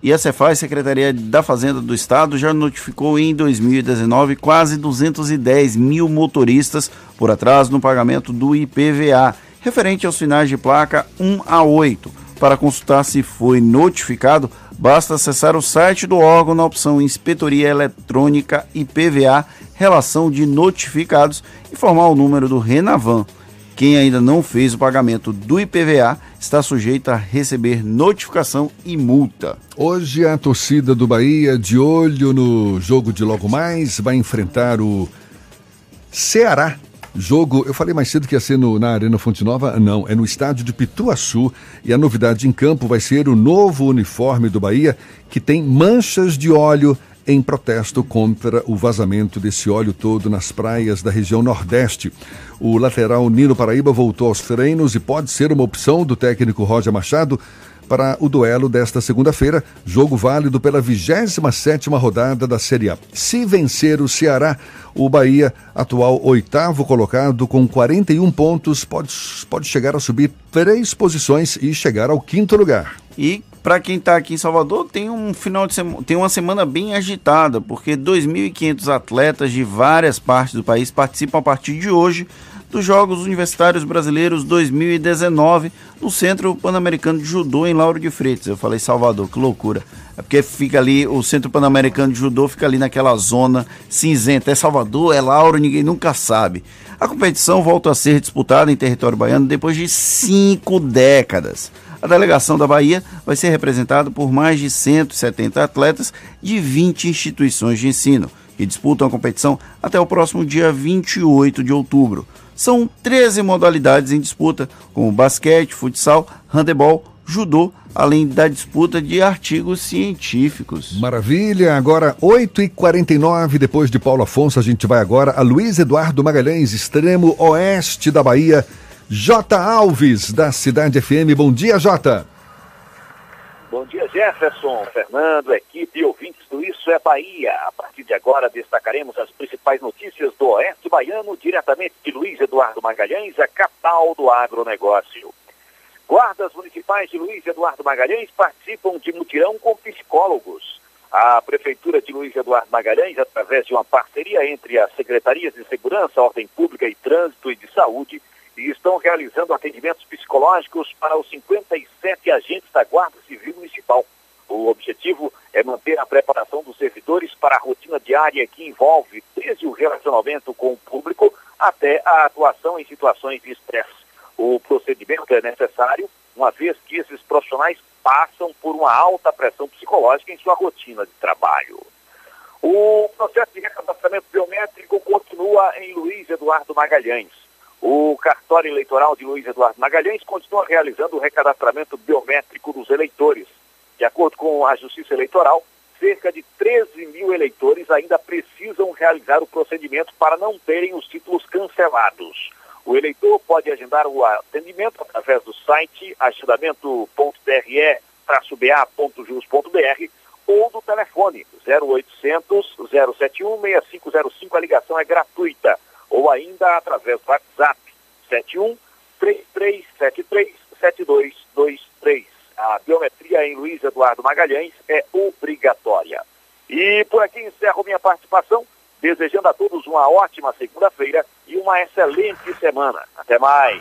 E a Cefaz, Secretaria da Fazenda do Estado, já notificou em 2019 quase 210 mil motoristas por atraso no pagamento do IPVA, referente aos finais de placa 1 a 8. Para consultar se foi notificado, basta acessar o site do órgão na opção Inspetoria Eletrônica IPVA, Relação de Notificados, e formar o número do Renavan. Quem ainda não fez o pagamento do IPVA está sujeito a receber notificação e multa. Hoje a torcida do Bahia, de olho no jogo de logo mais, vai enfrentar o Ceará. Jogo, eu falei mais cedo que ia ser no, na Arena Fonte Nova, não, é no estádio de Pituaçu. E a novidade em campo vai ser o novo uniforme do Bahia que tem manchas de óleo em protesto contra o vazamento desse óleo todo nas praias da região Nordeste. O lateral Nino Paraíba voltou aos treinos e pode ser uma opção do técnico Roger Machado para o duelo desta segunda-feira, jogo válido pela 27ª rodada da Série A. Se vencer o Ceará, o Bahia, atual oitavo colocado com 41 pontos, pode, pode chegar a subir três posições e chegar ao quinto lugar. E para quem está aqui em Salvador, tem um final de semana, tem uma semana bem agitada, porque 2.500 atletas de várias partes do país participam a partir de hoje dos Jogos Universitários Brasileiros 2019 no Centro Pan-Americano de Judô em Lauro de Freitas. Eu falei Salvador, que loucura. É porque fica ali, o Centro Pan-Americano de Judô fica ali naquela zona cinzenta. É Salvador, é Lauro, ninguém nunca sabe. A competição volta a ser disputada em território baiano depois de cinco décadas. A delegação da Bahia vai ser representada por mais de 170 atletas de 20 instituições de ensino, que disputam a competição até o próximo dia 28 de outubro. São 13 modalidades em disputa, como basquete, futsal, handebol, judô, além da disputa de artigos científicos. Maravilha, agora 8h49, depois de Paulo Afonso, a gente vai agora a Luiz Eduardo Magalhães, extremo oeste da Bahia. J. Alves, da Cidade FM. Bom dia, Jota. Bom dia, Jefferson, Fernando, equipe e ouvintes do Isso é Bahia. A partir de agora destacaremos as principais notícias do Oeste Baiano, diretamente de Luiz Eduardo Magalhães, a capital do agronegócio. Guardas municipais de Luiz Eduardo Magalhães participam de mutirão com psicólogos. A Prefeitura de Luiz Eduardo Magalhães, através de uma parceria entre as Secretarias de Segurança, Ordem Pública e Trânsito e de Saúde, estão realizando atendimentos psicológicos para os 57 agentes da Guarda Civil Municipal. O objetivo é manter a preparação dos servidores para a rotina diária que envolve desde o relacionamento com o público até a atuação em situações de estresse. O procedimento é necessário, uma vez que esses profissionais passam por uma alta pressão psicológica em sua rotina de trabalho. O processo de recadastramento biométrico continua em Luiz Eduardo Magalhães. O cartório eleitoral de Luiz Eduardo Magalhães continua realizando o recadastramento biométrico dos eleitores. De acordo com a Justiça Eleitoral, cerca de 13 mil eleitores ainda precisam realizar o procedimento para não terem os títulos cancelados. O eleitor pode agendar o atendimento através do site agendamento.tre-ba.jus.br ou do telefone 0800 071 6505. A ligação é gratuita. Ou ainda através do WhatsApp 71 3373 7223. A biometria em Luiz Eduardo Magalhães é obrigatória. E por aqui encerro minha participação, desejando a todos uma ótima segunda-feira e uma excelente semana. Até mais.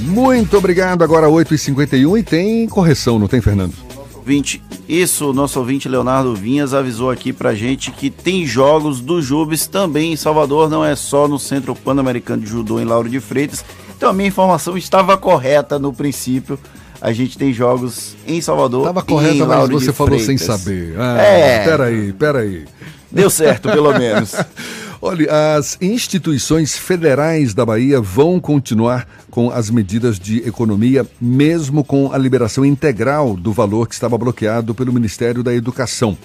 Muito obrigado. Agora 8h51 e tem correção, não tem, Fernando? Ouvinte, isso, o nosso ouvinte Leonardo Vinhas avisou aqui pra gente que tem jogos do Jubes também em Salvador, não é só no Centro Pan-Americano de Judô em Lauro de Freitas. Então a minha informação estava correta no princípio. A gente tem jogos em Salvador. Estava correta, mas você falou Freitas. sem saber. Ah, É. Peraí, peraí. Deu certo, pelo menos. Olha, as instituições federais da Bahia vão continuar com as medidas de economia, mesmo com a liberação integral do valor que estava bloqueado pelo Ministério da Educação.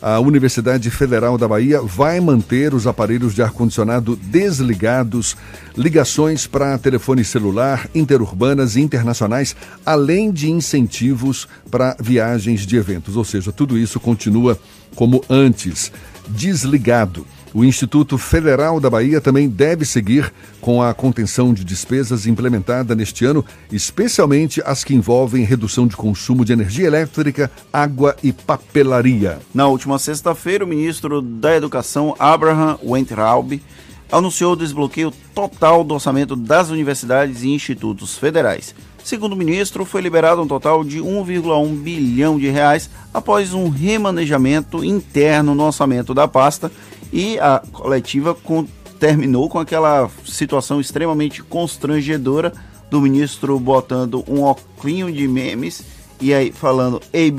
A Universidade Federal da Bahia vai manter os aparelhos de ar-condicionado desligados, ligações para telefone celular, interurbanas e internacionais, além de incentivos para viagens de eventos. Ou seja, tudo isso continua como antes, desligado. O Instituto Federal da Bahia também deve seguir com a contenção de despesas implementada neste ano, especialmente as que envolvem redução de consumo de energia elétrica, água e papelaria. Na última sexta-feira, o ministro da Educação, Abraham Weintraub, anunciou o desbloqueio total do orçamento das universidades e institutos federais. Segundo o ministro, foi liberado um total de 1,1 bilhão de reais após um remanejamento interno no orçamento da pasta e a coletiva com- terminou com aquela situação extremamente constrangedora do ministro botando um oclinho de memes e aí falando Ei.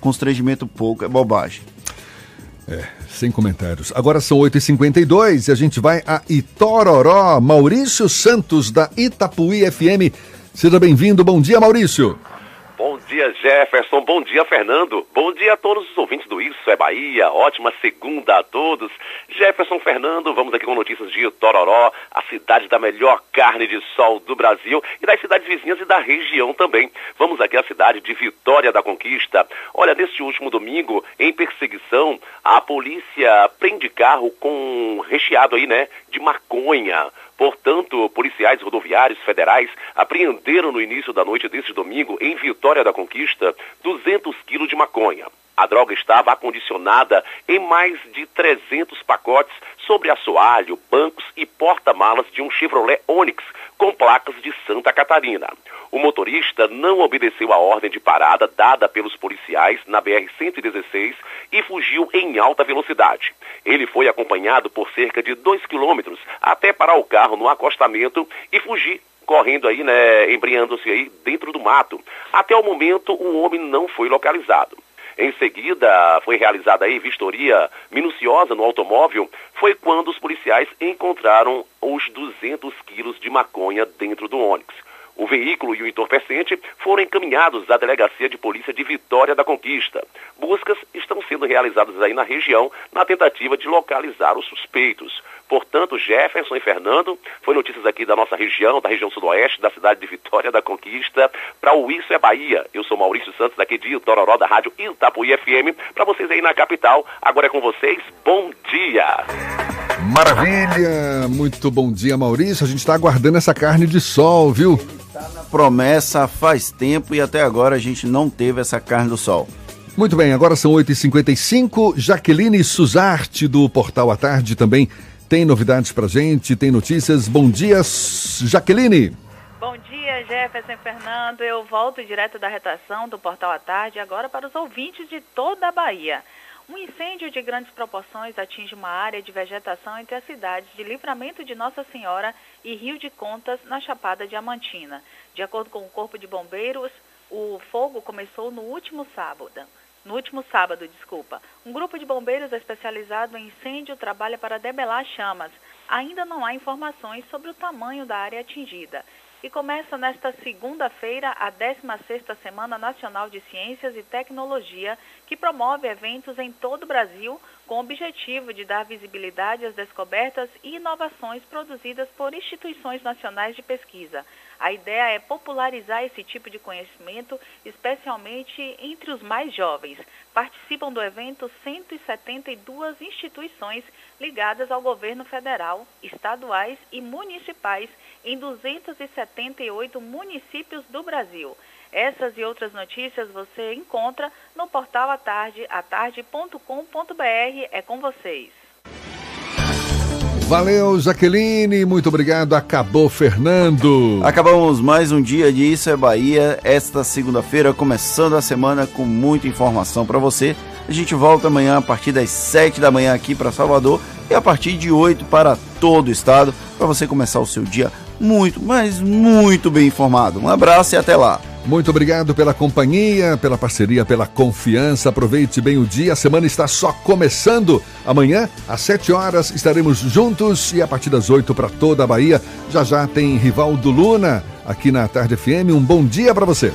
Constrangimento pouco, é bobagem. É, sem comentários. Agora são 8h52 e a gente vai a Itororó. Maurício Santos, da Itapuí FM. Seja bem-vindo. Bom dia, Maurício. Dia, Jefferson. Bom dia, Fernando. Bom dia a todos os ouvintes do Isso é Bahia. Ótima segunda a todos. Jefferson, Fernando, vamos aqui com notícias de Tororó, a cidade da melhor carne de sol do Brasil e das cidades vizinhas e da região também. Vamos aqui à cidade de Vitória da Conquista. Olha, neste último domingo, em perseguição, a polícia prende carro com recheado aí, né, de maconha. Portanto, policiais rodoviários federais apreenderam no início da noite deste domingo, em Vitória da Conquista, 200 quilos de maconha. A droga estava acondicionada em mais de 300 pacotes sobre assoalho, bancos e porta-malas de um Chevrolet Onix com placas de Santa Catarina. O motorista não obedeceu a ordem de parada dada pelos policiais na BR-116 e fugiu em alta velocidade. Ele foi acompanhado por cerca de 2 quilômetros até parar o carro no acostamento e fugir correndo aí, né, embriando-se aí dentro do mato. Até o momento, o homem não foi localizado. Em seguida, foi realizada aí vistoria minuciosa no automóvel. Foi quando os policiais encontraram os 200 quilos de maconha dentro do Onix. O veículo e o entorpecente foram encaminhados à Delegacia de Polícia de Vitória da Conquista. Buscas estão sendo realizadas aí na região na tentativa de localizar os suspeitos. Portanto, Jefferson e Fernando, foi notícias aqui da nossa região, da região sudoeste, da cidade de Vitória da Conquista, para o Isso é Bahia. Eu sou Maurício Santos, daqui de Tororó, da Rádio Itapuí FM, para vocês aí na capital. Agora é com vocês, bom dia! Maravilha! Muito bom dia, Maurício. A gente está aguardando essa carne de sol, viu? Promessa faz tempo e até agora a gente não teve essa carne do sol. Muito bem, agora são 8h55. Jaqueline Suzarte, do Portal à Tarde, também tem novidades pra gente, tem notícias. Bom dia, Jaqueline. Bom dia, Jefferson Fernando. Eu volto direto da redação do Portal à Tarde agora para os ouvintes de toda a Bahia. Um incêndio de grandes proporções atinge uma área de vegetação entre as cidades de Livramento de Nossa Senhora e Rio de Contas, na Chapada Diamantina. De acordo com o Corpo de Bombeiros, o fogo começou no último sábado. No último sábado, desculpa. Um grupo de bombeiros especializado em incêndio trabalha para debelar chamas. Ainda não há informações sobre o tamanho da área atingida. E começa nesta segunda-feira a 16ª Semana Nacional de Ciências e Tecnologia, que promove eventos em todo o Brasil com o objetivo de dar visibilidade às descobertas e inovações produzidas por instituições nacionais de pesquisa. A ideia é popularizar esse tipo de conhecimento, especialmente entre os mais jovens. Participam do evento 172 instituições ligadas ao governo federal, estaduais e municipais em 278 municípios do Brasil. Essas e outras notícias você encontra no portal atarde, atarde.com.br. É com vocês. Valeu, Jaqueline, muito obrigado. Acabou, Fernando. Acabamos mais um dia de Isso é Bahia, esta segunda-feira, começando a semana com muita informação para você. A gente volta amanhã a partir das 7 da manhã aqui para Salvador e a partir de 8 para todo o estado, para você começar o seu dia muito, mas muito bem informado. Um abraço e até lá. Muito obrigado pela companhia, pela parceria, pela confiança. Aproveite bem o dia. A semana está só começando. Amanhã, às 7 horas, estaremos juntos e a partir das 8 para toda a Bahia. Já já tem Rivaldo Luna aqui na Tarde FM. Um bom dia para você.